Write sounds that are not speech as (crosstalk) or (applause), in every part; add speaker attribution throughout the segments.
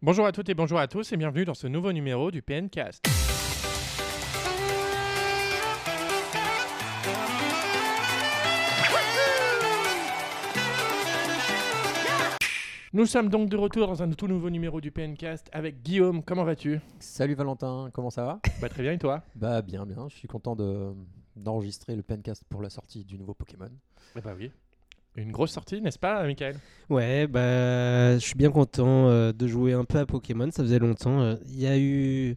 Speaker 1: Bonjour à toutes et bonjour à tous et bienvenue dans ce nouveau numéro du PNcast. Nous sommes donc de retour dans un tout nouveau numéro du PNcast avec Guillaume. Comment vas-tu?
Speaker 2: Salut Valentin, comment ça va?
Speaker 1: Bah très bien et toi?
Speaker 2: Bah bien bien, je suis content de d'enregistrer le pencast pour la sortie du nouveau Pokémon.
Speaker 1: Eh Bah oui. Une grosse sortie, n'est-ce pas, Michael?
Speaker 3: Ouais, bah, je suis bien content euh, de jouer un peu à Pokémon. Ça faisait longtemps. euh, Il y a eu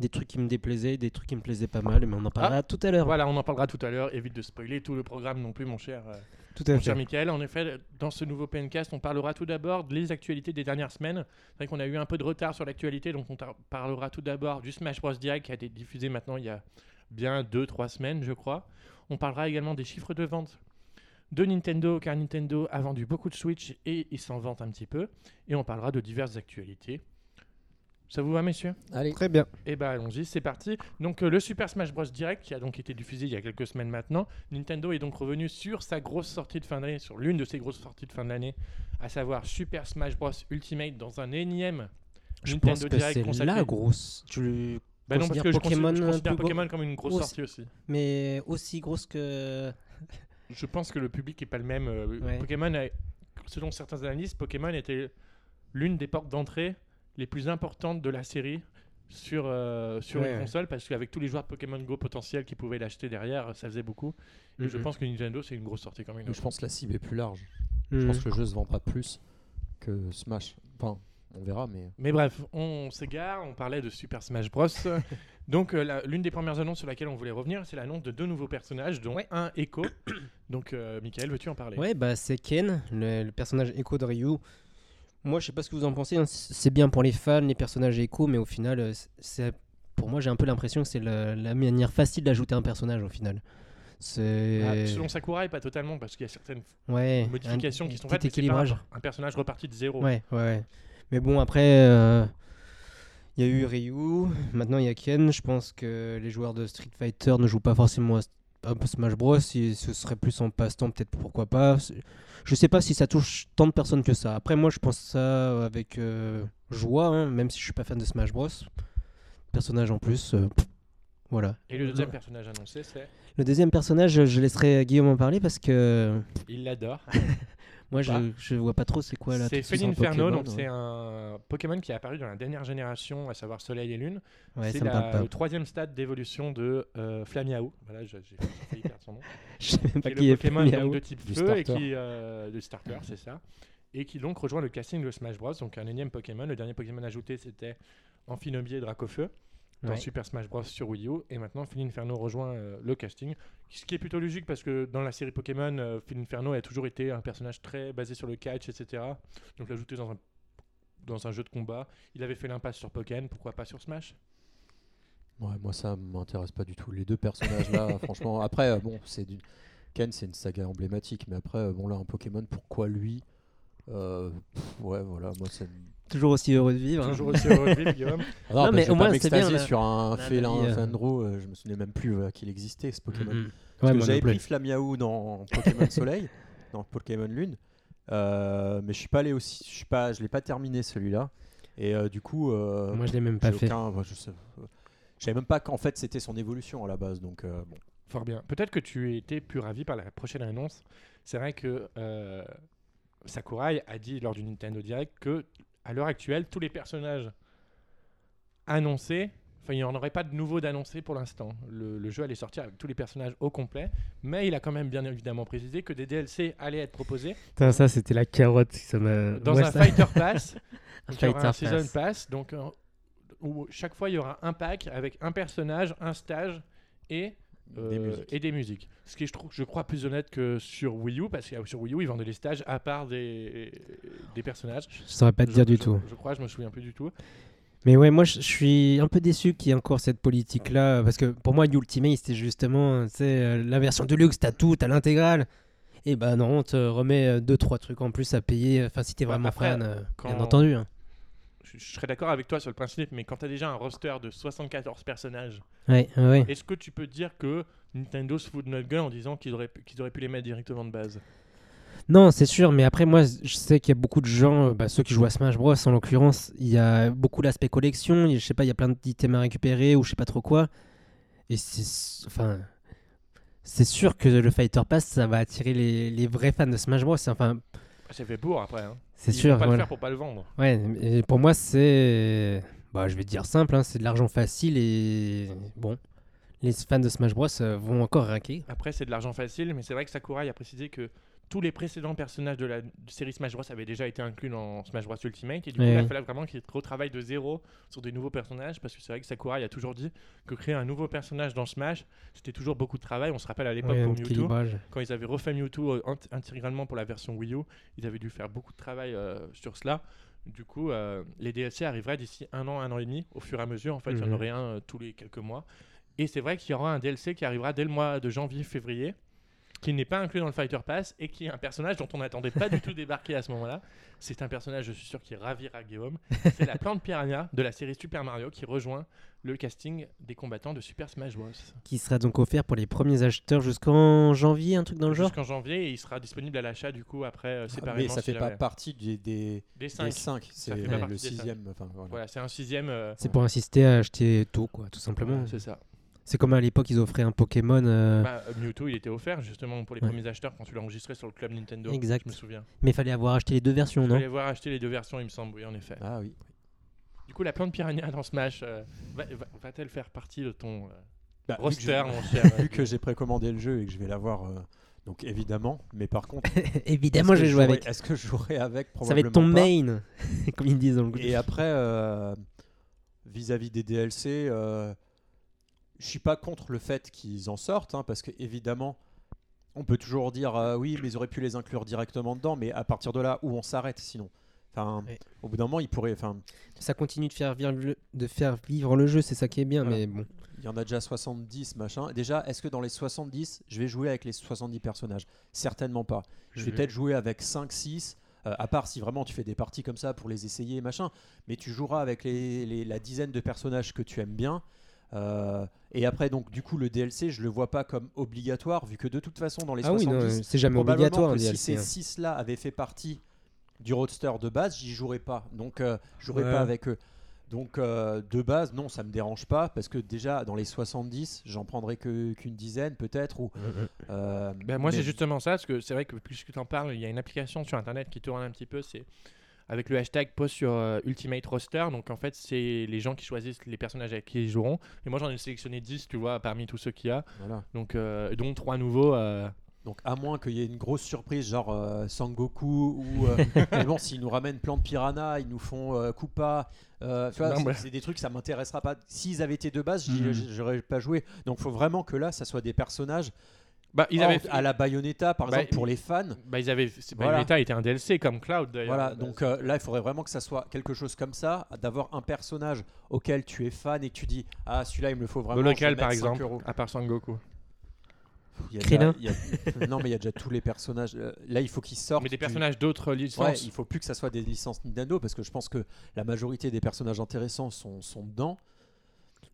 Speaker 3: des trucs qui me déplaisaient, des trucs qui me plaisaient pas mal, mais on en parlera tout à l'heure.
Speaker 1: Voilà, on en parlera tout à l'heure. Évite de spoiler tout le programme non plus, mon cher, euh,
Speaker 3: Tout à
Speaker 1: mon
Speaker 3: fait.
Speaker 1: cher Michael. En effet, dans ce nouveau PNcast, on parlera tout d'abord des actualités des dernières semaines. C'est vrai qu'on a eu un peu de retard sur l'actualité, donc on parlera tout d'abord du Smash Bros Direct qui a été diffusé maintenant il y a bien 2-3 semaines, je crois. On parlera également des chiffres de vente de Nintendo, car Nintendo a vendu beaucoup de Switch et il s'en vante un petit peu. Et on parlera de diverses actualités. Ça vous va, messieurs?
Speaker 2: Allez,
Speaker 3: Très bien.
Speaker 1: eh ben allons-y, c'est parti. Donc euh, le Super Smash Bros Direct qui a donc été diffusé il y a quelques semaines maintenant, Nintendo est donc revenu sur sa grosse sortie de fin d'année, sur l'une de ses grosses sorties de fin d'année, à savoir Super Smash Bros Ultimate dans un énième
Speaker 3: Je
Speaker 1: Nintendo
Speaker 3: pense que
Speaker 1: Direct
Speaker 3: c'est
Speaker 1: consacré.
Speaker 3: la grosse. Tu...
Speaker 1: Bah non, parce
Speaker 3: considères
Speaker 1: que je
Speaker 3: Pokémon,
Speaker 1: considère, je considère
Speaker 3: plus gros-
Speaker 1: Pokémon comme une grosse
Speaker 3: aussi.
Speaker 1: sortie aussi.
Speaker 3: Mais aussi grosse que.
Speaker 1: Je pense que le public est pas le même. euh,
Speaker 3: Ouais.
Speaker 1: Pokémon, a- selon certains analystes, Pokémon était l'une des portes d'entrée les plus importantes de la série sur, euh, sur
Speaker 3: Ouais,
Speaker 1: une
Speaker 3: ouais.
Speaker 1: console parce qu'avec tous les joueurs de Pokémon Go potentiels qui pouvaient l'acheter derrière, ça faisait beaucoup. Et je
Speaker 3: Mhm.
Speaker 1: pense que Nintendo, c'est une grosse sortie comme une
Speaker 2: je pense que la cible est plus large. Je
Speaker 3: Mhm.
Speaker 2: pense que le jeu se vendra plus que Smash. Enfin, on verra, mais
Speaker 1: Mais bref, on s'égare, on parlait de Super Smash Bros. (laughs) Donc euh, l'une des premières annonces sur laquelle on voulait revenir, c'est l'annonce de deux nouveaux personnages, dont
Speaker 3: Ouais.
Speaker 1: un Echo. (coughs) Donc euh, Michael, veux-tu en parler?
Speaker 3: Ouais, bah c'est Ken, le, le personnage écho de Ryu. Moi, je sais pas ce que vous en pensez. hein, C'est bien pour les fans, les personnages écho, mais au final, euh, c'est pour moi, j'ai un peu l'impression que c'est la, la manière facile d'ajouter un personnage au final. C'est
Speaker 1: Ah, Selon Sakurai, pas totalement, parce qu'il y a certaines
Speaker 3: ouais,
Speaker 1: modifications
Speaker 3: un
Speaker 1: qui sont faites,
Speaker 3: équilibrage.
Speaker 1: un, un personnage reparti de zéro.
Speaker 3: Ouais, ouais, ouais. Mais bon, après, euh, il y a eu Ryu, maintenant il y a Ken. Je pense que les joueurs de Street Fighter ne jouent pas forcément à, Smash Bros. Si ce serait plus en passe-temps, peut-être pourquoi pas. Je sais pas si ça touche tant de personnes que ça. Après, moi, je pense ça avec euh, joie, hein, même si je suis pas fan de Smash Bros. Personnage en plus, euh, voilà.
Speaker 1: Et le deuxième personnage annoncé, c'est.
Speaker 3: Le deuxième personnage, je laisserai Guillaume en parler parce que
Speaker 1: Il l'adore. (laughs)
Speaker 3: moi, je,
Speaker 1: Bah.
Speaker 3: je vois pas trop c'est quoi là.
Speaker 1: C'est
Speaker 3: tout de suite
Speaker 1: Felin
Speaker 3: en
Speaker 1: Inferno,
Speaker 3: Pokémon,
Speaker 1: donc
Speaker 3: ouais.
Speaker 1: c'est un Pokémon qui est apparu dans la dernière génération, à savoir Soleil et Lune.
Speaker 3: Ouais,
Speaker 1: c'est le troisième stade d'évolution de euh, Flamiao. Voilà, j'ai failli perdre son nom. (laughs)
Speaker 3: Je sais même pas
Speaker 1: qui est
Speaker 3: qui
Speaker 1: le
Speaker 3: est
Speaker 1: Pokémon donc, de type
Speaker 2: Du
Speaker 1: feu et qui euh, de starter, c'est ça, et qui donc rejoint le casting de Smash Bros. Donc un énième Pokémon. Le dernier Pokémon ajouté c'était Amphinomie et Dracofeu dans
Speaker 3: Ouais.
Speaker 1: Super Smash Bros sur Wii U, et maintenant Phil Inferno rejoint euh, le casting, ce qui est plutôt logique parce que dans la série Pokémon, euh, Phil Inferno a toujours été un personnage très basé sur le catch, etc. Donc l'ajouter dans un dans un jeu de combat, il avait fait l'impasse sur Pokémon, pourquoi pas sur Smash?
Speaker 2: Ouais, moi ça m'intéresse pas du tout. Les deux personnages là, (laughs) franchement. Après, euh, bon, c'est du Ken, c'est une saga emblématique, mais après, euh, bon là, un Pokémon, pourquoi lui? Euh, pff, Ouais, voilà, moi c'est.
Speaker 3: Toujours aussi heureux de vivre. hein.
Speaker 1: Toujours aussi heureux de vivre, Guillaume. (laughs)
Speaker 3: Non,
Speaker 2: bah,
Speaker 3: mais au moins, c'est bien, là.
Speaker 2: sur un
Speaker 3: un
Speaker 2: félin
Speaker 3: avis, euh.
Speaker 2: Fandro, euh, je me souvenais même plus euh, qu'il existait ce Pokémon.
Speaker 3: Mhm.
Speaker 2: Parce
Speaker 3: Ouais,
Speaker 2: que j'avais pris Flamiaou dans Pokémon Soleil, (laughs) dans Pokémon Lune, euh, mais je suis pas allé aussi, je suis pas, je l'ai pas terminé celui-là, et euh, du coup, euh,
Speaker 3: Moi, je l'ai même pas fait.
Speaker 2: aucun- moi, je savais même pas qu'en fait c'était son évolution à la base, donc euh, bon.
Speaker 1: Fort bien. Peut-être que tu étais plus ravi par la prochaine annonce. C'est vrai que euh, Sakurai a dit lors du Nintendo Direct que à l'heure actuelle, tous les personnages annoncés, enfin il n'y en aurait pas de nouveaux d'annoncés pour l'instant. Le, le jeu allait sortir avec tous les personnages au complet, mais il a quand même bien évidemment précisé que des DLC allaient être proposés
Speaker 3: Putain, ça, c'était la carotte. Ça
Speaker 1: dans un
Speaker 3: ça-
Speaker 1: Fighter (laughs) Pass.
Speaker 3: Un
Speaker 1: aura un
Speaker 3: Fighter
Speaker 1: Season
Speaker 3: Pass.
Speaker 1: Pass, donc euh, où chaque fois il y aura un pack avec un personnage, un stage et euh,
Speaker 2: Des
Speaker 1: et des musiques. Ce qui est, je trouve, je crois, plus honnête que sur Wii U, parce que sur Wii U, ils vendaient les stages à part des, des personnages.
Speaker 3: Je saurais pas te
Speaker 1: Je-
Speaker 3: dire du
Speaker 1: je-
Speaker 3: tout.
Speaker 1: Je crois, je me souviens plus du tout.
Speaker 3: Mais ouais, moi, je je suis un peu déçu qu'il y ait encore cette politique-là. Parce que pour moi, Ultimate, c'était justement tu sais, euh, la version de luxe. T'as tout, t'as l'intégrale. Et bah non, on te remet 2-3 trucs en plus à payer. Enfin, si t'es
Speaker 1: Bah,
Speaker 3: vraiment
Speaker 1: après,
Speaker 3: fan, euh,
Speaker 1: quand-
Speaker 3: bien entendu. hein.
Speaker 1: Je, je serais d'accord avec toi sur le principe, mais quand tu as déjà un roster de 74 personnages,
Speaker 3: Ouais, ouais, ouais.
Speaker 1: est-ce que tu peux dire que Nintendo se fout de notre gueule en disant qu'ils auraient, pu- qu'ils auraient pu les mettre directement de base?
Speaker 3: Non, c'est sûr, mais après, moi, je sais qu'il y a beaucoup de gens, euh, bah, ceux qui jouent à Smash Bros, en l'occurrence, il y a beaucoup l'aspect collection, il y a- je sais pas, il y a plein d'items à récupérer ou je sais pas trop quoi. Et c'est. Enfin. C'est sûr que le Fighter Pass, ça va attirer les, les vrais fans de Smash Bros. Enfin,
Speaker 1: C'est fait pour après. Hein.
Speaker 3: c'est sûr.
Speaker 1: vont pas le faire pour pas le vendre.
Speaker 3: Ouais, et pour moi, c'est. Bah, je vais te dire simple, hein, c'est de l'argent facile et. Bon. Les fans de Smash Bros euh, vont encore raquer.
Speaker 1: Après, c'est de l'argent facile, mais c'est vrai que Sakurai a précisé que tous les précédents personnages de la série Smash Bros avaient déjà été inclus dans Smash Bros Ultimate. Et du coup,
Speaker 3: Ouais,
Speaker 1: il
Speaker 3: ouais.
Speaker 1: fallait vraiment qu'il retravaille de zéro sur des nouveaux personnages. Parce que c'est vrai que Sakurai a toujours dit que créer un nouveau personnage dans Smash, c'était toujours beaucoup de travail. On se rappelle à l'époque pour Mewtwo, quand ils avaient refait Mewtwo euh, int- intégralement pour la version Wii U, ils avaient dû faire beaucoup de travail euh, sur cela. Du coup, euh, les DLC arriveraient d'ici un an, un an et demi, au fur et à mesure. En fait, il y en
Speaker 3: Mhm.
Speaker 1: aurait un euh, tous les quelques mois. Et c'est vrai qu'il y aura un DLC qui arrivera dès le mois de janvier-février, qui n'est pas inclus dans le Fighter Pass et qui est un personnage dont on n'attendait pas du tout débarquer à ce moment-là. C'est un personnage, je suis sûr, qui ravira Guillaume. C'est la plante piranha de la série Super Mario qui rejoint le casting des combattants de Super Smash Bros.
Speaker 3: Qui sera donc offert pour les premiers acheteurs jusqu'en janvier, un truc dans le genre
Speaker 1: Jusqu'en janvier et il sera disponible à l'achat du coup après euh,
Speaker 2: Ah,
Speaker 1: séparément.
Speaker 2: mais ça
Speaker 1: si
Speaker 2: fait pas
Speaker 1: jamais.
Speaker 2: partie des, des,
Speaker 1: des
Speaker 2: des
Speaker 1: 5.
Speaker 2: cinq, c'est
Speaker 1: fait
Speaker 3: pas
Speaker 2: le sixième. Enfin, voilà.
Speaker 1: Voilà, c'est un sixième. euh,
Speaker 3: C'est pour insister à acheter tôt, quoi, tout simplement.
Speaker 1: c'est ça.
Speaker 3: C'est comme à l'époque, ils offraient un Pokémon. euh,
Speaker 1: Bah, euh, Mewtwo, il était offert justement pour les
Speaker 3: Ouais.
Speaker 1: premiers acheteurs quand tu l'as enregistré sur le club Nintendo.
Speaker 3: Exact.
Speaker 1: Je me souviens.
Speaker 3: Mais il fallait avoir acheté les deux versions, non
Speaker 1: allais voir acheter les deux versions, il me semble, oui, en effet.
Speaker 2: Ah oui.
Speaker 1: Du coup, la plante piranha dans Smash, euh, va- va- va-t-elle faire partie de ton euh,
Speaker 2: Bah, vu que
Speaker 1: roster,
Speaker 2: je-
Speaker 1: mon (laughs) cher
Speaker 2: Vu que j'ai précommandé le jeu et que je vais l'avoir, euh, donc évidemment. Mais par contre, (laughs)
Speaker 3: Évidemment,
Speaker 2: est-ce
Speaker 3: je
Speaker 2: que
Speaker 3: vais jouer
Speaker 2: jouerai-
Speaker 3: avec.
Speaker 2: Est-ce que je jouerai avec?
Speaker 3: Ça va être ton
Speaker 2: pas.
Speaker 3: main, (laughs) comme ils disent dans le
Speaker 2: Et après, euh, vis-à-vis des DLC, euh, je suis pas contre le fait qu'ils en sortent, hein, parce que évidemment, on peut toujours dire euh, oui, mais ils auraient pu les inclure directement dedans, mais à partir de là, où on s'arrête sinon? Enfin,
Speaker 3: Ouais.
Speaker 2: au bout d'un moment, ils pourraient. Enfin,
Speaker 3: Ça continue de faire vivre le, de faire vivre le jeu, c'est ça qui est bien,
Speaker 2: Voilà.
Speaker 3: mais bon.
Speaker 2: il y en a déjà 70, machin. Déjà, est-ce que dans les 70, je vais jouer avec les 70 personnages? Certainement pas. Je vais
Speaker 3: Mhm.
Speaker 2: peut-être jouer avec 5, 6. euh, à part si vraiment tu fais des parties comme ça pour les essayer, machin. Mais tu joueras avec les, les- la dizaine de personnages que tu aimes bien. Euh, et après, donc, du coup, le DLC, je le vois pas comme obligatoire, vu que de toute façon, dans les
Speaker 3: Ah oui,
Speaker 2: 70,
Speaker 3: non, c'est jamais
Speaker 2: probablement
Speaker 3: obligatoire un
Speaker 2: que si
Speaker 3: DLC.
Speaker 2: ces
Speaker 3: hein.
Speaker 2: 6-là avaient fait partie du roadster de base, j'y jouerais pas. Donc, euh, je jouerais
Speaker 3: Ouais.
Speaker 2: pas avec eux. Donc, euh, de base, non, ça me dérange pas, parce que déjà, dans les 70, j'en prendrais que- qu'une dizaine, peut-être. Ou, euh,
Speaker 1: Ben, moi,
Speaker 2: mais-
Speaker 1: c'est justement ça, parce que c'est vrai que plus que tu en parles, il y a une application sur internet qui tourne un petit peu, c'est avec le hashtag post sur euh, Ultimate Roster. Donc, en fait, c'est les gens qui choisissent les personnages avec qui ils joueront. Et moi, j'en ai sélectionné 10, tu vois, parmi tous ceux qu'il y a.
Speaker 2: Voilà.
Speaker 1: Donc, euh, dont trois nouveaux. euh,
Speaker 2: Donc à moins qu'il y ait une grosse surprise genre euh, Sangoku ou euh, (laughs) mais bon s'ils nous ramènent Plante Piranha, ils nous font euh, Koopa, c'est- des trucs ça m'intéressera pas. S'ils avaient été de base,
Speaker 3: Mhm.
Speaker 2: j'aurais pas joué. Donc faut vraiment que là ça soit des personnages
Speaker 1: Bah, ils avaient fait-
Speaker 2: à la Bayonetta par
Speaker 1: Bah,
Speaker 2: exemple pour les fans.
Speaker 1: Bah, ils avaient.
Speaker 2: Voilà.
Speaker 1: Bayonetta était un DLC comme Cloud d'ailleurs.
Speaker 2: Voilà, donc euh, là il faudrait vraiment que ça soit quelque chose comme ça, d'avoir un personnage auquel tu es fan et que tu dis ah celui-là il me le faut vraiment.
Speaker 1: Le local, par
Speaker 2: mettre 5
Speaker 1: exemple,
Speaker 2: euros.
Speaker 1: à part Sangoku.
Speaker 2: Il y a déjà- il y a- (laughs) non mais il y a déjà tous les personnages. Euh, Là il faut qu'ils sortent.
Speaker 1: Mais des
Speaker 2: du-
Speaker 1: personnages d'autres
Speaker 2: Ouais,
Speaker 1: licences.
Speaker 2: il faut plus que ça soit des licences Nintendo parce que je pense que la majorité des personnages intéressants sont, sont dedans.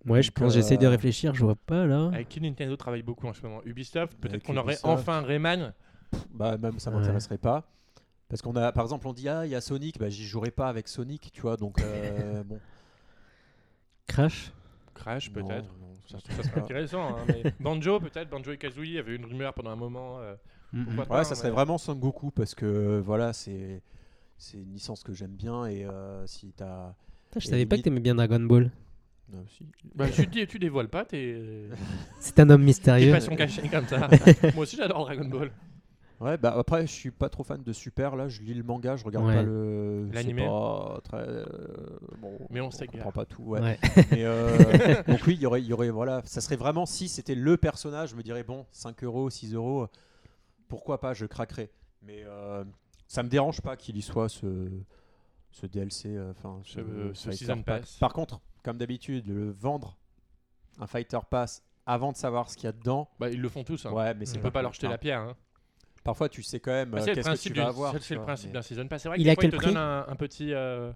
Speaker 3: Ouais, je pense, j'essaie de
Speaker 2: euh,
Speaker 3: réfléchir, je vois pas là.
Speaker 1: Avec qui Nintendo travaille beaucoup en ce moment? Ubisoft, peut-être qu'on aurait enfin Rayman?
Speaker 2: Bah même ça
Speaker 3: Ouais.
Speaker 2: m'intéresserait pas. Parce qu'on a, par exemple, on dit ah il y a Sonic, bah j'y jouerai pas avec Sonic, tu vois. Donc euh, (laughs) bon.
Speaker 3: Crash?
Speaker 1: Crash, peut-être. Ça, serait intéressant. hein, mais (laughs) Banjo, peut-être. Banjo et Kazooie, il y avait une rumeur pendant un moment. euh,
Speaker 2: Ouais, ça serait
Speaker 1: mais-
Speaker 2: vraiment Sangoku parce que voilà c'est c'est une licence que j'aime bien et euh, si t'as
Speaker 3: je
Speaker 2: Et
Speaker 3: savais pas que t'aimais bien Dragon Ball.
Speaker 2: Non, si.
Speaker 1: Bah, tu, tu dévoiles pas tes, (laughs)
Speaker 3: C'est un homme
Speaker 1: tes
Speaker 3: mystérieux.
Speaker 1: passions cachées comme ça. (laughs) Moi aussi, j'adore Dragon Ball.
Speaker 2: Ouais, bah après, je suis pas trop fan de Super. Là, je lis le manga, je regarde
Speaker 3: Ouais.
Speaker 2: pas le.
Speaker 1: L'animé.
Speaker 2: très. euh, bon,
Speaker 1: Mais on s'égare.
Speaker 2: comprend pas tout. Ouais.
Speaker 3: Ouais.
Speaker 2: Mais, euh, (laughs) donc oui, il y aurait, il y aurait, voilà, ça serait vraiment si c'était le personnage, je me dirais bon, 5 euros, 6 euros, euh, pourquoi pas, je craquerais. Mais euh, ça me dérange pas qu'il y soit ce, ce DLC, euh, enfin
Speaker 1: Ce- ce Season. Pass.
Speaker 2: Par contre, comme d'habitude, le vendre un Fighter Pass avant de savoir ce qu'il y a dedans,
Speaker 1: Bah, ils le font tous. Hein.
Speaker 2: ouais, mais
Speaker 1: On
Speaker 2: c'est
Speaker 1: peut pas leur jeter la pierre. Hein.
Speaker 2: Parfois, tu sais quand même
Speaker 1: Bah,
Speaker 2: euh,
Speaker 1: c'est le
Speaker 2: qu'est-ce que
Speaker 1: principe,
Speaker 2: tu vas avoir.
Speaker 1: c'est- le principe
Speaker 2: mais-
Speaker 1: d'un season pass. C'est vrai que
Speaker 3: Il
Speaker 1: des
Speaker 3: a
Speaker 1: fois, ils
Speaker 3: quel
Speaker 1: te
Speaker 3: prix
Speaker 1: donnent un, un petit, euh,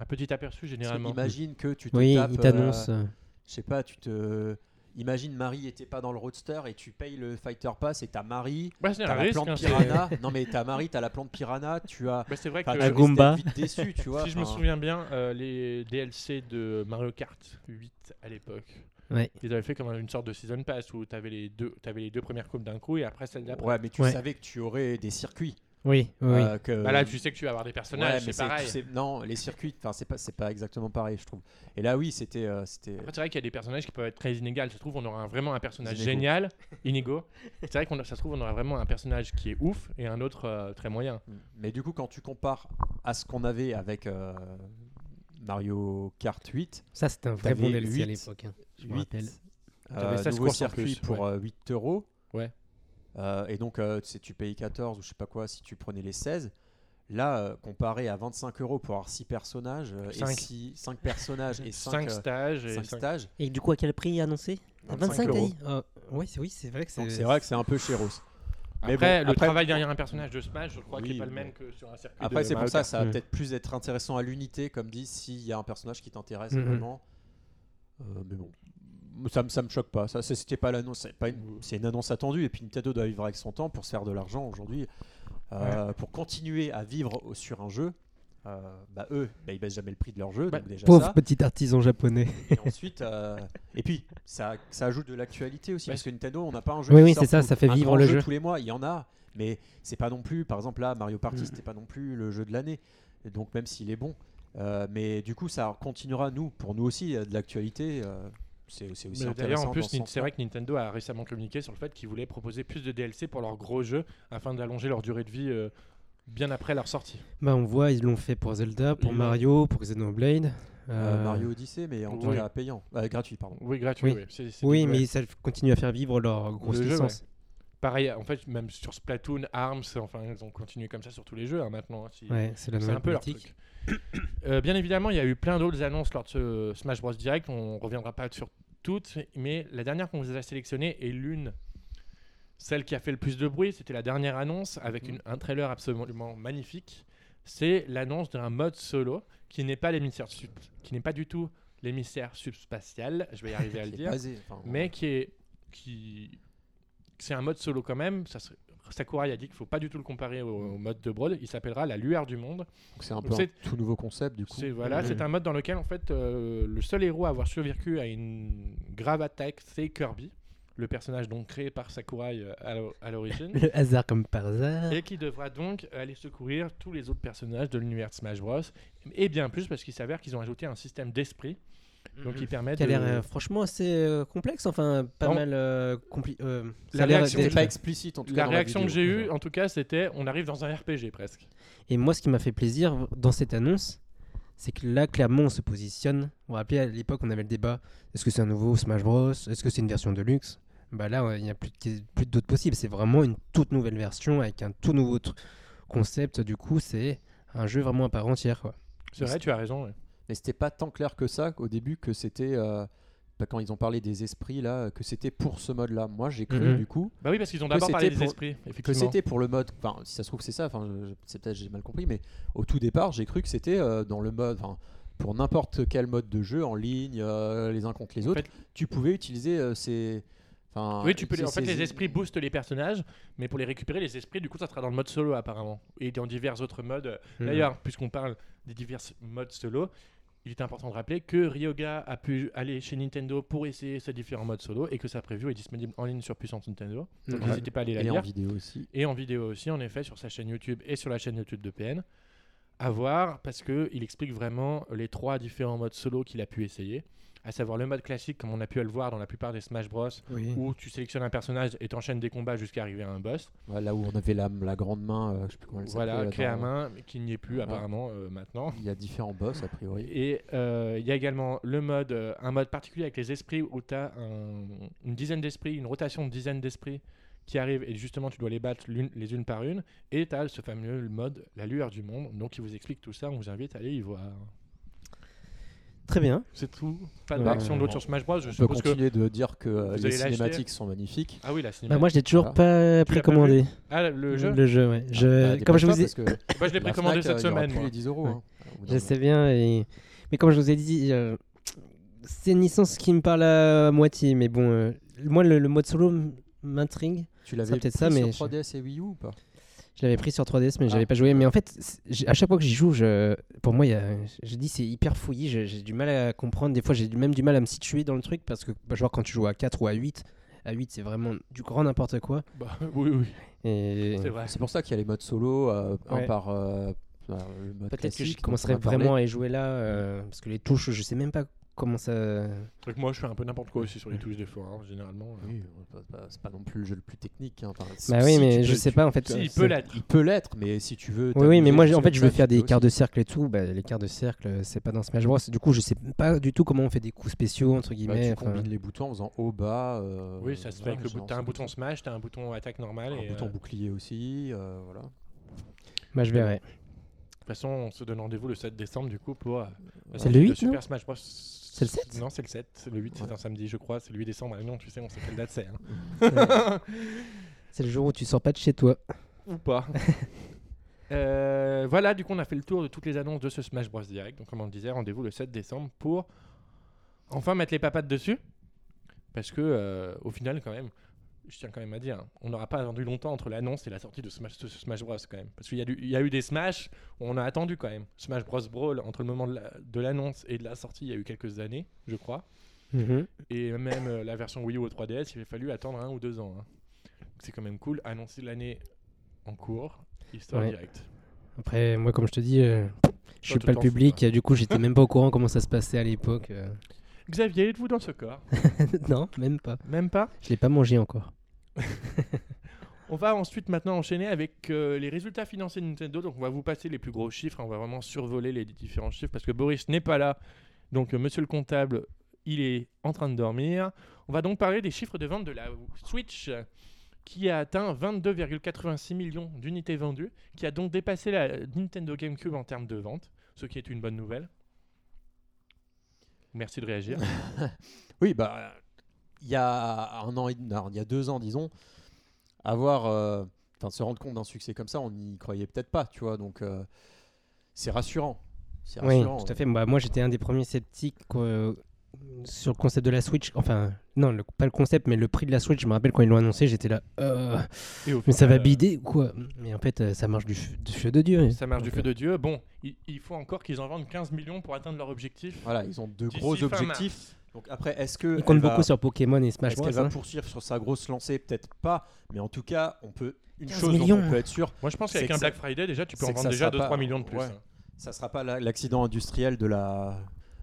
Speaker 1: un petit aperçu généralement.
Speaker 2: Imagine que tu te
Speaker 3: Oui,
Speaker 2: tapes,
Speaker 3: il t'annonce. euh,
Speaker 2: je sais pas, tu te, imagine Marie était pas dans le roadster et tu payes le fighter pass et t'as Marie,
Speaker 1: Bah, c'est un
Speaker 2: t'as la
Speaker 1: risque.
Speaker 2: plante
Speaker 1: hein,
Speaker 2: piranha. non mais t'as Marie, t'as la plante piranha, tu as.
Speaker 1: bah, c'est vrai que
Speaker 2: risques
Speaker 4: Goomba.
Speaker 2: vite déçu, tu vois.
Speaker 1: si je me souviens bien, euh, les DLC de Mario Kart 8 à l'époque,
Speaker 4: Ouais.
Speaker 1: ils avaient fait comme une sorte de season pass où tu avais les deux, avais les deux premières coupes d'un coup et après celle d'après.
Speaker 2: Ouais, mais tu
Speaker 4: Ouais.
Speaker 2: savais que tu aurais des circuits.
Speaker 4: Oui, oui.
Speaker 2: euh, que...
Speaker 1: Bah là, tu sais que tu vas avoir des personnages, c'est pareil.
Speaker 2: Non, les circuits, enfin c'est pas, exactement pareil, je trouve. Et là, oui, c'était, euh, c'était.
Speaker 1: C'est vrai qu'il y a des personnages qui peuvent être très inégaux. Ça se trouve, on aura vraiment un personnage génial, (laughs) inégaux. C'est vrai qu'on a- ça se trouve, on aura vraiment un personnage qui est ouf et un autre euh, très moyen.
Speaker 2: Mais du coup, quand tu compares à ce qu'on avait avec euh, Mario Kart 8,
Speaker 4: Ça, c'était un vrai bon DLC à l'époque. hein. Je me
Speaker 2: 8
Speaker 4: rappelle.
Speaker 2: Euh,
Speaker 1: 16
Speaker 2: nouveau circuit
Speaker 1: plus,
Speaker 2: pour
Speaker 1: ouais.
Speaker 2: euh, 8 euros.
Speaker 1: Ouais.
Speaker 2: Euh, et donc, euh, tu sais, tu payes 14 ou je sais pas quoi si tu prenais les 16. Là, euh, comparé à 25 euros pour avoir 6 personnages, euh, et
Speaker 1: Cinq.
Speaker 2: 5 personnages et 5,
Speaker 1: 5 stages et cinq-
Speaker 2: stages,
Speaker 4: Et du coup, à quel prix annoncé?
Speaker 1: 25
Speaker 4: 25 t'as
Speaker 1: euros.
Speaker 4: dit? Ah, Oui, c'est oui, c'est vrai que c'est.
Speaker 2: donc c'est vrai que c'est un peu chéros. Mais
Speaker 1: Après,
Speaker 2: bon,
Speaker 1: le
Speaker 2: après-
Speaker 1: travail derrière un personnage de Smash, je crois qu'il n'est pas le
Speaker 2: mais
Speaker 1: même que sur un circuit.
Speaker 2: Après,
Speaker 1: de
Speaker 2: c'est pour
Speaker 1: Mario
Speaker 2: ça,
Speaker 1: Kart.
Speaker 2: ça va
Speaker 4: Mm.
Speaker 2: peut-être plus être intéressant à l'unité, comme dit, s'il y a un personnage qui t'intéresse
Speaker 4: Mhm.
Speaker 2: vraiment. Euh, mais bon, ça, me- ça me choque pas. Ça, c'était pas l'annonce, c'est pas une, c'est une annonce attendue. Et puis Nintendo doit vivre avec son temps pour se faire de l'argent aujourd'hui, Euh, pour continuer à vivre au- sur un jeu. euh, bah eux, bah, ils baissent jamais le prix de leur jeu,
Speaker 1: Bah,
Speaker 2: donc déjà
Speaker 4: Pauvre
Speaker 2: ça.
Speaker 4: petit artisan japonais.
Speaker 2: Et (laughs) ensuite, euh, et puis ça, ça ajoute de l'actualité aussi, parce que Nintendo, on n'a pas un jeu.
Speaker 4: Oui, oui, c'est ça, ça fait vivre le jeu.
Speaker 2: tous les mois. Il y en a, mais c'est pas non plus. Par exemple, là, Mario Party,
Speaker 4: Mm.
Speaker 2: c'était pas non plus le jeu de l'année. Et donc même s'il est bon, euh, mais du coup, ça continuera nous, pour nous aussi, de l'actualité. euh, c'est aussi.
Speaker 1: D'ailleurs, en plus,
Speaker 2: ce
Speaker 1: c'est vrai que Nintendo a récemment communiqué sur le fait qu'ils voulaient proposer plus de DLC pour leurs gros jeux afin d'allonger leur durée de vie euh, bien après leur sortie.
Speaker 4: Bah, on voit, ils l'ont fait pour Zelda, pour Mario, pour Xenoblade.
Speaker 2: Euh,
Speaker 4: euh,
Speaker 2: Mario Odyssey, mais en tout cas payant, Euh, gratuit, pardon.
Speaker 1: Oui, gratuit.
Speaker 4: Oui.
Speaker 1: oui. C'est- c'est
Speaker 4: Oui,
Speaker 1: du- ouais.
Speaker 4: mais ça continue à faire vivre leur grosse
Speaker 1: Le jeu,
Speaker 4: licence.
Speaker 1: Pareil, en fait, même sur Splatoon, Arms, enfin, ils ont continué comme ça sur tous les jeux hein, maintenant. hein, si-
Speaker 4: Ouais, c'est la nouvelle
Speaker 1: un peu leur truc. (coughs) Euh, bien évidemment, il y a eu plein d'autres annonces lors de ce Smash Bros Direct. On reviendra pas sur toutes, mais la dernière qu'on vous a sélectionnée est l'une, celle qui a fait le plus de bruit. C'était la dernière annonce avec
Speaker 2: Mhm.
Speaker 1: une- un trailer absolument magnifique. C'est l'annonce d'un mode solo qui n'est pas l'émissaire qui n'est pas du tout l'émissaire subspatial. Je vais y arriver à le (laughs) dire
Speaker 2: basé, enfin,
Speaker 1: mais qui est qui c'est un mode solo quand même. Ça serait- Sakurai a dit qu'il faut pas du tout le comparer au, au mode de Brawl il s'appellera la lueur du monde.
Speaker 2: C'est un
Speaker 1: donc
Speaker 2: peu un tout nouveau concept du coup.
Speaker 1: c'est voilà c'est un mode dans lequel en fait euh, le seul héros à avoir survécu à une grave attaque c'est Kirby le personnage donc créé par Sakurai euh, à l'o- à l'origine. (laughs)
Speaker 4: Le hasard comme par hasard.
Speaker 1: et qui devra donc aller secourir tous les autres personnages de l'univers de Smash Bros. Et bien plus parce qu'il s'avère qu'ils ont ajouté un système d'esprit donc qui permet
Speaker 4: Qui a
Speaker 1: de
Speaker 4: l'air euh, franchement assez euh, complexe, enfin pas
Speaker 1: Non.
Speaker 4: mal euh, compli- euh, ça
Speaker 1: La
Speaker 4: a l'air
Speaker 1: réaction
Speaker 2: pas explicite en tout cas.
Speaker 1: la
Speaker 2: dans
Speaker 1: réaction que
Speaker 2: vidéo.
Speaker 1: j'ai eue en tout cas c'était on arrive dans un RPG presque
Speaker 4: Et moi, ce qui m'a fait plaisir dans cette annonce, c'est que là, clairement, on se positionne. Vous vous rappelez, à l'époque, on avait le débat est-ce que c'est un nouveau Smash Bros? Est-ce que c'est une version de luxe Bah là, il n'y a plus, de- plus d'autres possibles. C'est vraiment une toute nouvelle version avec un tout nouveau tr- concept. Du coup, c'est un jeu vraiment à part entière. Quoi.
Speaker 1: C'est vrai, tu as raison. ouais.
Speaker 2: Mais c'était pas tant clair que ça au début que c'était euh, bah, quand ils ont parlé des esprits là que c'était pour ce mode là. Moi j'ai cru
Speaker 4: Mhm.
Speaker 2: du coup
Speaker 1: Bah oui, parce qu'ils ont d'abord parlé des
Speaker 2: pour-
Speaker 1: esprits,
Speaker 2: que c'était pour le mode. Enfin si ça se trouve c'est ça. Enfin c'est peut-être j'ai mal compris mais au tout départ j'ai cru que c'était euh, dans le mode. pour n'importe quel mode de jeu en ligne euh, les uns contre les
Speaker 1: En
Speaker 2: autres
Speaker 1: fait-
Speaker 2: tu pouvais utiliser ces. enfin,
Speaker 1: Oui, tu peux. les- En fait, les esprits boostent les personnages, mais pour les récupérer, les esprits, du coup, ça sera dans le mode solo apparemment, et dans divers autres modes.
Speaker 4: Mhm.
Speaker 1: D'ailleurs, puisqu'on parle des divers modes solo, il est important de rappeler que Ryoga a pu aller chez Nintendo pour essayer ces différents modes solo et que sa preview est disponible en ligne sur Puissance Nintendo. Donc n'hésitez pas à aller la
Speaker 2: Et en
Speaker 1: lire.
Speaker 2: vidéo aussi.
Speaker 1: Et en vidéo aussi, en effet, sur sa chaîne YouTube et sur la chaîne YouTube de PN. À voir, parce qu'il explique vraiment les trois différents modes solo qu'il a pu essayer. À savoir le mode classique, comme on a pu le voir dans la plupart des Smash Bros,
Speaker 4: Oui.
Speaker 1: où tu sélectionnes un personnage et t'enchaînes des combats jusqu'à arriver à un boss.
Speaker 2: Ouais, là où on avait la, la grande main, euh, je sais plus comment elle
Speaker 1: Voilà, créé à main, qui n'y est plus apparemment euh, maintenant.
Speaker 2: Il y a différents boss a priori.
Speaker 1: Et euh, il y a également le mode, euh, un mode particulier avec les esprits où tu as une dizaine d'esprits, une rotation de dizaines d'esprits qui arrivent et justement tu dois les battre l'une- les unes par une. Et tu as ce fameux mode, la lueur du monde. Donc il vous explique tout ça, on vous invite à aller y voir.
Speaker 4: Très bien.
Speaker 1: C'est tout. Pas de
Speaker 4: Ouais.
Speaker 1: réaction d'autre sur Smash Bros. Je
Speaker 2: On peut
Speaker 1: suppose que.
Speaker 2: continuer de dire que euh, les cinématiques sont magnifiques.
Speaker 1: Ah oui, la
Speaker 4: Bah,
Speaker 1: cinématique.
Speaker 4: moi, je l'ai toujours
Speaker 2: Voilà.
Speaker 4: pas
Speaker 1: Tu l'as pas
Speaker 4: précommandé.
Speaker 1: Ah, le jeu
Speaker 4: Le jeu, ouais. Je,
Speaker 2: Bah,
Speaker 4: comme je vous ai, (coughs)
Speaker 1: Moi je l'ai
Speaker 2: la
Speaker 1: précommandé cette
Speaker 2: euh, aura
Speaker 1: semaine.
Speaker 2: plus
Speaker 1: moi.
Speaker 2: les 10 euros.
Speaker 4: Ouais.
Speaker 2: hein. Au bout d'un
Speaker 4: Je
Speaker 2: moment.
Speaker 4: sais bien, et... mais comme je vous ai dit, euh,
Speaker 3: c'est une licence qui me parle à moitié, mais bon, euh, moi le, le mode solo m- m'intrigue.
Speaker 2: Tu l'avais
Speaker 3: peut-être
Speaker 2: peut-être
Speaker 3: ça,
Speaker 2: ça,
Speaker 3: mais
Speaker 2: sur 3DS et Wii U ou pas?
Speaker 3: Je l'avais pris sur 3DS, mais
Speaker 2: Ah.
Speaker 3: j'avais pas joué. Mais en fait, à chaque fois que j'y joue, je, pour moi, il y a, je dis c'est hyper fouillis. J'ai du mal à comprendre. Des fois, j'ai même du mal à me situer dans le truc parce que, bah, genre, quand tu joues à 4 ou à 8, à 8, c'est vraiment du grand n'importe quoi.
Speaker 1: Bah, (laughs) oui, oui,
Speaker 3: Et
Speaker 1: c'est vrai.
Speaker 2: C'est pour ça qu'il y a les modes solo, euh, un par euh, le mode
Speaker 3: peut-être que je commencerai vraiment à y jouer là euh, parce que les touches, je sais même pas comment ça.
Speaker 1: C'est vrai que moi, je fais un peu n'importe quoi aussi sur les touches des fois, hein, généralement. euh.
Speaker 2: Oui, euh, bah, bah, c'est pas non plus le jeu le plus technique. hein. Enfin,
Speaker 3: Bah oui,
Speaker 2: tu
Speaker 3: mais
Speaker 2: peux-
Speaker 3: je sais
Speaker 2: tu-
Speaker 3: pas en fait.
Speaker 1: Si, il peut l'être.
Speaker 2: Il peut l'être, mais si tu veux.
Speaker 3: Oui, oui, mais moi, en fait, je veux faire
Speaker 2: tu
Speaker 3: des
Speaker 2: peux
Speaker 3: quarts de cercle et tout. Bah, les quarts de cercle, euh, c'est pas dans Smash Bros. Du coup, je sais pas du tout comment on fait des coups spéciaux entre
Speaker 2: Bah,
Speaker 3: guillemets.
Speaker 2: tu
Speaker 3: enfin.
Speaker 2: combines les boutons en faisant haut, bas. euh,
Speaker 1: Oui, ça se fait avec le. T'as un bouton smash, t'as un bouton attaque normale.
Speaker 2: Un bouton bouclier aussi. voilà.
Speaker 3: Bah, je verrai.
Speaker 1: De toute façon, on se donne rendez-vous le 7 décembre du coup pour. euh,
Speaker 3: C'est le
Speaker 1: sortie de
Speaker 3: 8, non?
Speaker 1: Super Smash Bros.
Speaker 3: C'est le 7
Speaker 1: Non, c'est le 7. C'est le 8, c'est un samedi, je crois. C'est le 8 décembre. Ah non, tu sais, on sait quelle date c'est. hein. (laughs)
Speaker 3: C'est le jour où tu sors pas de chez toi.
Speaker 1: Ou pas. (laughs) Euh, voilà, du coup, on a fait le tour de toutes les annonces de ce Smash Bros. Direct. Donc, comme on le disait, rendez-vous le 7 décembre pour enfin mettre les papates dessus. Parce que, euh, au final, quand même, je tiens quand même à dire, hein, on n'aura pas attendu longtemps entre l'annonce et la sortie de Smash, de Smash Bros. quand même. Parce qu'il y, a y eu des Smash où on a attendu quand même. Smash Bros. Brawl, entre le moment de la- de l'annonce et de la sortie, il y a eu quelques années, je crois. Et même euh, la version Wii U au 3DS, il a fallu attendre un ou deux ans. hein. C'est quand même cool. Annoncer l'année en cours, histoire
Speaker 3: Ouais.
Speaker 1: directe.
Speaker 3: Après, moi, comme je te dis, euh, je suis pas le
Speaker 1: fous,
Speaker 3: public. Du coup, j'étais même pas au courant comment ça se passait à l'époque. euh.
Speaker 1: Xavier, êtes-vous dans ce corps? (laughs)
Speaker 3: Non, même pas.
Speaker 1: Même pas?
Speaker 3: Je l'ai pas mangé encore. (laughs)
Speaker 1: On va ensuite maintenant enchaîner avec euh, les résultats financiers de Nintendo. Donc on va vous passer les plus gros chiffres. hein. On va vraiment survoler les différents chiffres parce que Boris n'est pas là. Donc euh, Monsieur le comptable, il est en train de dormir. On va donc parler des chiffres de vente de la Switch qui a atteint 22,86 millions d'unités vendues, qui a donc dépassé la Nintendo GameCube en termes de vente, ce qui est une bonne nouvelle. Merci de réagir. (laughs)
Speaker 2: Oui, bah, il y a un an, et- non, il y a deux ans, disons, avoir, euh, enfin, se rendre compte d'un succès comme ça, on n'y croyait peut-être pas, tu vois. Donc, euh, c'est rassurant. C'est
Speaker 3: Oui,
Speaker 2: rassurant.
Speaker 3: tout à fait. Bah, moi, j'étais un des premiers sceptiques sur le concept de la Switch. Enfin, non, le- pas le concept, mais le prix de la Switch. Je me rappelle quand ils l'ont annoncé, j'étais là. euh, mais ça va
Speaker 1: euh,
Speaker 3: bider ou quoi? Mais en fait, euh, ça marche du, feu de Dieu.
Speaker 1: Ça marche du feu de Dieu. Bon, il, il faut encore qu'ils en vendent 15 millions pour atteindre leur objectif.
Speaker 2: Voilà, ils ont de gros objectifs. Donc après, est-ce que
Speaker 3: Il compte
Speaker 2: va-
Speaker 3: beaucoup sur Pokémon et Smash
Speaker 2: Est-ce
Speaker 3: Bros.
Speaker 2: qu'elle va
Speaker 3: hein.
Speaker 2: poursuivre sur sa grosse lancée? Peut-être pas, mais en tout cas, on peut une
Speaker 3: 15
Speaker 2: chose dont on peut être sûr,
Speaker 1: Moi, je pense qu'avec un Black Friday, déjà, tu peux en vendre déjà
Speaker 2: sera
Speaker 1: 2-3
Speaker 2: pas-
Speaker 1: millions de plus.
Speaker 2: ouais.
Speaker 1: hein.
Speaker 2: ça sera pas la- l'accident industriel de la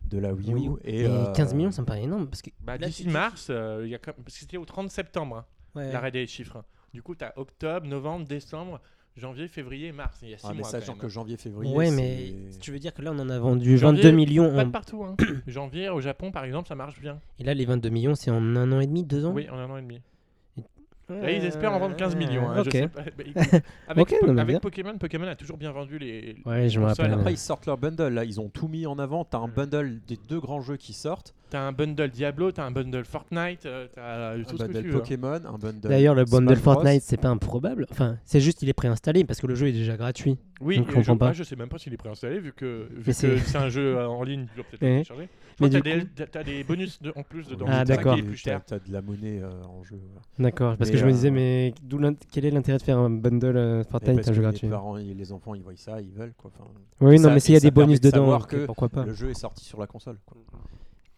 Speaker 2: de la Wii U. Et, euh,
Speaker 3: 15 millions, ça me paraît énorme. Parce que
Speaker 1: Bah, D'ici mars, euh, y a parce que c'était au 30 septembre, hein,
Speaker 3: Ouais.
Speaker 1: l'arrêt des chiffres. Du coup, tu as octobre, novembre, décembre, janvier, février, mars. Il y a 6
Speaker 2: Ah, mais
Speaker 1: mois.
Speaker 2: sachant que
Speaker 1: même,
Speaker 2: janvier, février.
Speaker 3: Ouais, mais tu veux dire que là, on en a vendu
Speaker 1: Janvier,
Speaker 3: 22 millions.
Speaker 1: hein. Pas
Speaker 3: en-
Speaker 1: de partout. hein. (clears throat) janvier, au Japon, par exemple, ça marche bien.
Speaker 3: Et là, les 22 millions, c'est en un an et demi, deux ans?
Speaker 1: Oui, en un an et demi. Là, ils espèrent en vendre 15 millions. hein, je
Speaker 3: Ok.
Speaker 1: sais pas. Bah, écoute, (laughs) avec Po-
Speaker 3: non.
Speaker 1: Pokémon, Pokémon a toujours bien vendu les.
Speaker 3: Ouais, je me rappelle.
Speaker 2: Après, ils sortent leur bundle. Là, ils ont tout mis en avant. T'as un bundle des deux grands jeux qui sortent.
Speaker 1: T'as un bundle Diablo, t'as un bundle Fortnite, euh, t'as
Speaker 2: Un
Speaker 1: tout ce que tu veux. hein.
Speaker 2: Pokémon, un bundle.
Speaker 3: D'ailleurs, le bundle
Speaker 2: Smash Bros.
Speaker 3: Fortnite, c'est pas improbable. Enfin, c'est juste il est préinstallé parce que le jeu est déjà gratuit.
Speaker 1: Oui,
Speaker 3: Donc, je comprends pas.
Speaker 1: moi, je sais même pas s'il est préinstallé vu que vu
Speaker 3: Mais
Speaker 1: que
Speaker 3: c'est-
Speaker 1: un jeu euh, en ligne, tu dois peut-être télécharger.
Speaker 3: Mais
Speaker 1: t'as des, t'as- t'as des bonus de- en plus dedans.
Speaker 3: Ah,
Speaker 1: c'est ça
Speaker 3: d'accord.
Speaker 1: qui est plus cher.
Speaker 2: T'as t'as de la monnaie euh, en jeu.
Speaker 3: D'accord, parce
Speaker 2: Mais,
Speaker 3: que je me
Speaker 2: euh,
Speaker 3: disais, mais d'où quel est l'intérêt de faire un bundle euh,
Speaker 2: Et
Speaker 3: Fortnite,
Speaker 2: parce
Speaker 3: un
Speaker 2: que
Speaker 3: jeu
Speaker 2: les
Speaker 3: gratuit
Speaker 2: parents et les enfants, ils voient ça, ils veulent. Quoi. Enfin,
Speaker 3: Oui, non,
Speaker 2: ça-
Speaker 3: mais s'il y a des bonus
Speaker 2: de
Speaker 3: dedans,
Speaker 2: que
Speaker 3: pourquoi pas
Speaker 2: Le jeu est sorti sur la console. quoi.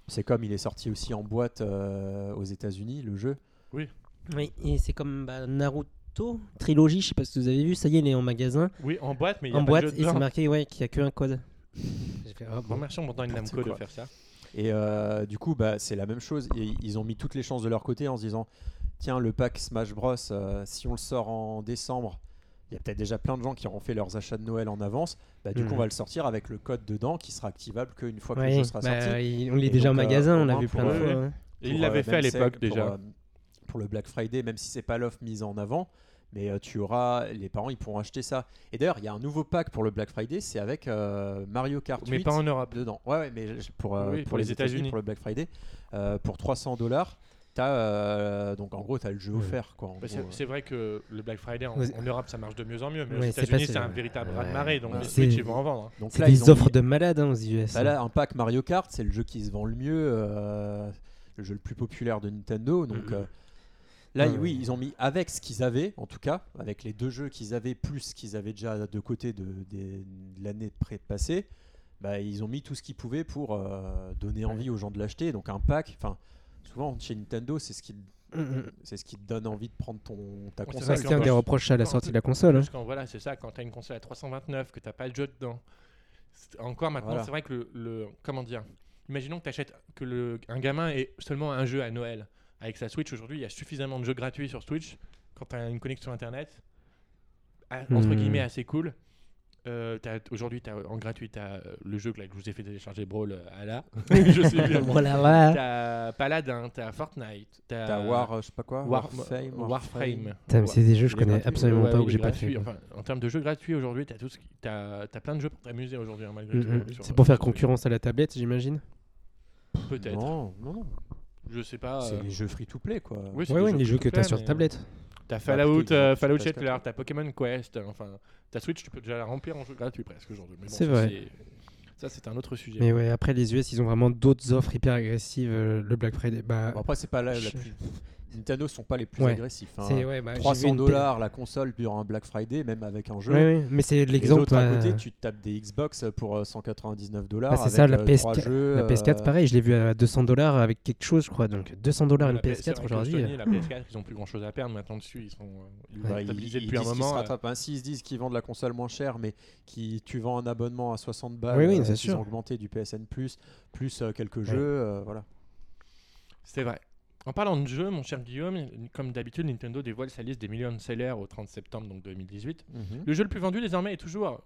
Speaker 2: C'est comme il est sorti aussi en boîte euh, aux États-Unis, le jeu.
Speaker 3: Oui, et c'est comme bah, Naruto, trilogie, je sais pas si vous avez vu, ça y est, il est en magasin,
Speaker 1: Oui, en boîte, mais il y a
Speaker 3: en
Speaker 1: pas
Speaker 3: boîte,
Speaker 1: de jeu
Speaker 3: et c'est marqué ouais, qu'il y a que un code. J'ai fait, ah,
Speaker 1: Bon, merci, on à une
Speaker 2: N'importe
Speaker 1: Namco de
Speaker 2: quoi.
Speaker 1: faire ça.
Speaker 2: Et euh, du coup, bah, c'est la même chose. Et ils ont mis toutes les chances de leur côté en se disant tiens, le pack Smash Bros, euh, si on le sort en décembre, il y a peut-être déjà plein de gens qui auront fait leurs achats de Noël en avance. Bah, du coup,
Speaker 3: Mhm.
Speaker 2: on va le sortir avec le code dedans qui sera activable qu'une fois que le
Speaker 3: Ouais,
Speaker 2: jeu sera
Speaker 3: bah,
Speaker 2: sorti.
Speaker 3: il- on l'est déjà en
Speaker 2: donc, euh,
Speaker 3: magasin, on l'a vu
Speaker 2: pour,
Speaker 3: plein de fois.
Speaker 1: il l'avait
Speaker 2: euh,
Speaker 1: fait à l'époque déjà.
Speaker 2: Pour, euh, pour le Black Friday, même si c'est pas l'offre mise en avant, mais euh, tu auras, les parents ils pourront acheter ça. Et d'ailleurs, il y a un nouveau pack pour le Black Friday, c'est avec euh, Mario Kart 8
Speaker 1: Mais pas en Europe.
Speaker 2: dedans. Ouais, ouais, mais pour, euh,
Speaker 1: Oui,
Speaker 2: pour,
Speaker 1: pour
Speaker 2: les
Speaker 1: les
Speaker 2: États-Unis
Speaker 1: États-Unis.
Speaker 2: pour le Black Friday, euh, pour 300 dollars. T'as, euh, donc en gros, tu as le jeu
Speaker 4: Ouais.
Speaker 2: offert. Quoi,
Speaker 1: Bah, c'est vrai que le Black Friday en,
Speaker 4: Ouais.
Speaker 1: en Europe ça marche de mieux en mieux, mais
Speaker 4: Ouais,
Speaker 1: aux
Speaker 4: c'est
Speaker 1: États-Unis c'est un
Speaker 4: ouais.
Speaker 1: véritable
Speaker 4: Ouais.
Speaker 1: raz-de-marée, donc
Speaker 2: Ouais.
Speaker 1: les
Speaker 4: C'est-
Speaker 1: Switch ils vont en vendre. hein.
Speaker 2: Donc
Speaker 4: C'est
Speaker 2: là, ils
Speaker 4: des offres
Speaker 2: mis-
Speaker 4: de malades hein, aux US.
Speaker 2: Bah là, un pack Mario Kart, c'est le jeu qui se vend le mieux, euh, le jeu le plus populaire de Nintendo. Donc
Speaker 4: Mhm.
Speaker 2: euh, là, oui, ils ont mis avec ce qu'ils avaient, en tout cas, avec les deux jeux qu'ils avaient, plus ce qu'ils avaient déjà de côté de, des- de l'année pré passée, bah, ils ont mis tout ce qu'ils pouvaient pour euh, donner envie aux gens de l'acheter. Donc un pack, enfin, souvent chez Nintendo, c'est ce qui
Speaker 4: Mm, mm.
Speaker 2: c'est ce qui te donne envie de prendre ton, ta
Speaker 1: c'est
Speaker 2: console.
Speaker 1: qu'en
Speaker 4: un des reproches à la sortie de la console. hein.
Speaker 1: Qu'en- voilà, c'est ça, quand tu as une console à 329, que tu pas le jeu dedans. c'est- Encore maintenant,
Speaker 2: Voilà.
Speaker 1: c'est vrai que le, le- Comment dire Imaginons que tu achètes. Que le, un gamin ait seulement un jeu à Noël. Avec sa Switch, aujourd'hui, il y a suffisamment de jeux gratuits sur Switch. Quand tu as une connexion internet, à- entre
Speaker 4: Hmm.
Speaker 1: guillemets, assez cool. Euh, t'as- Aujourd'hui, t'as- en gratuit, tu as le jeu que, là, que je vous ai fait télécharger Brawl euh, à la. (laughs) je sais bien.
Speaker 4: Voilà, là.
Speaker 1: T'as Paladin, t'as Fortnite, t'as
Speaker 2: T'as War, euh, je sais pas quoi,
Speaker 1: War-
Speaker 2: Warframe,
Speaker 1: Warframe.
Speaker 4: C'est des jeux que je connais absolument
Speaker 1: Ouais,
Speaker 4: pas ou que j'ai pas fait.
Speaker 1: Enfin, en termes de jeux gratuits aujourd'hui, t'as tout ce qui- t'as t'as plein de jeux pour t'amuser aujourd'hui hein, malgré
Speaker 4: Mm,
Speaker 1: tout.
Speaker 4: mm. C'est pour faire concurrence à la tablette, j'imagine.
Speaker 1: Peut-être.
Speaker 2: Non, non, non.
Speaker 1: Je sais pas.
Speaker 2: C'est
Speaker 1: euh,
Speaker 2: les jeux free to play quoi.
Speaker 1: oui, c'est
Speaker 4: Ouais,
Speaker 1: des
Speaker 4: ouais, les jeux que
Speaker 1: free-to-play,
Speaker 4: t'as sur tablette.
Speaker 1: T'as
Speaker 2: Bah,
Speaker 1: Fallout, euh,
Speaker 2: ont
Speaker 1: Fallout
Speaker 2: PS4.
Speaker 1: Shelter, t'as Pokémon Quest. euh, Enfin, ta Switch, tu peux déjà la remplir en jeu gratuit presque aujourd'hui. bon,
Speaker 4: C'est vrai.
Speaker 1: Ça, c'est un autre sujet.
Speaker 4: Mais ouais, après les US, ils ont vraiment d'autres offres hyper agressives. euh, le Black Friday, bah,
Speaker 2: Bon, après c'est pas la, la
Speaker 4: Je-
Speaker 2: plus Nintendo sont pas les plus
Speaker 4: Ouais.
Speaker 2: agressifs. hein.
Speaker 4: ouais, bah, j'ai vu
Speaker 2: 300
Speaker 4: une
Speaker 2: dollars la console durant un Black Friday, même avec un jeu.
Speaker 4: Ouais, ouais, mais c'est l'exemple.
Speaker 2: à
Speaker 4: bah,
Speaker 2: côté, tu te tapes des Xbox pour euh, 199 dollars.
Speaker 4: Bah, c'est ça, la PS4
Speaker 2: Jeux,
Speaker 4: La PS4,
Speaker 2: euh,
Speaker 4: pareil, je l'ai vu à 200 dollars avec quelque chose, je crois. Donc 200 dollars une
Speaker 1: La PS- c'est
Speaker 4: PS4
Speaker 1: vrai que
Speaker 4: aujourd'hui. Euh,
Speaker 1: La PS4, ils ont plus grand chose à perdre maintenant dessus. Ils sont euh, ils
Speaker 2: bah, ils,
Speaker 1: stabilisé
Speaker 2: ils
Speaker 1: depuis un moment. euh,
Speaker 2: rattrapent. Hein, S'ils se disent qu'ils vendent la console moins chère, mais qui tu vends un abonnement à 60 balles,
Speaker 4: Oui, oui,
Speaker 2: euh,
Speaker 4: c'est sûr.
Speaker 2: ont augmenté du PSN plus, plus euh, quelques jeux, euh, voilà.
Speaker 1: C'est vrai. En parlant de jeux, mon cher Guillaume, comme d'habitude, Nintendo dévoile sa liste des millions de sellers au 30 septembre donc 2018. Le jeu le plus vendu désormais est toujours,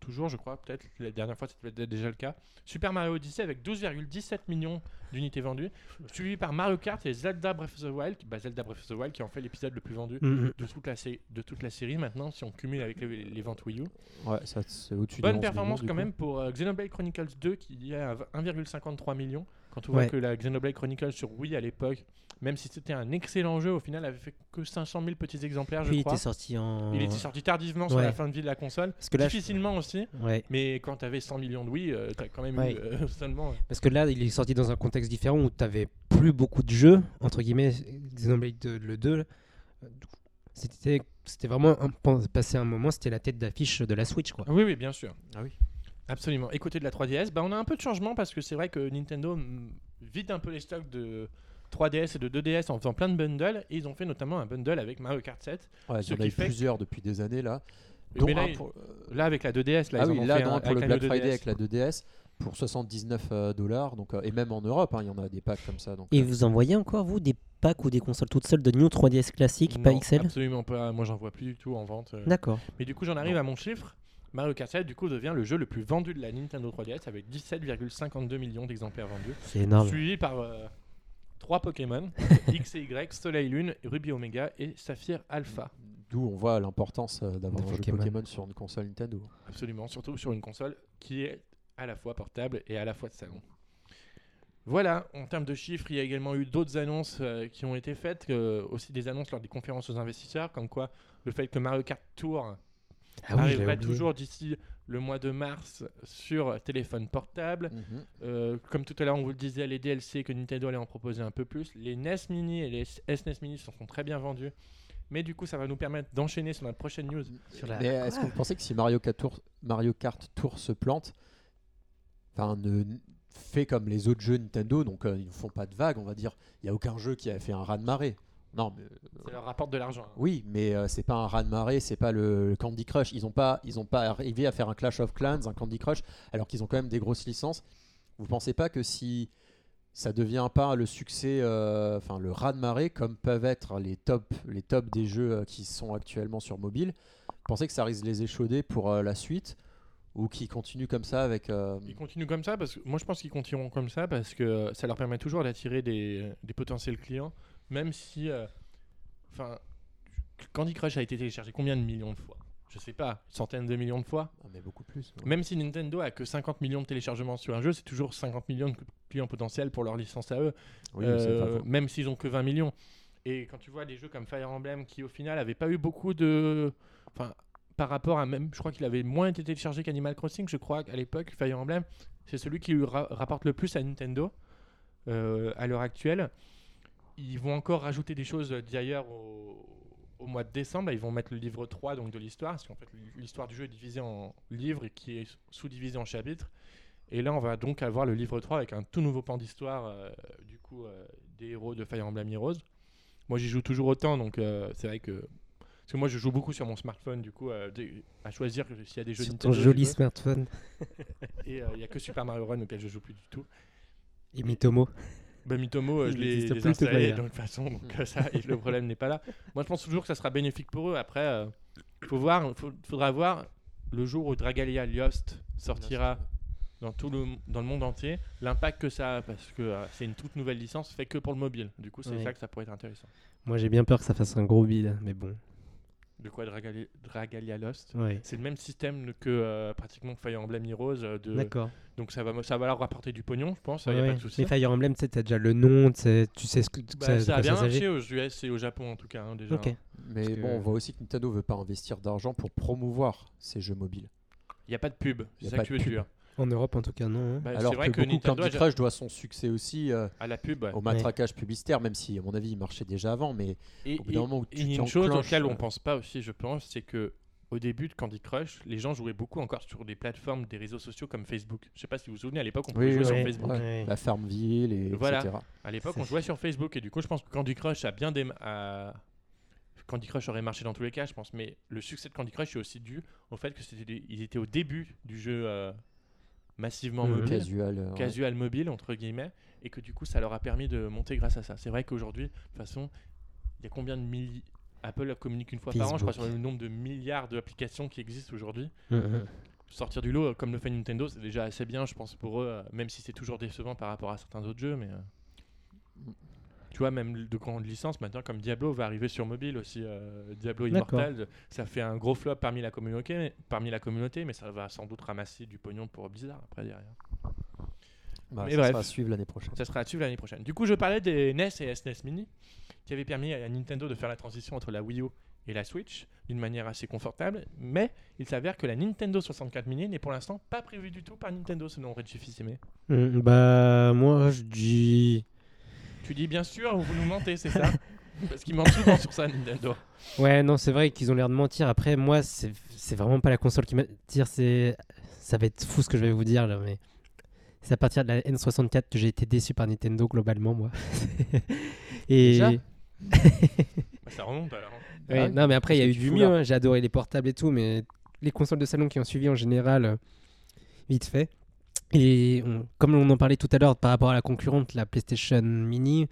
Speaker 1: toujours je crois, peut-être, la dernière fois c'était déjà le cas, Super Mario Odyssey avec 12,17 millions d'unités vendues, suivi par Mario Kart et Zelda Breath of the Wild, qui- bah, Zelda Breath of the Wild qui en fait l'épisode le plus vendu
Speaker 4: mm, mm.
Speaker 1: de toute, la de toute la série maintenant, si on cumule avec les, les ventes Wii U.
Speaker 2: Ouais, ça c'est au-dessus. des
Speaker 1: Bonne
Speaker 2: 11
Speaker 1: performance quand même pour euh, Xenoblade Chronicles 2 qui est à 1,53 millions. Quand on
Speaker 4: Ouais.
Speaker 1: voit que la Xenoblade Chronicles sur Wii à l'époque, même si c'était un excellent jeu, au final avait fait que 500 000 petits exemplaires, je
Speaker 3: il
Speaker 1: crois.
Speaker 3: était sorti en.
Speaker 1: Il était sorti tardivement sur la fin de vie de la console.
Speaker 4: Parce que là, je-
Speaker 1: Difficilement aussi,
Speaker 4: ouais.
Speaker 1: mais quand tu avais 100 millions de Wii, euh, t'as quand même eu euh, (laughs) seulement.
Speaker 4: Parce que là, il est sorti dans un contexte différent où tu avais plus beaucoup de jeux, entre guillemets, Xenoblade 2, le 2. euh, C'était c'était vraiment un, passé un moment, c'était la tête d'affiche de la Switch quoi.
Speaker 1: Oui, oui, bien sûr.
Speaker 2: Ah oui.
Speaker 1: Absolument. Et côté de la 3DS, bah, on a un peu de changement parce que c'est vrai que Nintendo vide un peu les stocks de 3DS et de 2DS en faisant plein de bundles. Et ils ont fait notamment un bundle avec Mario Kart 7.
Speaker 2: Ouais,
Speaker 1: Ce
Speaker 2: il y en a eu
Speaker 1: fait-
Speaker 2: plusieurs depuis des années là.
Speaker 1: Mais là,
Speaker 2: pour- euh,
Speaker 1: Là, avec la 2DS, là,
Speaker 2: ah
Speaker 1: ils
Speaker 2: oui,
Speaker 1: en ont
Speaker 2: là
Speaker 1: fait
Speaker 2: non,
Speaker 1: un
Speaker 2: pour le Black Friday
Speaker 1: 2DS.
Speaker 2: avec la 2DS pour 79 dollars. Donc euh, et même en Europe, hein, il y en a des packs comme ça. Donc
Speaker 3: Et
Speaker 2: euh,
Speaker 3: vous envoyez encore, vous, des packs ou des consoles toutes seules de New 3DS classique, pas XL
Speaker 1: Absolument pas. Moi, j'en vois plus du tout en vente. euh.
Speaker 3: D'accord.
Speaker 1: Mais du coup, j'en arrive à mon chiffre. Mario Kart 7, du coup, devient le jeu le plus vendu de la Nintendo 3DS avec 17,52 millions d'exemplaires vendus.
Speaker 4: C'est énorme.
Speaker 1: Suivi par euh, trois Pokémon (laughs) X et Y, Soleil Lune, Ruby Omega et Saphir Alpha.
Speaker 2: D'où on voit l'importance euh, d'avoir
Speaker 4: Des
Speaker 2: un jeu
Speaker 4: Pokémon.
Speaker 2: Pokémon sur une console Nintendo.
Speaker 1: Absolument, surtout sur une console qui est à la fois portable et à la fois de salon. Voilà, en termes de chiffres, il y a également eu d'autres annonces euh, qui ont été faites, euh, aussi des annonces lors des conférences aux investisseurs, comme quoi le fait que Mario Kart Tour
Speaker 4: Ah oui, oublié.
Speaker 1: toujours d'ici le mois de mars sur téléphone portable.
Speaker 2: Mhm.
Speaker 1: Euh, comme tout à l'heure, on vous le disait, les DLC que Nintendo allait en proposer un peu plus. Les NES Mini et les SNES Mini se sont très bien vendus. Mais du coup, ça va nous permettre d'enchaîner sur notre prochaine news.
Speaker 4: Sur la-
Speaker 2: Mais est-ce que vous pensez que si Mario Kart Tour, Mario Kart Tour se plante, enfin ne fait comme les autres jeux Nintendo, donc euh, ils ne font pas de vagues, on va dire, il y a aucun jeu qui a fait un raz de marée. Non, mais
Speaker 1: Ça leur rapporte de l'argent.
Speaker 2: Oui, mais euh, c'est pas un raz de marée, c'est pas le, le Candy Crush. Ils ont pas, ils ont pas arrivé à faire un Clash of Clans, un Candy Crush, alors qu'ils ont quand même des grosses licences. Vous pensez pas que si ça devient pas le succès, euh, enfin le raz de marée, comme peuvent être les top, les tops des jeux euh, qui sont actuellement sur mobile, vous pensez que ça risque de les échauder pour euh, la suite? Ou qui continuent comme ça avec euh,
Speaker 1: Ils continuent comme ça parce que moi je pense qu'ils continueront comme ça parce que ça leur permet toujours d'attirer des, des potentiels clients, même si, euh, enfin, Candy Crush a été téléchargé combien de millions de fois? Je sais pas, centaines de millions de fois.
Speaker 2: Ah, mais beaucoup plus. ouais.
Speaker 1: Même si Nintendo a que 50 millions de téléchargements sur un jeu, c'est toujours 50 millions de clients potentiels pour leur licence à eux.
Speaker 2: Oui,
Speaker 1: Euh, même s'ils ont que 20 millions. Et quand tu vois des jeux comme Fire Emblem qui au final avaient pas eu beaucoup de, enfin par rapport à même, je crois qu'il avait moins été téléchargé qu'Animal Crossing, je crois qu'à l'époque Fire Emblem, c'est celui qui lui ra- rapporte le plus à Nintendo euh, à l'heure actuelle. Ils vont encore rajouter des choses d'ailleurs au, au mois de décembre. Là, Ils vont mettre le livre 3 donc de l'histoire, parce qu'en fait l'histoire du jeu est divisée en livres et qui est sous-divisée en chapitres. Et là, on va donc avoir le livre 3 avec un tout nouveau pan d'histoire euh, du coup euh, des héros de Fire Emblem Heroes. Moi, j'y joue toujours autant, donc euh, c'est vrai que parce que moi, je joue beaucoup sur mon smartphone, du coup, à choisir s'il y a des jeux
Speaker 3: Sur
Speaker 1: Nintendo.
Speaker 3: ton joli smartphone. (laughs)
Speaker 1: Et il y a que Super Mario Run auquel je joue plus du tout.
Speaker 3: Et Mitomo.
Speaker 1: Bah, Mitomo, euh,
Speaker 3: Il
Speaker 1: je l'ai
Speaker 3: plus, tout
Speaker 1: de toute façon, donc euh, ça, et le problème n'est pas là. Moi, je pense toujours que ça sera bénéfique pour eux. Après, euh, faut voir, faut- faudra voir le jour où Dragalia Lost sortira dans tout le, dans le monde entier, l'impact que ça a, parce que euh, c'est une toute nouvelle licence, fait que pour le mobile. Du coup, c'est
Speaker 3: Ouais.
Speaker 1: ça que ça pourrait être intéressant.
Speaker 3: Moi j'ai bien peur que ça fasse un gros bide, mais bon.
Speaker 1: De quoi Dragalia, Dragalia Lost
Speaker 3: Ouais.
Speaker 1: C'est le même système que euh, pratiquement Fire Emblem Heroes. euh, de...
Speaker 3: D'accord.
Speaker 1: Donc ça va, ça va leur rapporter du pognon, je pense, il
Speaker 3: Ouais,
Speaker 1: n'y a
Speaker 3: ouais.
Speaker 1: pas de souci.
Speaker 3: Mais Fire Emblem, tu sais, t'as déjà le nom, tu sais tu sais ce que
Speaker 1: Bah,
Speaker 3: ça, de
Speaker 1: ça a bien marché aux US et au Japon en tout cas, hein, déjà.
Speaker 3: Ok.
Speaker 2: Mais
Speaker 3: Parce
Speaker 2: bon,
Speaker 3: que-
Speaker 2: on voit aussi que Nintendo veut pas investir d'argent pour promouvoir ces jeux mobiles.
Speaker 1: Il n'y a pas de pub, c'est ça
Speaker 2: pas
Speaker 1: que tu
Speaker 2: de
Speaker 1: veux dire.
Speaker 3: En Europe en tout cas, non. hein.
Speaker 1: Bah,
Speaker 2: Alors
Speaker 1: c'est vrai
Speaker 2: que,
Speaker 1: que,
Speaker 2: beaucoup
Speaker 1: Nintendo
Speaker 2: Candy
Speaker 1: a-
Speaker 2: Crush doit son succès aussi euh,
Speaker 1: à la pub. ouais.
Speaker 2: au matraquage publicitaire, même si à mon avis il marchait déjà avant. Mais
Speaker 1: Et
Speaker 2: au bout d'un
Speaker 1: et-
Speaker 2: moment où
Speaker 1: et
Speaker 2: tu
Speaker 1: il y a une chose auquel on
Speaker 2: euh,
Speaker 1: pense pas aussi, je pense, c'est que au début de Candy Crush, les gens jouaient beaucoup encore sur des plateformes des réseaux sociaux comme Facebook. Je sais pas si vous vous souvenez, à l'époque, on pouvait
Speaker 2: Oui,
Speaker 1: jouer sur. Facebook.
Speaker 2: ouais, la Farmville et
Speaker 1: Voilà.
Speaker 2: etc.
Speaker 1: À l'époque, on jouait sur Facebook et du coup, je pense que Candy Crush a bien a- Candy Crush aurait marché dans tous les cas, je pense. Mais le succès de Candy Crush est aussi dû au fait que c'était des- ils étaient au début du jeu euh, massivement
Speaker 3: Mhm.
Speaker 1: mobile.
Speaker 2: Casual. ouais.
Speaker 1: casual mobile entre guillemets et que du coup ça leur a permis de monter grâce à ça. C'est vrai qu'aujourd'hui, de toute façon, il y a combien de milliers Apple communique une fois par an, je crois, sur le nombre de milliards d'applications qui existent aujourd'hui.
Speaker 3: Mhm.
Speaker 1: Sortir du lot, euh, comme le fait Nintendo, c'est déjà assez bien, je pense, pour eux, euh, même si c'est toujours décevant par rapport à certains autres jeux. Mais euh, tu vois, même de grandes licences maintenant, comme Diablo, va arriver sur mobile aussi. euh, Diablo. Immortal, ça fait un gros flop parmi la communauté, parmi la communauté, mais ça va sans doute ramasser du pognon pour Blizzard après derrière.
Speaker 2: Bah,
Speaker 1: Mais
Speaker 2: ça
Speaker 1: bref.
Speaker 2: sera à suivre l'année prochaine.
Speaker 1: Ça sera à suivre l'année prochaine. Du coup, je parlais des NES et SNES Mini qui avaient permis à Nintendo de faire la transition entre la Wii U et la Switch d'une manière assez confortable. Mais il s'avère que la Nintendo 64 Mini n'est pour l'instant pas prévue du tout par Nintendo selon Reggie Fils-Aimé.
Speaker 3: Mhm, Bah, moi je dis.
Speaker 1: Tu dis bien sûr, vous nous mentez, c'est ça (laughs) Parce qu'ils mentent souvent sur ça, Nintendo.
Speaker 3: Ouais, non, c'est vrai qu'ils ont l'air de mentir. Après, moi, c'est vraiment pas la console qui m'attire. C'est ça va être fou ce que je vais vous dire là, mais c'est à partir de la N64 que j'ai été déçu par Nintendo globalement, moi. (laughs) Et
Speaker 2: Déjà (laughs)
Speaker 1: Bah, ça remonte alors.
Speaker 3: Ouais,
Speaker 2: Ah,
Speaker 3: non, mais après, il y a eu du mieux. hein. J'ai adoré les portables et tout, mais les consoles de salon qui ont suivi en général, euh, vite fait. Et on- comme on en parlait tout à l'heure par rapport à la concurrente, la PlayStation Mini,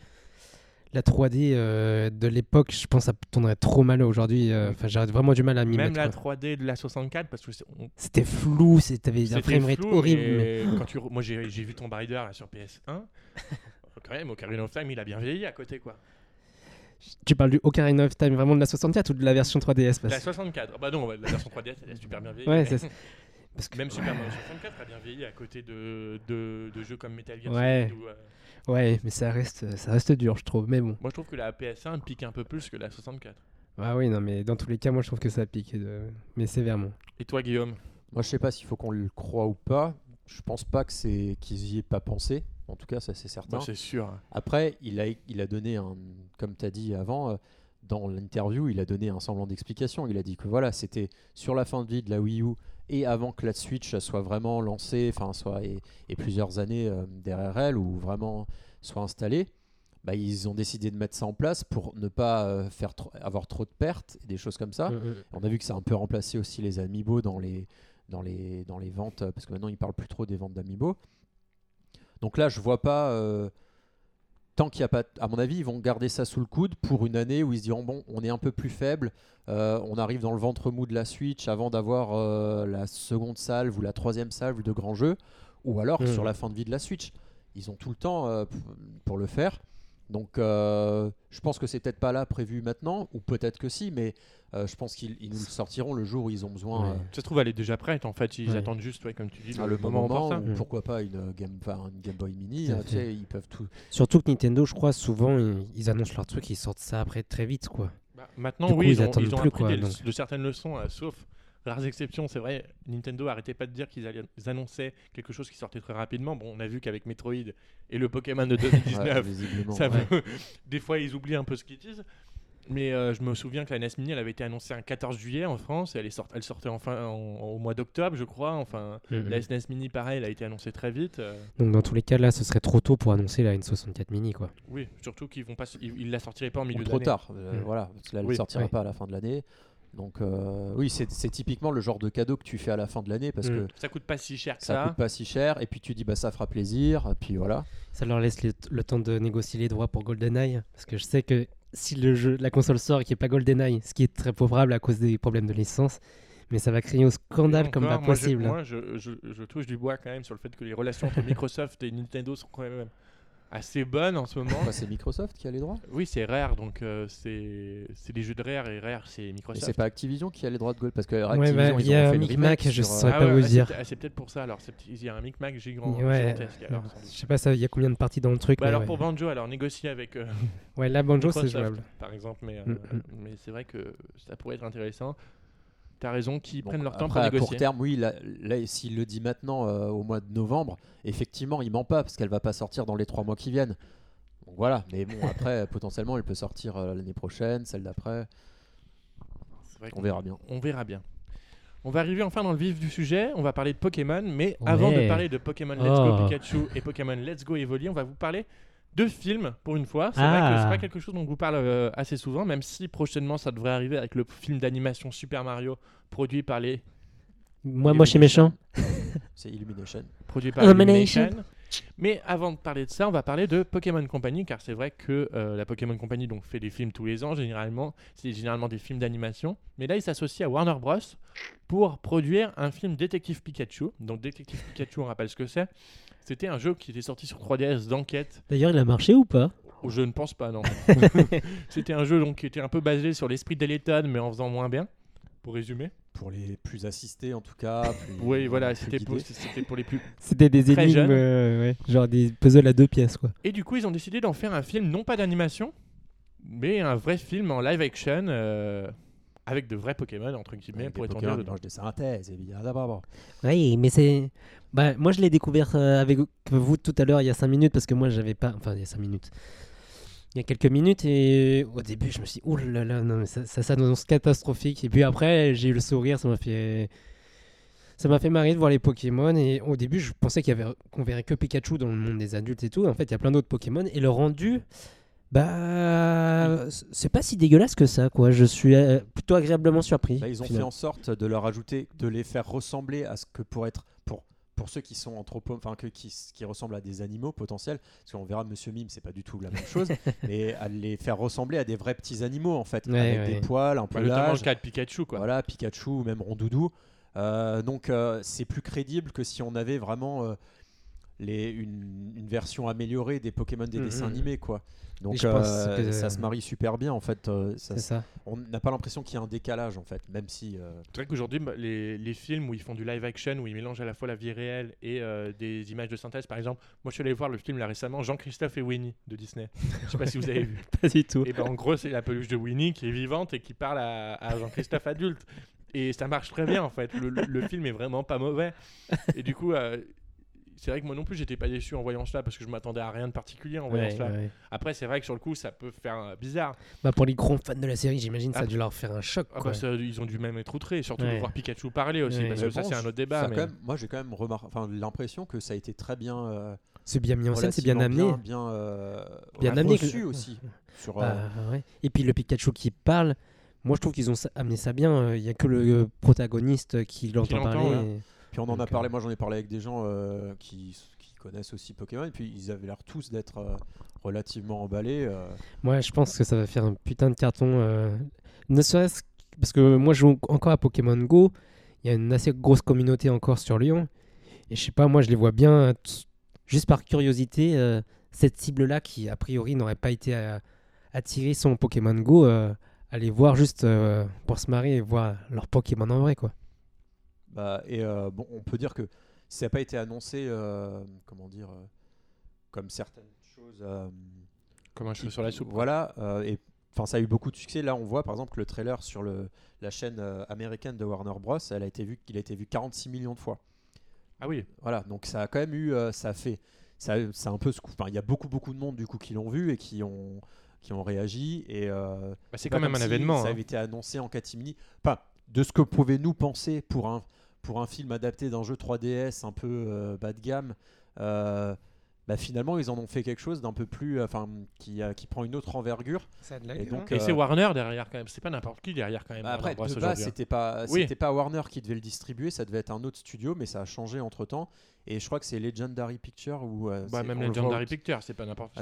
Speaker 3: la 3D euh, de l'époque, je pense ça tournerait trop mal aujourd'hui. euh, Enfin, j'aurais vraiment du mal à m'y
Speaker 1: Même la
Speaker 3: quoi.
Speaker 1: 3D de la 64, parce que on-
Speaker 3: C'était flou, t'avais un
Speaker 1: c'était
Speaker 3: framerate horrible. mais-
Speaker 1: quand tu Moi, j'ai vu Tomb Raider là, sur PS1. (laughs) Quand même, Ocarina of Time, il a bien vieilli à côté, quoi.
Speaker 3: Tu parles du Ocarina of Time vraiment de la 64 ou de la version 3DS parce-
Speaker 1: La 64. Bah non, la version 3DS, elle est super bien vieillie.
Speaker 3: Ouais,
Speaker 1: mais-. (laughs)
Speaker 3: Parce que-
Speaker 1: Même Super Mario 64 a bien vieilli à côté de, de, de jeux comme Metal Gear
Speaker 3: Ouais.
Speaker 1: Solid ou, euh,
Speaker 3: Ouais, mais ça reste, ça reste dur, je trouve. Mais bon.
Speaker 1: Moi, je trouve que la PS1 pique un peu plus que la 64.
Speaker 3: Ah oui, non, mais dans tous les cas, moi, je trouve que ça pique. euh, Mais sévèrement.
Speaker 1: Et toi, Guillaume?
Speaker 2: Moi, je sais pas s'il faut qu'on le croit ou pas. Je pense pas que c'est qu'ils y aient pas pensé. En tout cas, ça c'est certain.
Speaker 1: C'est sûr.
Speaker 2: Après, il a, il a donné un, comme tu as dit avant, euh, dans l'interview, il a donné un semblant d'explication. Il a dit que voilà, c'était sur la fin de vie de la Wii U et avant que la Switch soit vraiment lancée, enfin soit et, et plusieurs années euh, derrière elle ou vraiment soit installée. Bah, ils ont décidé de mettre ça en place pour ne pas euh, faire avoir trop de pertes et des choses comme ça.
Speaker 3: Mm, mm.
Speaker 2: On a vu que ça a un peu remplacé aussi les amiibo dans les, dans les, dans les ventes, parce que maintenant ils parlent plus trop des ventes d'amiibo. Donc là, je vois pas. euh, tant qu'il n'y a pas. À mon avis, ils vont garder ça sous le coude pour une année où ils se diront bon, on est un peu plus faible, euh, on arrive dans le ventre mou de la Switch avant d'avoir euh, la seconde salve ou la troisième salve de grands jeux, ou alors
Speaker 3: Mhm.
Speaker 2: sur la fin de vie de la Switch. Ils ont tout le temps euh, pour le faire. Donc, euh, je pense que c'est peut-être pas là prévu maintenant, ou peut-être que si, mais euh, je pense qu'ils ils nous le sortiront le jour où ils ont besoin.
Speaker 3: Ouais.
Speaker 2: euh,
Speaker 1: Ça se trouve, elle est déjà prête. En fait, ils
Speaker 3: Ouais.
Speaker 1: attendent juste, ouais, comme tu dis,
Speaker 2: le bon moment,
Speaker 1: opportun.
Speaker 2: ou pourquoi pas une Game, enfin, une Game Boy Mini. Hein, tu
Speaker 3: fait.
Speaker 2: sais, ils peuvent tout.
Speaker 3: Surtout que Nintendo, je crois, souvent, ils, ils annoncent leur truc, ils sortent ça après très vite, quoi.
Speaker 1: Bah, maintenant,
Speaker 3: Du coup,
Speaker 1: oui,
Speaker 3: ils
Speaker 1: ils, ont,
Speaker 3: attendent
Speaker 1: ils ont
Speaker 3: plus,
Speaker 1: appris
Speaker 3: quoi,
Speaker 1: des-
Speaker 3: donc.
Speaker 1: de certaines leçons, euh, sauf rares exceptions. C'est vrai, Nintendo arrêtait pas de dire qu'ils annonçaient quelque chose qui sortait très rapidement. Bon, on a vu qu'avec Metroid et le Pokémon de 2019, (laughs)
Speaker 2: Ouais, visiblement.
Speaker 1: ça
Speaker 2: ouais.
Speaker 1: veut- (laughs) des fois ils oublient un peu ce qu'ils disent. Mais euh, je me souviens que la NES Mini, elle avait été annoncée un 14 juillet en France et elle, est sort- elle sortait enfin en- au mois d'octobre, je crois. Enfin, la SNES Mini, pareil, elle a été annoncée très vite. euh,
Speaker 3: Donc, dans tous les cas, là, ce serait trop tôt pour annoncer la N64 Mini, quoi.
Speaker 1: oui, surtout qu'ils vont pas, s- ils, ils la sortiraient pas en milieu
Speaker 2: trop
Speaker 1: d'année.
Speaker 2: tard. euh,
Speaker 3: Mm.
Speaker 2: Voilà, parce que là, elle ne
Speaker 1: Oui,
Speaker 2: sortira
Speaker 3: ouais.
Speaker 2: pas à la fin de l'année. Donc, euh, oui, c'est typiquement le genre de cadeau que tu fais à la fin de l'année parce
Speaker 3: Mm.
Speaker 2: que
Speaker 1: Ça coûte pas si cher que
Speaker 2: ça
Speaker 1: ça.
Speaker 2: coûte pas si cher. Et puis tu dis, bah ça fera plaisir. Et puis voilà.
Speaker 3: Ça leur laisse le, le temps de négocier les droits pour GoldenEye. Parce que je sais que si le jeu, la console sort et qu'il n'y a pas GoldenEye, ce qui est très probable à cause des problèmes de licence, mais ça va créer au scandale comme pas
Speaker 1: moi, je-
Speaker 3: possible.
Speaker 1: Moi, je, je- je touche du bois quand même sur le fait que les relations entre (laughs) Microsoft et Nintendo sont quand même assez bonnes en ce moment.
Speaker 2: Bah, c'est Microsoft qui a les droits.
Speaker 1: Oui, c'est Rare, donc euh, c'est c'est des jeux de Rare et Rare, c'est
Speaker 2: Et
Speaker 1: Microsoft.
Speaker 2: c'est pas Activision qui a les droits de Gold parce que
Speaker 3: Ouais,
Speaker 2: Activision,
Speaker 3: bah,
Speaker 2: ils
Speaker 3: y
Speaker 2: ont
Speaker 3: a
Speaker 2: fait le
Speaker 3: Micmac, je
Speaker 2: sur, euh,
Speaker 3: saurais
Speaker 1: Ah
Speaker 3: pas
Speaker 1: ouais,
Speaker 3: vous
Speaker 1: ah,
Speaker 3: dire.
Speaker 1: c'est- ah, peut-être pour ça alors. Il y a un micmac gigant,
Speaker 3: Ouais.
Speaker 1: gigantesque doute.
Speaker 3: Je sais pas, ça- il y a combien de parties dans le truc.
Speaker 1: Bah
Speaker 3: mais
Speaker 1: alors
Speaker 3: ouais.
Speaker 1: pour Banjo, alors négocier avec euh,
Speaker 3: Ouais, là, Banjo, c'est
Speaker 1: Microsoft,
Speaker 3: jouable.
Speaker 1: par exemple, mais, euh,
Speaker 3: Mm, mm.
Speaker 1: mais c'est vrai que ça pourrait être intéressant. T'as raison, qu'ils
Speaker 2: Donc,
Speaker 1: prennent leur temps
Speaker 2: après,
Speaker 1: pour
Speaker 2: à
Speaker 1: négocier.
Speaker 2: court terme, oui, là, là, s'il le dit maintenant euh, au mois de novembre, effectivement, il ment pas parce qu'elle va pas sortir dans les trois mois qui viennent. Donc voilà, mais bon, (laughs) après, potentiellement, elle peut sortir euh, l'année prochaine, celle d'après. On verra bien.
Speaker 1: On verra bien. On va arriver enfin dans le vif du sujet. On va parler de Pokémon, mais avant de parler de Pokémon Let's Go
Speaker 3: Oh.
Speaker 1: Pikachu et Pokémon Let's Go Evoli, on va vous parler de films pour une fois. C'est
Speaker 3: Ah.
Speaker 1: vrai que c'est pas quelque chose dont on vous parle euh, assez souvent, même si prochainement ça devrait arriver avec le film d'animation Super Mario produit par les
Speaker 3: Moi, moi, je suis méchant. (laughs)
Speaker 2: C'est Illumination.
Speaker 1: produit par
Speaker 3: Illumination.
Speaker 1: Illumination. Mais avant de parler de ça, on va parler de Pokémon Company, car c'est vrai que euh, la Pokémon Company donc, fait des films tous les ans, généralement. C'est généralement des films d'animation. Mais là, ils s'associent à Warner Bros. pour produire un film Détective Pikachu. Donc, Détective Pikachu, on rappelle ce que c'est. C'était un jeu qui était sorti sur 3DS d'enquête.
Speaker 3: D'ailleurs, il a marché ou pas?
Speaker 1: Oh, je ne pense pas, non. (laughs) C'était un jeu donc, qui était un peu basé sur l'esprit d'Electon, mais en faisant moins bien, pour résumer.
Speaker 2: Pour les plus assistés, en tout cas. (laughs) plus-
Speaker 1: Oui, voilà, c'était pour, les plus (laughs)
Speaker 3: C'était des
Speaker 1: Très
Speaker 3: énigmes, euh, ouais, genre des puzzles à deux pièces, quoi.
Speaker 1: Et du coup, ils ont décidé d'en faire un film, non pas d'animation, mais un vrai film en live action, euh, avec de vrais Pokémon, entre guillemets,
Speaker 2: Avec
Speaker 1: pour
Speaker 2: des
Speaker 1: étendre
Speaker 2: Pokémon,
Speaker 1: dedans.
Speaker 2: non, des synthèses, évidemment.
Speaker 3: Oui, mais c'est. Bah, moi, je l'ai découvert euh, avec vous tout à l'heure, il y a 5 minutes, parce que moi, j'avais pas. Enfin, il y a 5 minutes. Il y a quelques minutes, et au début, je me suis dit, oh là là, non, mais ça, ça s'annonce catastrophique. Et puis après, j'ai eu le sourire, ça m'a fait. Ça m'a fait marrer de voir les Pokémon. Et au début, je pensais qu'il y avait qu'on verrait que Pikachu dans le monde des adultes et tout. En fait, il y a plein d'autres Pokémon. Et le rendu, bah, c'est pas si dégueulasse que ça, quoi. Je suis euh, plutôt agréablement surpris.
Speaker 2: Là, ils ont fait en sorte de leur ajouter, de les faire ressembler à ce que pour être pour pour ceux qui sont anthropo, enfin que qui, qui ressemblent à des animaux potentiels, parce qu'on verra Monsieur Mime, c'est pas du tout la même chose, (laughs) mais à les faire ressembler à des vrais petits animaux en fait,
Speaker 3: Ouais,
Speaker 2: avec
Speaker 3: ouais.
Speaker 2: des poils, un
Speaker 1: Bah, notamment le
Speaker 2: pelage,
Speaker 1: cas de Pikachu, quoi.
Speaker 2: voilà, Pikachu ou même Rondoudou. Euh, donc euh, c'est plus crédible que si on avait vraiment euh, les, une, une version améliorée des Pokémon des
Speaker 3: Mhm.
Speaker 2: dessins animés quoi. Donc
Speaker 3: je pense
Speaker 2: euh,
Speaker 3: que-
Speaker 2: ça se marie super bien en fait. euh, ça-
Speaker 3: C'est ça.
Speaker 2: on n'a pas l'impression qu'il y a un décalage en fait, même si euh,
Speaker 1: C'est vrai qu'aujourd'hui, les, les films où ils font du live action, où ils mélangent à la fois la vie réelle et euh, des images de synthèse, par exemple, moi je suis allé voir le film là récemment, Jean-Christophe et Winnie de Disney. Je sais pas si vous avez vu. (laughs)
Speaker 3: Pas du tout.
Speaker 1: Et ben en gros, c'est la peluche de Winnie qui est vivante et qui parle à, à Jean-Christophe adulte. Et ça marche très bien en fait. Le, le- le film est vraiment pas mauvais. Et du coup, euh, c'est vrai que moi non plus, j'étais pas déçu en voyant cela parce que je m'attendais à rien de particulier en voyant
Speaker 3: Ouais,
Speaker 1: cela.
Speaker 3: ouais.
Speaker 1: Après, c'est vrai que sur le coup, ça peut faire euh, bizarre.
Speaker 3: Bah pour les grands fans de la série, j'imagine ça a
Speaker 1: Ah.
Speaker 3: dû leur faire un choc.
Speaker 1: Ah
Speaker 3: quoi.
Speaker 1: bah, ça, ils ont dû même être outrés, surtout de voir Pikachu parler aussi,
Speaker 3: Ouais.
Speaker 1: parce que ça c'est un autre débat.
Speaker 2: a
Speaker 1: mais-
Speaker 2: quand même- moi j'ai quand même enfin l'impression que ça a été très bien. euh,
Speaker 3: c'est bien mis en scène, c'est bien amené.
Speaker 2: bien, bien, euh,
Speaker 3: Bien amené, que-
Speaker 2: aussi. Sur,
Speaker 3: Bah,
Speaker 2: euh,
Speaker 3: ouais. Et puis le Pikachu qui parle, moi je trouve qu'ils ont amené ça bien. Il y a que le protagoniste qui l'entend
Speaker 1: l'entend,
Speaker 3: parler.
Speaker 2: Puis on en a parlé, moi j'en ai parlé avec des gens euh, qui, qui connaissent aussi Pokémon, et puis ils avaient l'air tous d'être euh, relativement emballés. euh.
Speaker 3: Moi je pense que ça va faire un putain de carton. euh, Ne serait-ce que- parce que moi je joue encore à Pokémon Go. Il y a une assez grosse communauté encore sur Lyon. Et je sais pas, moi je les vois bien, juste par curiosité, euh,
Speaker 4: cette cible-là qui, a priori, n'aurait pas été euh, attirée sans Pokémon Go, euh, aller voir juste euh, pour se marrer et voir leur Pokémon en vrai, quoi.
Speaker 2: Bah, et euh, bon, on peut dire que ça n'a pas été annoncé, euh, comment dire, euh, comme certaines choses.
Speaker 1: Comme un cheveu sur la soupe.
Speaker 2: Voilà, et enfin ça a eu beaucoup de succès. Là, on voit par exemple le trailer sur le, la chaîne euh, américaine de Warner Bros. Elle a été vu, il a été vu 46 millions de fois.
Speaker 1: Ah oui.
Speaker 2: Voilà, donc ça a quand même eu, euh, ça a fait, ça, ça a un peu enfin, il y a beaucoup beaucoup de monde du coup qui l'ont vu et qui ont qui ont réagi et euh,
Speaker 1: Bah, c'est
Speaker 2: pas
Speaker 1: quand même un
Speaker 2: si
Speaker 1: événement.
Speaker 2: Ça
Speaker 1: hein.
Speaker 2: avait été annoncé en catimini. Enfin, de ce que pouvez nous penser pour un pour un film adapté d'un jeu 3DS un peu euh, bas de gamme. euh, bah, finalement, ils en ont fait quelque chose d'un peu plus, euh, enfin, qui, qui prend une autre envergure.
Speaker 4: Ça de
Speaker 2: Et donc,
Speaker 1: Et
Speaker 2: euh,
Speaker 1: c'est Warner derrière quand même. C'est pas n'importe qui derrière quand même.
Speaker 2: bah, après, de base,
Speaker 1: hein.
Speaker 2: c'était pas,
Speaker 1: Oui.
Speaker 2: c'était pas Warner qui devait le distribuer, ça devait être un autre studio, mais ça a changé entre temps. Et je crois que c'est Legendary Pictures ou. euh,
Speaker 1: Bah, même Legendary Pictures, c'est pas n'importe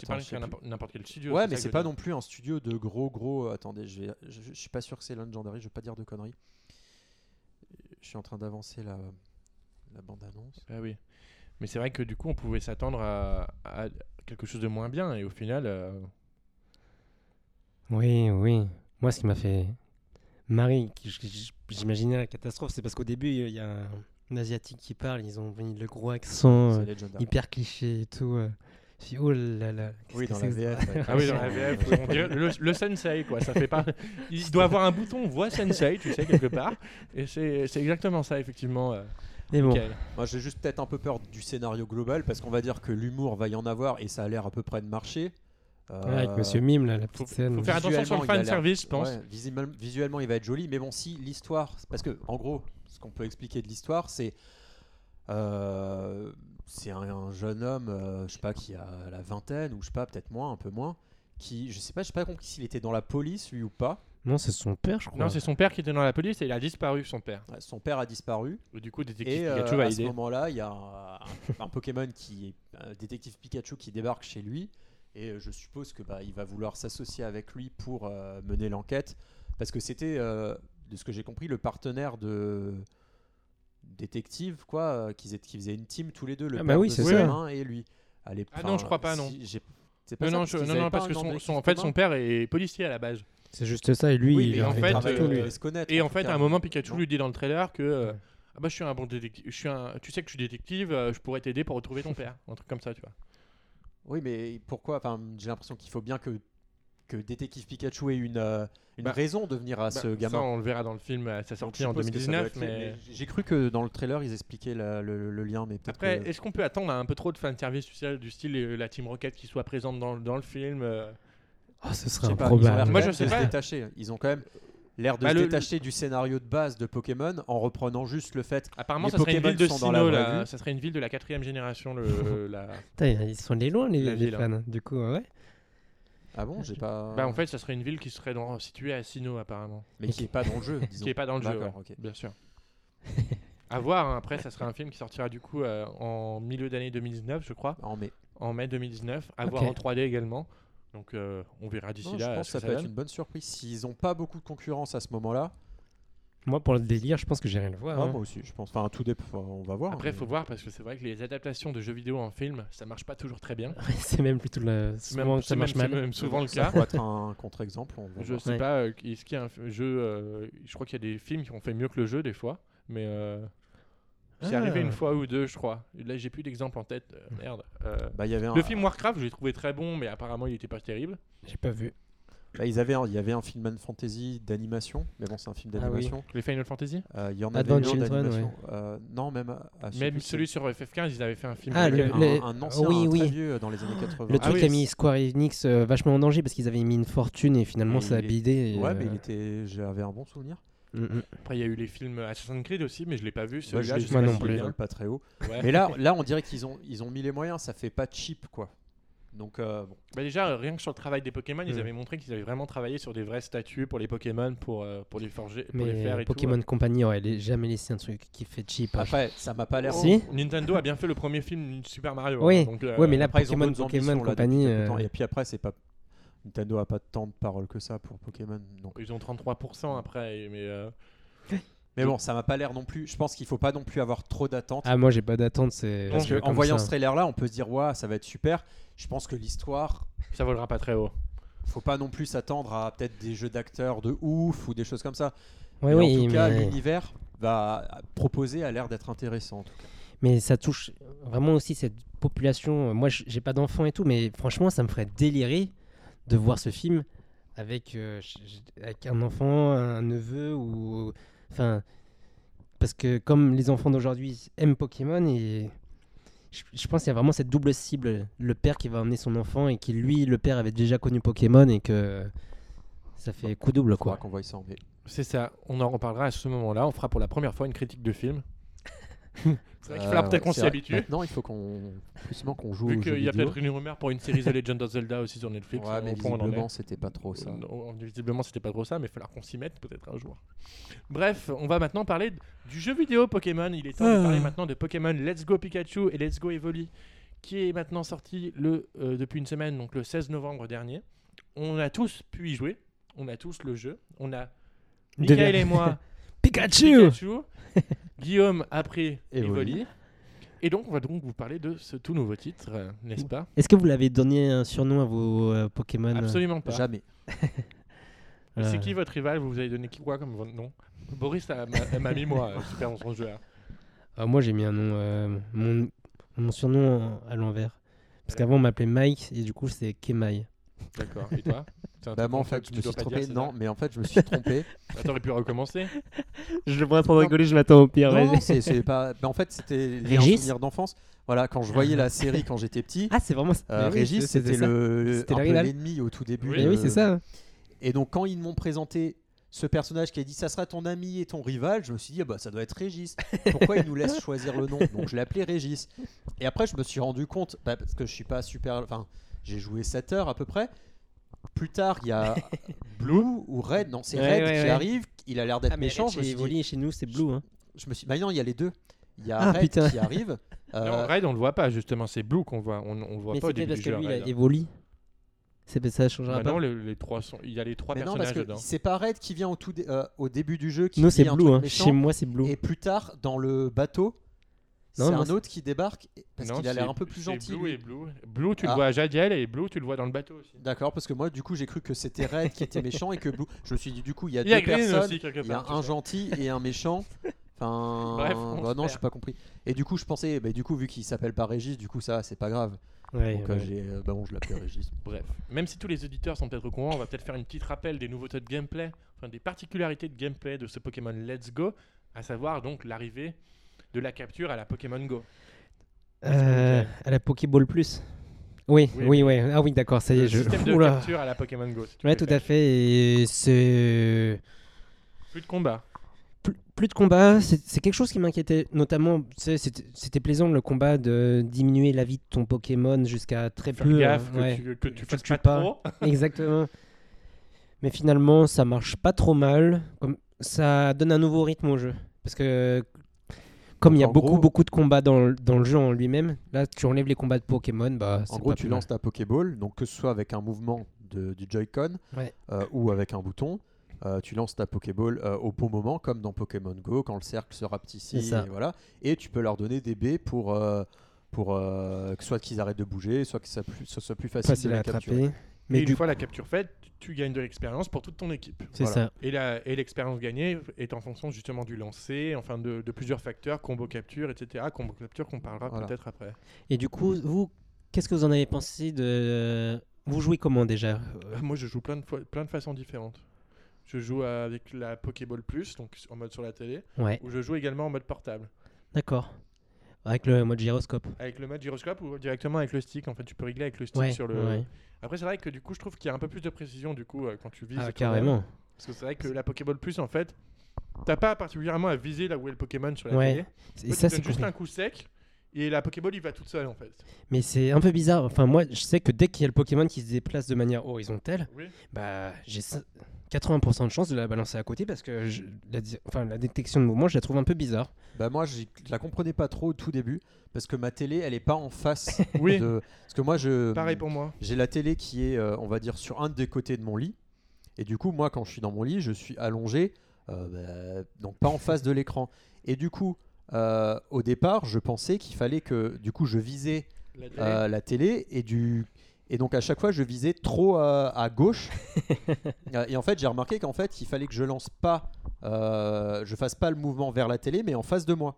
Speaker 1: quel studio.
Speaker 2: Ouais, mais c'est pas non plus un studio de gros gros. Attendez, je, vais, je, je suis pas sûr que c'est Legendary, je vais pas dire de conneries. Je suis en train d'avancer la, la bande annonce.
Speaker 1: Ah oui. Mais c'est vrai que du coup, on pouvait s'attendre à, à quelque chose de moins bien. Et au final, euh,
Speaker 4: Oui, oui. Moi, ce qui m'a fait j- j'imaginais la catastrophe, c'est parce qu'au début, il y a un, un Asiatique qui parle, ils ont mis le gros accent, euh, hyper cliché et tout. euh. Oh là là.
Speaker 2: Oui, dans la VF.
Speaker 1: ah oui, dans la (laughs) VF, oui, on dirait le, le sensei, quoi. Ça fait pas. Il doit avoir un bouton voix sensei, tu sais, quelque part. Et c'est c'est exactement ça, effectivement. euh,
Speaker 4: Mais bon,
Speaker 1: Michael.
Speaker 2: Moi, j'ai juste peut-être un peu peur du scénario global parce qu'on va dire que l'humour va y en avoir et ça a l'air à peu près de marcher. Euh,
Speaker 4: ouais, avec Monsieur Mime, là, la
Speaker 1: Faut,
Speaker 4: petite scène.
Speaker 1: faut faire attention sur le
Speaker 2: Visuellement, il a
Speaker 1: fan service, je pense.
Speaker 2: ouais, visuellement, visuellement, il va être joli, mais bon, si l'histoire, parce que en gros, ce qu'on peut expliquer de l'histoire, c'est euh, c'est un, un jeune homme, euh, je sais pas, qui a la vingtaine ou je sais pas, peut-être moins, un peu moins, qui, je sais pas, je sais pas compris s'il était dans la police lui ou pas.
Speaker 4: Non, c'est son père, je crois.
Speaker 1: Non, c'est son père qui était dans la police et il a disparu, son père.
Speaker 2: Ouais, Son père a disparu.
Speaker 1: Et du coup, détective
Speaker 2: Et euh,
Speaker 1: Pikachu va
Speaker 2: à ce moment-là, il y a un, un Pokémon qui est un détective Pikachu qui débarque chez lui. Et euh, je suppose que bah, il va vouloir s'associer avec lui pour euh, mener l'enquête. Parce que c'était, euh, de ce que j'ai compris, le partenaire de détective, quoi, euh, qu'ils étaient- qu'ils faisaient une team tous les deux, le
Speaker 4: Ah bah
Speaker 2: père
Speaker 4: oui,
Speaker 2: de
Speaker 4: c'est
Speaker 1: ça.
Speaker 2: et lui. Allez,
Speaker 1: Ah non, je crois pas, non.
Speaker 2: j'ai- c'est pas
Speaker 1: Non,
Speaker 2: ça,
Speaker 1: non,
Speaker 2: parce
Speaker 1: je-
Speaker 2: qu'ils
Speaker 1: non,
Speaker 2: avaient
Speaker 1: non,
Speaker 2: pas
Speaker 1: parce
Speaker 2: un
Speaker 1: que
Speaker 2: nom
Speaker 1: son,
Speaker 2: d'équipe
Speaker 1: son- en fait,
Speaker 2: commun
Speaker 1: son père est policier à la base.
Speaker 4: C'est juste ça, et lui,
Speaker 2: Oui,
Speaker 4: il
Speaker 2: mais
Speaker 1: en
Speaker 4: fait
Speaker 1: euh,
Speaker 4: les-
Speaker 2: devaient se connaître,
Speaker 1: Et
Speaker 2: en
Speaker 1: en
Speaker 2: tout
Speaker 1: fait,
Speaker 2: cas.
Speaker 1: à un moment, Pikachu
Speaker 2: Non.
Speaker 1: lui dit dans le trailer que euh, ah bah je suis un bon détective, je suis un, tu sais que je suis détective, euh, je pourrais t'aider pour retrouver ton père, un truc comme ça, tu vois.
Speaker 2: Oui, mais pourquoi Enfin, j'ai l'impression qu'il faut bien que que détective Pikachu ait une euh, une
Speaker 1: Bah,
Speaker 2: raison de venir à
Speaker 1: Bah,
Speaker 2: ce gamin.
Speaker 1: Ça, on le verra dans le film à sa
Speaker 2: Donc,
Speaker 1: sortie en
Speaker 2: suppose que ça doit
Speaker 1: 2019,
Speaker 2: être lui,
Speaker 1: mais
Speaker 2: j'ai cru que dans le trailer ils expliquaient la- le, le lien, mais peut-être
Speaker 1: après,
Speaker 2: que-
Speaker 1: est-ce qu'on peut attendre un peu trop de fanservice tu sais, du style euh, la Team Rocket qui soit présente dans, dans le film euh,
Speaker 4: Oh, ce serait
Speaker 2: sais pas, quand
Speaker 1: Moi, je sais pas.
Speaker 2: détacher. Ils ont quand même l'air de
Speaker 1: Bah,
Speaker 2: se
Speaker 1: le-
Speaker 2: détacher du scénario de base de Pokémon en reprenant juste le fait.
Speaker 1: Apparemment,
Speaker 2: Les
Speaker 1: ça serait une
Speaker 2: Pokémon
Speaker 1: ville de
Speaker 2: la
Speaker 1: Sinnoh,
Speaker 2: vie.
Speaker 1: Ça serait une ville de la quatrième génération, le, (laughs) la...
Speaker 4: Ils sont allés loin, les,
Speaker 1: La
Speaker 4: les
Speaker 1: ville,
Speaker 4: fans. Du coup, ouais.
Speaker 2: Ah bon, j'ai pas.
Speaker 1: Bah en fait, ça serait une ville qui serait dans... située à Sinnoh, apparemment.
Speaker 2: mais qui est pas dans le jeu, (laughs) disons.
Speaker 1: Qui est pas dans le jeu,
Speaker 2: D'accord,
Speaker 1: ouais,
Speaker 2: ok.
Speaker 1: bien sûr. à voir, hein. après, ça serait un film qui sortira du coup euh, en milieu d'année 2019, je crois,
Speaker 2: En mai.
Speaker 1: en mai 2019, à voir en 3D également. Donc euh, on verra d'ici là.
Speaker 2: je pense que ça
Speaker 1: que
Speaker 2: peut être une bonne surprise s'ils ont pas beaucoup de concurrence à ce moment-là.
Speaker 4: Moi, pour le délire, je pense que j'irai le voir.
Speaker 2: Ah,
Speaker 4: hein.
Speaker 2: moi aussi, je pense. Enfin, tout dépend. On va voir.
Speaker 1: Après, il
Speaker 2: mais-
Speaker 1: faut voir parce que c'est vrai que les adaptations de jeux vidéo en film, ça marche pas toujours très bien. (laughs)
Speaker 4: c'est même plutôt le... Souvent
Speaker 1: même,
Speaker 4: ça marche
Speaker 1: même- c'est
Speaker 4: mal.
Speaker 1: même souvent le
Speaker 2: Ça
Speaker 1: cas.
Speaker 2: pourrait être un (laughs) contre-exemple. on va
Speaker 1: Je
Speaker 2: voir.
Speaker 1: sais
Speaker 4: Ouais.
Speaker 1: pas, euh, est-ce qu'il y a un jeu. euh, je crois qu'il y a des films qui ont fait mieux que le jeu des fois, mais euh, c'est
Speaker 4: Ah.
Speaker 1: arrivé une fois ou deux, je crois. Là, j'ai plus d'exemple en tête. euh, merde. Euh,
Speaker 2: Bah, il y avait un-
Speaker 1: Le film Warcraft, je l'ai trouvé très bon, mais apparemment, il était pas terrible.
Speaker 4: J'ai pas vu.
Speaker 2: Bah, ils avaient un- il y avait un film Fantasy d'animation, mais bon, c'est un film
Speaker 4: Ah oui.
Speaker 2: d'animation.
Speaker 1: Les Final Fantasy?
Speaker 2: Euh, Il y en
Speaker 4: Advent
Speaker 2: avait un
Speaker 4: Children,
Speaker 2: d'animation. Euh, non, même à, à
Speaker 1: Même
Speaker 2: celui-
Speaker 1: celui sur FF15, ils avaient fait un film.
Speaker 4: Ah,
Speaker 1: avec
Speaker 4: le-
Speaker 2: un,
Speaker 4: le-
Speaker 2: un ancien,
Speaker 4: oui,
Speaker 2: un
Speaker 4: oui.
Speaker 2: très vieux euh, dans les années 80.
Speaker 4: Le
Speaker 1: Ah
Speaker 4: truc
Speaker 1: oui,
Speaker 4: a mis Square Enix euh, vachement en danger parce qu'ils avaient mis une fortune et finalement
Speaker 2: Et
Speaker 4: ça a
Speaker 2: il est-
Speaker 4: bidé. et,
Speaker 2: Ouais, mais
Speaker 4: euh,
Speaker 2: il était, j'avais un bon souvenir.
Speaker 4: mm, mm.
Speaker 1: Après, il y a eu les films Assassin's Creed aussi, mais je l'ai pas vu.
Speaker 2: Je
Speaker 1: Celui-là,
Speaker 2: l'ai
Speaker 1: je
Speaker 2: vu,
Speaker 1: sais pas
Speaker 4: non
Speaker 1: s'il est
Speaker 4: plus.
Speaker 1: bien.
Speaker 2: pas très haut.
Speaker 1: Ouais.
Speaker 2: Mais là, (laughs) là, on dirait qu'ils ont, ils ont mis les moyens. Ça fait pas cheap, quoi. Donc, euh, bon.
Speaker 1: Bah déjà, euh, rien que sur le travail des Pokémon, ils
Speaker 4: Mm.
Speaker 1: avaient montré qu'ils avaient vraiment travaillé sur des vraies statues pour les Pokémon, pour, euh, pour les forger, pour les faire
Speaker 4: Mais
Speaker 1: et tout.
Speaker 4: Pokémon Company aurait jamais laissé un truc qui fait cheap. hein.
Speaker 2: après, ça m'a pas l'air.
Speaker 4: Si.
Speaker 1: Nintendo a bien fait le premier film Super Mario.
Speaker 4: Oui.
Speaker 1: hein, donc, euh,
Speaker 4: Ouais, mais là,
Speaker 2: Après, ils ont
Speaker 4: Pokémon, Pokémon Company. euh,
Speaker 2: Et puis après, c'est pas. Nintendo a pas tant de paroles que ça pour Pokémon. Donc,
Speaker 1: Ils ont 33% après, mais euh, (laughs)
Speaker 2: Mais bon, ça m'a pas l'air non plus. Je pense qu'il faut pas non plus avoir trop d'attentes.
Speaker 4: Ah, moi, j'ai pas d'attente. C'est
Speaker 2: Parce que en voyant
Speaker 4: ça.
Speaker 2: ce trailer-là, on peut se dire, ouais, ça va être super. Je pense que l'histoire,
Speaker 1: Ça volera pas très haut.
Speaker 2: faut pas non plus s'attendre à peut-être des jeux d'acteurs de ouf ou des choses comme ça.
Speaker 4: Ouais,
Speaker 2: Mais
Speaker 4: oui,
Speaker 2: en tout cas,
Speaker 4: mais...
Speaker 2: l'univers va proposer a l'air d'être intéressant. En tout cas.
Speaker 3: Mais ça touche vraiment aussi cette population. Moi, j'ai pas d'enfants et tout, mais franchement, ça me ferait délirer de voir ce film avec, euh, avec un enfant, un neveu ou. Enfin. Parce que comme les enfants d'aujourd'hui aiment Pokémon, et je, je pense qu'il y a vraiment cette double cible. Le père qui va emmener son enfant et qui, lui, le père avait déjà connu Pokémon et que. Ça fait coup double, quoi.
Speaker 2: qu'on voit ça en V.
Speaker 1: C'est ça. On en reparlera à ce moment-là. On fera pour la première fois une critique de film. C'est vrai qu'il
Speaker 2: Euh,
Speaker 1: faudra peut-être qu'on
Speaker 2: c'est
Speaker 1: s'y habitue.
Speaker 2: Maintenant, il faut qu'on justement qu'on joue
Speaker 1: Vu qu'il y a peut-être une rumeur pour une série The Legend of Zelda aussi sur Netflix.
Speaker 2: Ouais, mais visiblement, c'était pas trop ça.
Speaker 1: Non, visiblement, c'était pas trop ça, mais il va falloir qu'on s'y mette peut-être un jour. Bref, on va maintenant parler du jeu vidéo Pokémon. Il est temps de
Speaker 4: Ah.
Speaker 1: parler maintenant de Pokémon Let's Go Pikachu et Let's Go Evoli, qui est maintenant sorti le, euh, depuis une semaine, donc le 16 novembre dernier. On a tous pu y jouer. On a tous le jeu. On a Michael et moi (laughs)
Speaker 4: Pikachu
Speaker 1: Pikachu. (laughs) Guillaume a pris
Speaker 2: Evoli.
Speaker 1: Et donc, on va donc vous parler de ce tout nouveau titre, euh, n'est-ce pas?
Speaker 3: Est-ce que vous l'avez donné un surnom à vos euh, Pokémon
Speaker 1: Absolument pas.
Speaker 2: Jamais. (laughs)
Speaker 1: C'est
Speaker 3: Euh,
Speaker 1: qui votre rival? Vous vous avez donné qui quoi comme votre nom? Boris a- m'a mis (laughs) moi, euh, super dans son jeu. là.
Speaker 4: Ah, moi, j'ai mis un nom. euh, mon, mon surnom à l'envers. Parce qu'avant, on m'appelait Mike et du coup, c'est Kemai.
Speaker 1: D'accord. Et toi
Speaker 2: Bah, moi, en fait, je me suis trompé. non, mais en fait, je me suis trompé.
Speaker 1: Bah, T'aurais pu recommencer.
Speaker 4: Je devrais pas trop
Speaker 2: Non.
Speaker 4: rigoler, je m'attends au pire.
Speaker 2: non,
Speaker 4: vas-y.
Speaker 2: c'est pas. bah, en fait, c'était lié à un
Speaker 3: Régis
Speaker 2: souvenir d'enfance. Voilà, quand je voyais la série quand j'étais petit,
Speaker 3: Ah, c'est vraiment.
Speaker 2: euh,
Speaker 4: mais oui,
Speaker 2: Régis,
Speaker 4: c'était
Speaker 2: le
Speaker 4: C'était
Speaker 2: un
Speaker 4: le
Speaker 2: peu
Speaker 4: rival.
Speaker 2: l'ennemi au tout début.
Speaker 1: Oui.
Speaker 2: De-
Speaker 4: oui, c'est ça.
Speaker 2: Et donc, quand ils m'ont présenté ce personnage qui a dit ça sera ton ami et ton rival, je me suis dit ah bah ça doit être Régis. Pourquoi il nous laisse choisir le nom? Donc je l'ai appelé Régis. Et après je me suis rendu compte bah, parce que je suis pas super enfin j'ai joué 7 heures à peu près. Plus tard, il y a (laughs) Blue ou Red, non, c'est
Speaker 4: Ouais,
Speaker 2: Red
Speaker 4: ouais,
Speaker 2: qui
Speaker 4: ouais.
Speaker 2: arrive, il a l'air d'être
Speaker 3: Ah, mais
Speaker 2: méchant, je me
Speaker 3: chez
Speaker 2: suis dit-
Speaker 3: Evoli et chez nous, c'est Blue. Hein.
Speaker 2: je me suis bah non, il y a les deux. Il y a
Speaker 4: Ah,
Speaker 2: Red
Speaker 4: putain.
Speaker 2: qui arrive. (laughs) euh,
Speaker 1: Non, Raid, on le voit pas justement. C'est Blue qu'on voit. On, on le voit
Speaker 3: Mais
Speaker 1: pas au
Speaker 3: c'est
Speaker 1: début
Speaker 3: parce
Speaker 1: du
Speaker 3: que
Speaker 1: jeu.
Speaker 3: lui, il a Evoli. C'est ça changera
Speaker 1: Bah
Speaker 3: pas.
Speaker 1: les, les trois sont. Il y a les trois
Speaker 2: mais non,
Speaker 1: personnages
Speaker 2: parce que
Speaker 1: dedans.
Speaker 2: c'est pas Red qui vient au, tout dé- euh, au début du jeu qui
Speaker 4: Nous, c'est
Speaker 2: un
Speaker 4: Blue.
Speaker 2: truc
Speaker 4: Hein.
Speaker 2: méchant.
Speaker 4: Chez moi, c'est Blue.
Speaker 2: Et plus tard, dans le bateau, c'est un autre qui débarque parce qu'il a l'air un peu plus gentil.
Speaker 1: Blue et Blue. Blue, tu
Speaker 2: Ah.
Speaker 1: le vois à Jadiel et Blue, tu le vois dans le bateau aussi.
Speaker 2: D'accord, parce que moi, du coup, j'ai cru que c'était Red qui était méchant et que Blue. Je me suis dit, du coup, il y a
Speaker 1: Il y a
Speaker 2: deux personnes. Il y a un gentil et un méchant. (laughs) Enfin,
Speaker 1: Bref,
Speaker 2: bah non,
Speaker 1: perd.
Speaker 2: j'ai pas compris. Et du coup, je pensais, bah, du coup, vu qu'il s'appelle pas Régis, du coup, ça, c'est pas grave.
Speaker 4: Ouais,
Speaker 2: Donc, euh,
Speaker 4: ouais.
Speaker 2: j'ai, euh, bah bon, je l'appelais Régis. (laughs)
Speaker 1: Bref, même si tous les auditeurs sont peut-être au courant, on va peut-être faire une petite rappel des nouveautés de gameplay, enfin des particularités de gameplay de ce Pokémon Let's Go, à savoir donc l'arrivée de la capture à la Pokémon Go.
Speaker 4: Euh, à la Pokéball Plus. Oui,
Speaker 1: Oui,
Speaker 4: oui. Ah oui, d'accord, ça y
Speaker 1: Le
Speaker 4: est. Je...
Speaker 1: système de
Speaker 4: Oula.
Speaker 1: capture à la Pokémon Go. si
Speaker 4: Ouais, tout à fait. C'est.
Speaker 1: Plus de combat.
Speaker 4: plus, plus de combat, c'est quelque chose qui m'inquiétait, notamment, c'était plaisant le combat de diminuer la vie de ton Pokémon jusqu'à très
Speaker 1: Faire
Speaker 4: peu.
Speaker 1: gaffe
Speaker 4: euh,
Speaker 1: que
Speaker 4: ouais.
Speaker 1: tu, que tu fasses pas
Speaker 4: pas.
Speaker 1: trop. (laughs)
Speaker 4: Exactement. Mais finalement, ça marche pas trop mal. Comme ça donne un nouveau rythme au jeu, parce que comme il y a beaucoup
Speaker 2: gros-
Speaker 4: beaucoup de combats dans, le- dans le jeu en lui-même, là tu enlèves les combats de Pokémon, bah
Speaker 2: En gros,
Speaker 4: pas
Speaker 2: tu lances ta Pokéball, donc que ce soit avec un mouvement de- du Joy-Con
Speaker 4: Ouais.
Speaker 2: euh, ou avec un bouton. euh, tu lances ta Pokéball euh, au bon moment, comme dans Pokémon Go, quand le cercle se
Speaker 4: ça.
Speaker 2: Et, voilà. et tu peux leur donner des baies pour, euh, pour euh, que soit qu'ils arrêtent de bouger, soit que ça, plus, ce soit plus facile,
Speaker 4: facile
Speaker 2: de
Speaker 4: à
Speaker 2: capturer.
Speaker 4: attraper.
Speaker 1: Mais une
Speaker 4: du
Speaker 1: fois la capture faite, tu gagnes de l'expérience pour toute ton équipe.
Speaker 4: c'est
Speaker 2: voilà.
Speaker 4: ça.
Speaker 1: Et la- et l'expérience gagnée est en fonction justement du lancer, enfin de, de plusieurs facteurs, combo capture, etc. Combo capture qu'on parlera
Speaker 2: Voilà.
Speaker 1: peut-être après.
Speaker 3: Et du coup, vous, qu'est-ce que vous en avez pensé de. Vous jouez comment déjà?
Speaker 1: Euh, Moi, je joue plein de, fois- plein de façons différentes. Je joue avec la Pokéball Plus, donc en mode sur la télé,
Speaker 3: Ouais,
Speaker 1: ou je joue également en mode portable.
Speaker 3: d'accord. Avec le mode gyroscope.
Speaker 1: Avec le mode gyroscope ou directement avec le stick. En fait, tu peux régler avec le stick
Speaker 3: Ouais,
Speaker 1: sur le.
Speaker 3: ouais.
Speaker 1: Après, c'est vrai que du coup, je trouve qu'il y a un peu plus de précision du coup euh, quand tu vises.
Speaker 4: Ah, carrément.
Speaker 1: Parce que c'est vrai que la Pokéball Plus, en fait, t'as pas particulièrement à viser là où est le Pokémon sur la
Speaker 4: Ouais.
Speaker 1: télé.
Speaker 4: Et ça, c'est
Speaker 1: juste un coup sec et la Pokéball il va toute seule en fait.
Speaker 4: Mais c'est un peu bizarre. Enfin, moi, je sais que dès qu'il y a le Pokémon qui se déplace de manière horizontale,
Speaker 1: Oui.
Speaker 4: bah, j'ai ça- 80% de chance de la balancer à côté parce que je- la, enfin, la détection de mouvement, je la trouve un peu bizarre.
Speaker 2: Bah moi, je la comprenais pas trop au tout début parce que ma télé, elle est pas en face (laughs)
Speaker 1: Oui.
Speaker 2: de. Parce que moi, je.
Speaker 1: Pareil pour moi.
Speaker 2: J'ai la télé qui est, euh, on va dire, sur un des côtés de mon lit. Et du coup, moi, quand je suis dans mon lit, je suis allongé euh, bah, donc pas en face de l'écran. Et du coup, euh, au départ, je pensais qu'il fallait que, du coup, je visais
Speaker 1: La télé.
Speaker 2: euh, la télé et du et donc à chaque fois je visais trop euh, à gauche (laughs) et en fait j'ai remarqué qu'en fait il fallait que je lance pas euh, je fasse pas le mouvement vers la télé mais en face de moi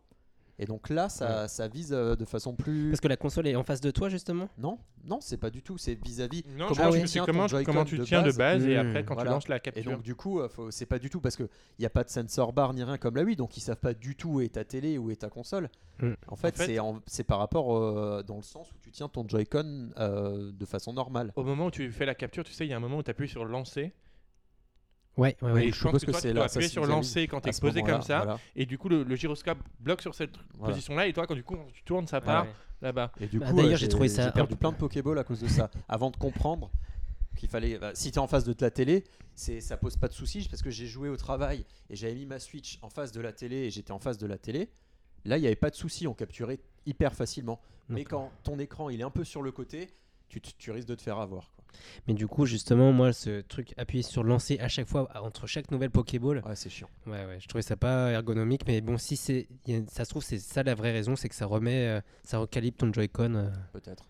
Speaker 2: et donc là ça, ça vise euh, de façon plus
Speaker 3: Parce que la console est en face de toi, justement?
Speaker 2: non non c'est pas du tout c'est vis-à-vis
Speaker 1: Non,
Speaker 2: comment tu tiens ton
Speaker 1: comment,
Speaker 2: Joy-Con
Speaker 1: comment tu
Speaker 2: de
Speaker 1: tiens de
Speaker 2: base.
Speaker 1: base et
Speaker 3: Mmh.
Speaker 1: après quand
Speaker 2: Voilà.
Speaker 1: tu lances la
Speaker 2: et
Speaker 1: capture.
Speaker 2: donc du coup euh, faut- c'est pas du tout parce que il y a pas de sensor bar ni rien comme la Wii donc ils savent pas du tout où est ta télé où est ta console
Speaker 3: Mm.
Speaker 2: en fait,
Speaker 1: En fait-
Speaker 2: c'est en- c'est par rapport euh, dans le sens où tu tiens ton Joy-Con euh, de façon normale
Speaker 1: Au moment où tu fais la capture, tu sais, il y a un moment où tu appuies sur lancer.
Speaker 3: Ouais, ouais, ouais.
Speaker 1: et
Speaker 2: je
Speaker 1: je pense que,
Speaker 2: que
Speaker 1: toi,
Speaker 2: c'est
Speaker 1: tu dois appuyer sur lancer quand tu es posé comme ça.
Speaker 2: voilà.
Speaker 1: Et du coup, le, le gyroscope bloque sur cette
Speaker 2: Voilà.
Speaker 1: position-là. Et toi, quand du coup, tu tournes, ça part
Speaker 3: Ouais.
Speaker 1: là-bas.
Speaker 2: Et du
Speaker 3: Bah,
Speaker 2: coup,
Speaker 3: d'ailleurs, j'ai trouvé ça
Speaker 2: J'ai perdu plein de Pokéball à cause de ça. (laughs) Avant de comprendre qu'il fallait. bah, si tu es en face de ta télé, c'est ça pose pas de soucis parce que j'ai joué au travail et j'avais mis ma Switch en face de la télé et j'étais en face de la télé. Là, il n'y avait pas de souci, on capturait hyper facilement. Mais quand ton écran il est un peu sur le côté, tu, tu risques de te faire avoir. quoi.
Speaker 3: Mais du coup, justement, moi, ce truc, appuyer sur lancer à chaque fois, entre chaque nouvelle Pokéball,
Speaker 2: Ouais, c'est chiant.
Speaker 3: ouais, ouais, je trouvais ça pas ergonomique. Mais bon, si c'est, ça se trouve, c'est ça la vraie raison, c'est que ça remet, euh, ça recalibre ton Joy-Con. euh.
Speaker 2: Peut-être.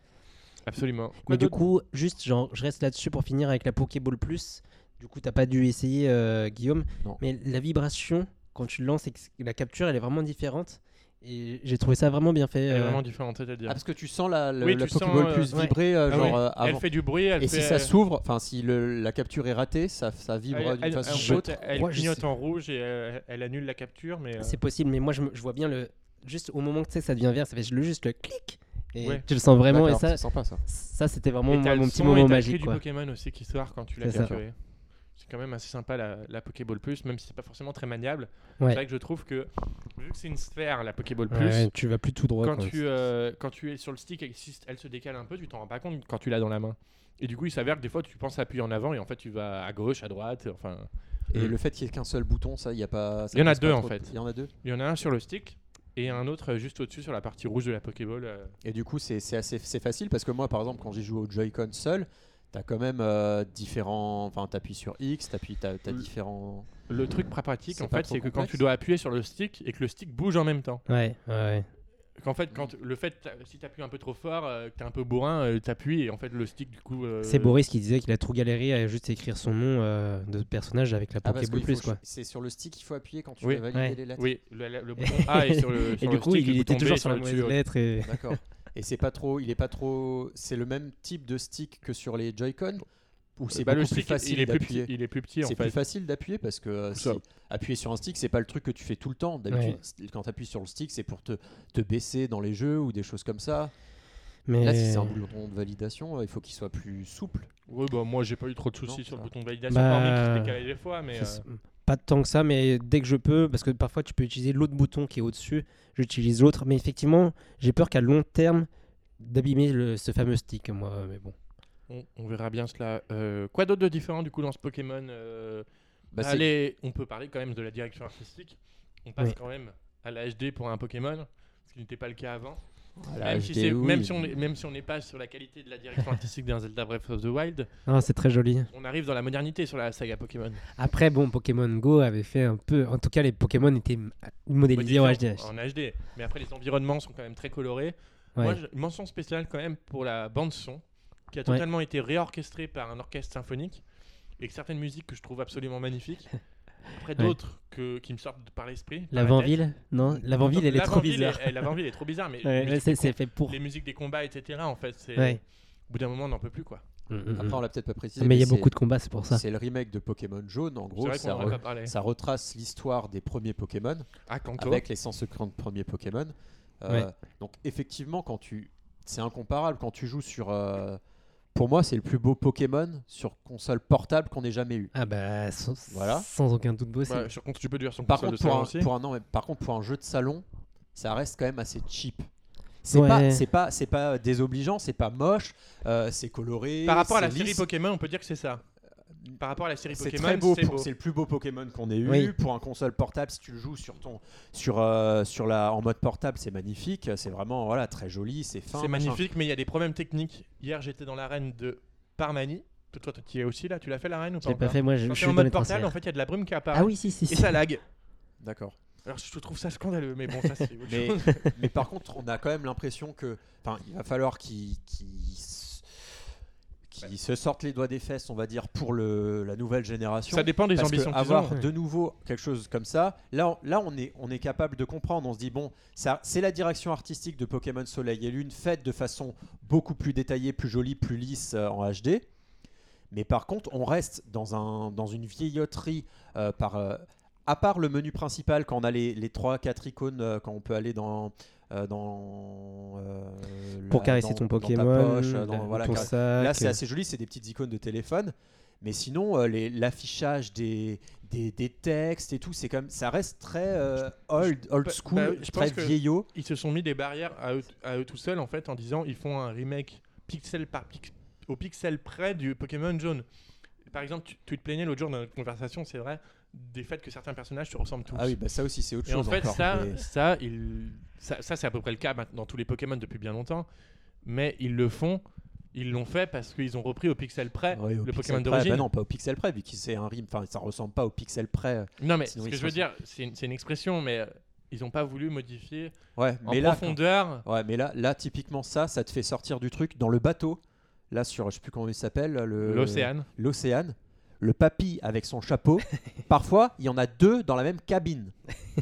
Speaker 1: Absolument.
Speaker 3: Mais du coup, juste, genre, je reste là-dessus pour finir avec la Pokéball Plus. Du coup, t'as pas dû essayer, euh, Guillaume.
Speaker 2: Non.
Speaker 3: Mais la vibration, quand tu lances et que la capture, elle est vraiment différente. Et j'ai trouvé ça vraiment bien fait.
Speaker 1: Elle est
Speaker 3: euh,
Speaker 1: vraiment différente, c'est-à-dire.
Speaker 2: Ah, parce que tu sens la, le-
Speaker 1: Oui,
Speaker 2: la Pokéball
Speaker 1: euh,
Speaker 2: plus
Speaker 3: ouais.
Speaker 2: vibrer euh,
Speaker 1: Ah
Speaker 2: genre
Speaker 1: oui.
Speaker 2: euh,
Speaker 1: Elle fait du bruit. Elle
Speaker 2: Et
Speaker 1: fait,
Speaker 2: si ça s'ouvre, enfin si le- la capture est ratée, ça, ça vibre d'une façon ou
Speaker 1: elle clignote en rouge et euh, elle annule la capture. Mais euh,
Speaker 3: C'est possible, mais moi, je, vois bien le. Juste au moment que tu sais, ça devient vert, ça fait le, juste le clic. Et
Speaker 1: Ouais.
Speaker 3: tu le sens vraiment. Et ça,
Speaker 2: sympa ça.
Speaker 3: ça c'était vraiment mon petit moment magique.
Speaker 1: cri du
Speaker 3: Quoi.
Speaker 1: Pokémon aussi qui sort quand tu l'as capturé. C'est quand même assez sympa la, la Pokéball Plus, même si c'est pas forcément très maniable.
Speaker 3: Ouais.
Speaker 1: C'est vrai que je trouve que vu que c'est une sphère la Pokéball Plus,
Speaker 3: ouais, tu vas plus tout droit.
Speaker 1: quand
Speaker 3: quoi.
Speaker 1: tu euh, quand tu es sur le stick et elle se décale un peu, tu t'en rends pas compte quand tu l'as dans la main. Et du coup, il s'avère que des fois, tu penses appuyer en avant et en fait, tu vas à gauche, à droite. Enfin,
Speaker 2: Et
Speaker 3: Mm.
Speaker 2: le fait qu'il y ait qu'un seul bouton, ça, il y a pas.
Speaker 1: Il y en a deux, en fait.
Speaker 2: Il y en a deux.
Speaker 1: il y en a un sur le stick et un autre juste au-dessus sur la partie rouge de la Pokéball. euh.
Speaker 2: Et du coup, c'est c'est assez c'est facile parce que moi, par exemple, quand j'ai joué au Joy-Con seul, t'as quand même euh, différents. Enfin, t'appuies sur X, t'appuies, t'as t'as
Speaker 1: Le-
Speaker 2: différents.
Speaker 1: Le truc pratique, en fait, c'est que quand tu dois appuyer sur le stick et que le stick bouge en même temps.
Speaker 3: Ouais, ouais, ouais.
Speaker 1: Qu'en fait, quand le fait, si tu appuies un peu trop fort, euh, que t'es un peu bourrin, euh, t'appuies et en fait, le stick, du coup. euh,
Speaker 3: C'est Boris qui disait qu'il a trop galéré à juste écrire son nom euh, de personnage avec la
Speaker 2: Ah,
Speaker 3: Pokéball Plus. Quoi.
Speaker 2: C'est sur le stick qu'il faut appuyer quand tu
Speaker 1: Oui.
Speaker 2: veux valider
Speaker 3: Ouais.
Speaker 2: les lettres.
Speaker 1: Oui, le, le- le bouton A est sur le. (laughs)
Speaker 3: Et
Speaker 1: sur
Speaker 3: du
Speaker 1: le
Speaker 3: coup,
Speaker 1: stick,
Speaker 3: il, il était toujours sur la mauvaise
Speaker 1: dessus.
Speaker 3: lettre. Et...
Speaker 2: D'accord. (laughs) Et c'est pas trop, il est pas trop, c'est le même type de stick que sur les Joy-Con ou c'est
Speaker 1: Bah, le
Speaker 2: beaucoup plus
Speaker 1: stick,
Speaker 2: facile
Speaker 1: il est plus petit,
Speaker 2: d'appuyer.
Speaker 1: il est plus petit en
Speaker 2: C'est
Speaker 1: fait.
Speaker 2: plus facile d'appuyer parce que euh, si appuyer sur un stick, c'est pas le truc que tu fais tout le temps. D'habitude, quand tu appuies sur le stick, c'est pour te, te baisser dans les jeux ou des choses comme ça.
Speaker 3: Mais
Speaker 2: Là, si c'est un bouton de validation, euh, il faut qu'il soit plus souple.
Speaker 1: Oui, bah moi j'ai pas eu trop de soucis
Speaker 2: Non,
Speaker 1: sur le bouton de validation,
Speaker 3: Bah,
Speaker 1: hormis qu'il se des fois, mais. euh,
Speaker 3: Pas tant que ça, mais dès que je peux, parce que parfois tu peux utiliser l'autre bouton qui est au-dessus, j'utilise l'autre. Mais effectivement, j'ai peur qu'à long terme, d'abîmer le- ce fameux stick, moi. Mais bon.
Speaker 1: on, on verra bien cela. Euh, quoi d'autre de différent du coup dans ce Pokémon euh,
Speaker 2: Bah,
Speaker 1: Allez, on peut parler quand même de la direction artistique. On passe
Speaker 3: Oui.
Speaker 1: quand même à la HD pour un Pokémon, ce qui n'était pas le cas avant. Même, si
Speaker 2: HD,
Speaker 1: c'est-
Speaker 2: oui.
Speaker 1: même si on est- même si on n'est pas sur la qualité de la direction artistique d'un Zelda Breath of the Wild,
Speaker 3: Ah, c'est très joli.
Speaker 1: on arrive dans la modernité sur la saga Pokémon.
Speaker 3: Après, bon, Pokémon Go avait fait un peu. En tout cas, les Pokémon étaient modélisés en HD.
Speaker 1: en HD. Mais après, les environnements sont quand même très colorés.
Speaker 3: Ouais.
Speaker 1: Moi, je- mention spéciale quand même pour la bande son, qui a
Speaker 3: Ouais.
Speaker 1: totalement été réorchestrée par un orchestre symphonique, et que certaines musiques que je trouve absolument magnifiques. (laughs) Après d'autres que, qui me sortent par l'esprit. la
Speaker 3: L'avant-ville Non, l'avant-ville, elle est trop bizarre.
Speaker 1: est- L'avant-ville est trop bizarre, mais (laughs)
Speaker 3: Ouais,
Speaker 1: les, musiques
Speaker 3: c'est fait pour.
Speaker 1: les musiques des combats, etc. En fait, c'est au bout d'un moment, on n'en peut plus quoi.
Speaker 3: Mm, mm,
Speaker 2: Après,
Speaker 3: mm.
Speaker 2: on l'a peut-être pas précisé.
Speaker 3: Mais il y a beaucoup de combats, c'est pour ça.
Speaker 2: C'est le remake de Pokémon Jaune. En gros, ça, re- retrace l'histoire des premiers Pokémon.
Speaker 1: Ah, Kanto.
Speaker 2: avec les 150 premiers Pokémon. Euh, Donc effectivement, quand tu, c'est incomparable quand tu joues sur. euh, Pour moi, c'est le plus beau Pokémon sur console portable qu'on ait jamais eu.
Speaker 3: Ah bah, sans,
Speaker 2: Voilà.
Speaker 3: sans aucun doute possible.
Speaker 1: Ouais, sur contre, tu peux dire son
Speaker 2: Par
Speaker 1: console
Speaker 2: contre,
Speaker 1: de
Speaker 2: pour
Speaker 1: salon
Speaker 2: un,
Speaker 1: aussi.
Speaker 2: pour un- non, mais par contre, pour un jeu de salon, ça reste quand même assez cheap. C'est
Speaker 3: Ouais.
Speaker 2: pas, c'est pas, c'est pas désobligeant, c'est pas moche, euh, c'est coloré.
Speaker 1: Par rapport à la
Speaker 2: c'est
Speaker 1: série
Speaker 2: lisse.
Speaker 1: Pokémon, on peut dire que c'est ça. Par rapport à la série Pokémon,
Speaker 2: beau,
Speaker 1: c'est
Speaker 2: pour-
Speaker 1: beau.
Speaker 2: c'est le plus beau Pokémon qu'on ait eu.
Speaker 3: Oui.
Speaker 2: Pour un console portable, si tu le joues sur ton, sur, euh, sur la, en mode portable, c'est magnifique. C'est vraiment voilà très joli, c'est fin.
Speaker 1: C'est
Speaker 2: machin.
Speaker 1: magnifique, mais il y a des problèmes techniques. Hier, j'étais dans l'arène de Parmani. Toi, tu y es aussi là? Tu l'as fait la reine ou
Speaker 3: Je
Speaker 1: pas
Speaker 3: l'ai pas fait, moi je, je suis
Speaker 1: en mode
Speaker 3: transferts.
Speaker 1: en fait, il y a de la brume qui apparaît.
Speaker 3: Ah oui, si, si.
Speaker 1: Et
Speaker 3: si.
Speaker 1: ça lag.
Speaker 2: D'accord.
Speaker 1: Alors, je trouve ça scandaleux, mais bon, ça, c'est (laughs) autre
Speaker 2: Mais,
Speaker 1: chose.
Speaker 2: mais par contre, on a quand même l'impression que, enfin, il va falloir qu'ils qu'ils qu'ils se sortent les doigts des fesses, on va dire, pour le, la nouvelle génération.
Speaker 1: Ça dépend des
Speaker 2: Parce que
Speaker 1: ambitions qu'ils
Speaker 2: avoir
Speaker 1: ont.
Speaker 2: de nouveau quelque chose comme ça, là, on- là on, est, on est capable de comprendre. On se dit, bon, ça, c'est la direction artistique de Pokémon Soleil et Lune faite de façon beaucoup plus détaillée, plus jolie, plus lisse euh, en HD. Mais par contre, on reste dans, un, dans une vieilloterie euh, par. euh, à part le menu principal, quand on a les, les 3-4 icônes, quand on peut aller dans. Euh, dans euh,
Speaker 4: Pour
Speaker 2: la-
Speaker 4: caresser
Speaker 2: dans-
Speaker 4: ton
Speaker 2: dans ta
Speaker 4: Pokémon,
Speaker 2: poche, euh, dans-
Speaker 4: la-
Speaker 2: voilà,
Speaker 4: ton sac.
Speaker 2: Là, c'est assez joli, c'est des petites icônes de téléphone. Mais sinon, euh, l'affichage des, des, des textes et tout, c'est comme ça reste très euh, old, old school,
Speaker 1: bah, je
Speaker 2: très
Speaker 1: pense que-
Speaker 2: vieillot.
Speaker 1: Ils se sont mis des barrières à eux, à eux tout seuls, en fait, en disant ils font un remake pixel par pix- au pixel près du Pokémon jaune. Par exemple, tu, tu te plaignais l'autre jour dans notre conversation, c'est vrai, des faits que certains personnages se ressemblent tous.
Speaker 2: Ah oui, bah ça aussi, c'est autre
Speaker 1: Et
Speaker 2: chose.
Speaker 1: en fait,
Speaker 2: encore,
Speaker 1: ça,
Speaker 2: mais-
Speaker 1: ça, il- ça, ça, c'est à peu près le cas dans tous les Pokémon depuis bien longtemps. Mais ils le font, ils l'ont fait parce qu'ils ont repris au pixel près
Speaker 2: Ouais, au
Speaker 1: le
Speaker 2: pixel
Speaker 1: Pokémon d'origine.
Speaker 2: Bah non, pas au pixel près, vu que c'est un rime. Enfin, ça ressemble pas au pixel près.
Speaker 1: non, mais ce que je veux dire, c'est une, une expression, mais euh, ils n'ont pas voulu modifier
Speaker 2: Ouais,
Speaker 1: en
Speaker 2: mais
Speaker 1: profondeur.
Speaker 2: ouais, mais là, là, typiquement, ça, ça te fait sortir du truc dans le bateau. Là, sur, je sais plus comment il s'appelle, le
Speaker 1: L'océan.
Speaker 2: Le papy avec son chapeau. (laughs) Parfois, il y en a deux dans la même cabine.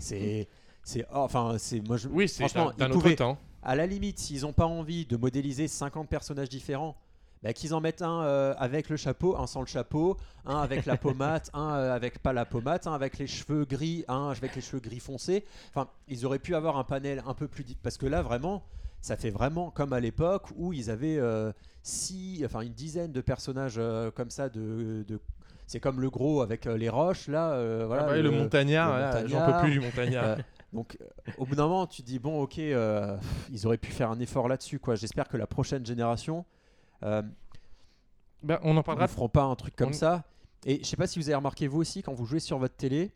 Speaker 2: C'est, c'est, oh, enfin, c'est, moi, je,
Speaker 1: Oui, c'est
Speaker 2: franchement,
Speaker 1: d'un
Speaker 2: ils
Speaker 1: d'un autre
Speaker 2: pouvaient-
Speaker 1: temps.
Speaker 2: à la limite, s'ils n'ont pas envie de modéliser 50 personnages différents, bah, qu'ils en mettent un euh, avec le chapeau, un sans le chapeau, un avec la pommade, (laughs) un euh, avec pas la pommade, un avec les cheveux gris, un avec les cheveux gris foncés. Enfin, ils auraient pu avoir un panel un peu plus dit parce que là, vraiment, ça fait vraiment comme à l'époque où ils avaient euh, six, enfin une dizaine de personnages euh, comme ça de. de- c'est comme le gros avec euh, les roches là. euh, voilà,
Speaker 1: Ah bah oui, le, montagnard,
Speaker 2: le
Speaker 1: là, j'en
Speaker 2: montagnard.
Speaker 1: peux plus du montagnard. (laughs)
Speaker 2: Donc, euh, au bout d'un moment, tu te dis bon, ok, euh, ils auraient pu faire un effort là-dessus, quoi. J'espère que la prochaine génération euh,
Speaker 1: Bah, on en
Speaker 2: ne
Speaker 1: parlera.
Speaker 2: feront pas un truc comme
Speaker 1: on-
Speaker 2: ça. Et je sais pas si vous avez remarqué vous aussi quand vous jouez sur votre télé,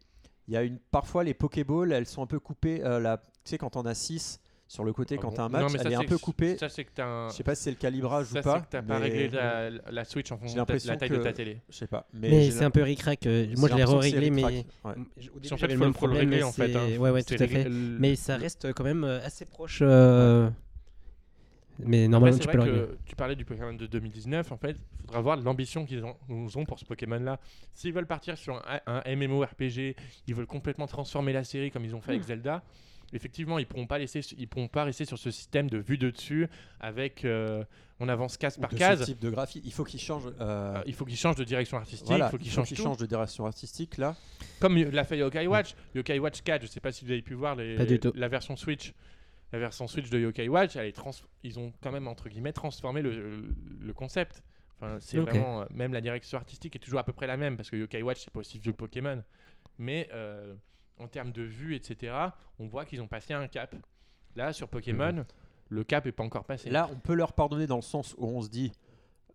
Speaker 2: il y a une parfois les Pokéballs, elles sont un peu coupées. euh, la, tu sais quand on a 6 sur le côté
Speaker 1: Ah
Speaker 2: quand
Speaker 1: bon
Speaker 2: tu as un
Speaker 1: Non,
Speaker 2: match,
Speaker 1: mais ça,
Speaker 2: elle est un peu coupée.
Speaker 1: Ça, c'est que t'as un.
Speaker 2: Je sais pas si c'est le calibrage
Speaker 1: Ça,
Speaker 2: ou pas.
Speaker 1: t'as pas
Speaker 2: mais-
Speaker 1: réglé la, la Switch en fonction de la taille de ta télé.
Speaker 2: Je sais pas. Mais,
Speaker 4: Mais c'est un peu ric-rac. euh, Moi, je l'ai re-réglé, mais.
Speaker 2: ouais.
Speaker 4: Au début,
Speaker 1: En fait,
Speaker 4: j'avais le même problème,
Speaker 1: régler
Speaker 4: mais
Speaker 1: en fait. hein.
Speaker 4: Ouais, tout à fait.
Speaker 1: réglé-
Speaker 4: Mais ça reste quand même euh, assez proche. euh, Mais normalement, tu
Speaker 1: c'est
Speaker 4: peux le
Speaker 1: tu parlais du Pokémon de 2019. En fait, il faudra voir l'ambition qu'ils ont, pour ce Pokémon-là. S'ils veulent partir sur un, un MMORPG, ils veulent complètement transformer la série comme ils ont fait avec Zelda. Effectivement, ils pourront pas laisser, ils pourront pas rester sur ce système de vue de dessus avec euh, on avance case par
Speaker 2: de ce
Speaker 1: case.
Speaker 2: type de graphie. Il faut qu'ils changent. euh,
Speaker 1: Euh, il faut qu'ils changent de direction artistique.
Speaker 2: voilà,
Speaker 1: il faut qu'ils changent tout.
Speaker 2: de direction artistique là.
Speaker 1: Comme l'a fait Yokai Watch. Yokai Watch 4, je sais pas si vous avez pu voir les-
Speaker 4: Pas du tout.
Speaker 1: la version Switch. La version Switch de Yokai Watch, elle est trans- ils ont quand même entre guillemets transformé le, le concept. Enfin, c'est
Speaker 4: Ok.
Speaker 1: vraiment même la direction artistique est toujours à peu près la même parce que Yokai Watch c'est pas aussi vieux que Pokémon, mais euh, en termes de vue etc, on voit qu'ils ont passé un cap. Là sur Pokémon, le cap est pas encore passé.
Speaker 2: Là, on peut leur pardonner dans le sens où on se dit.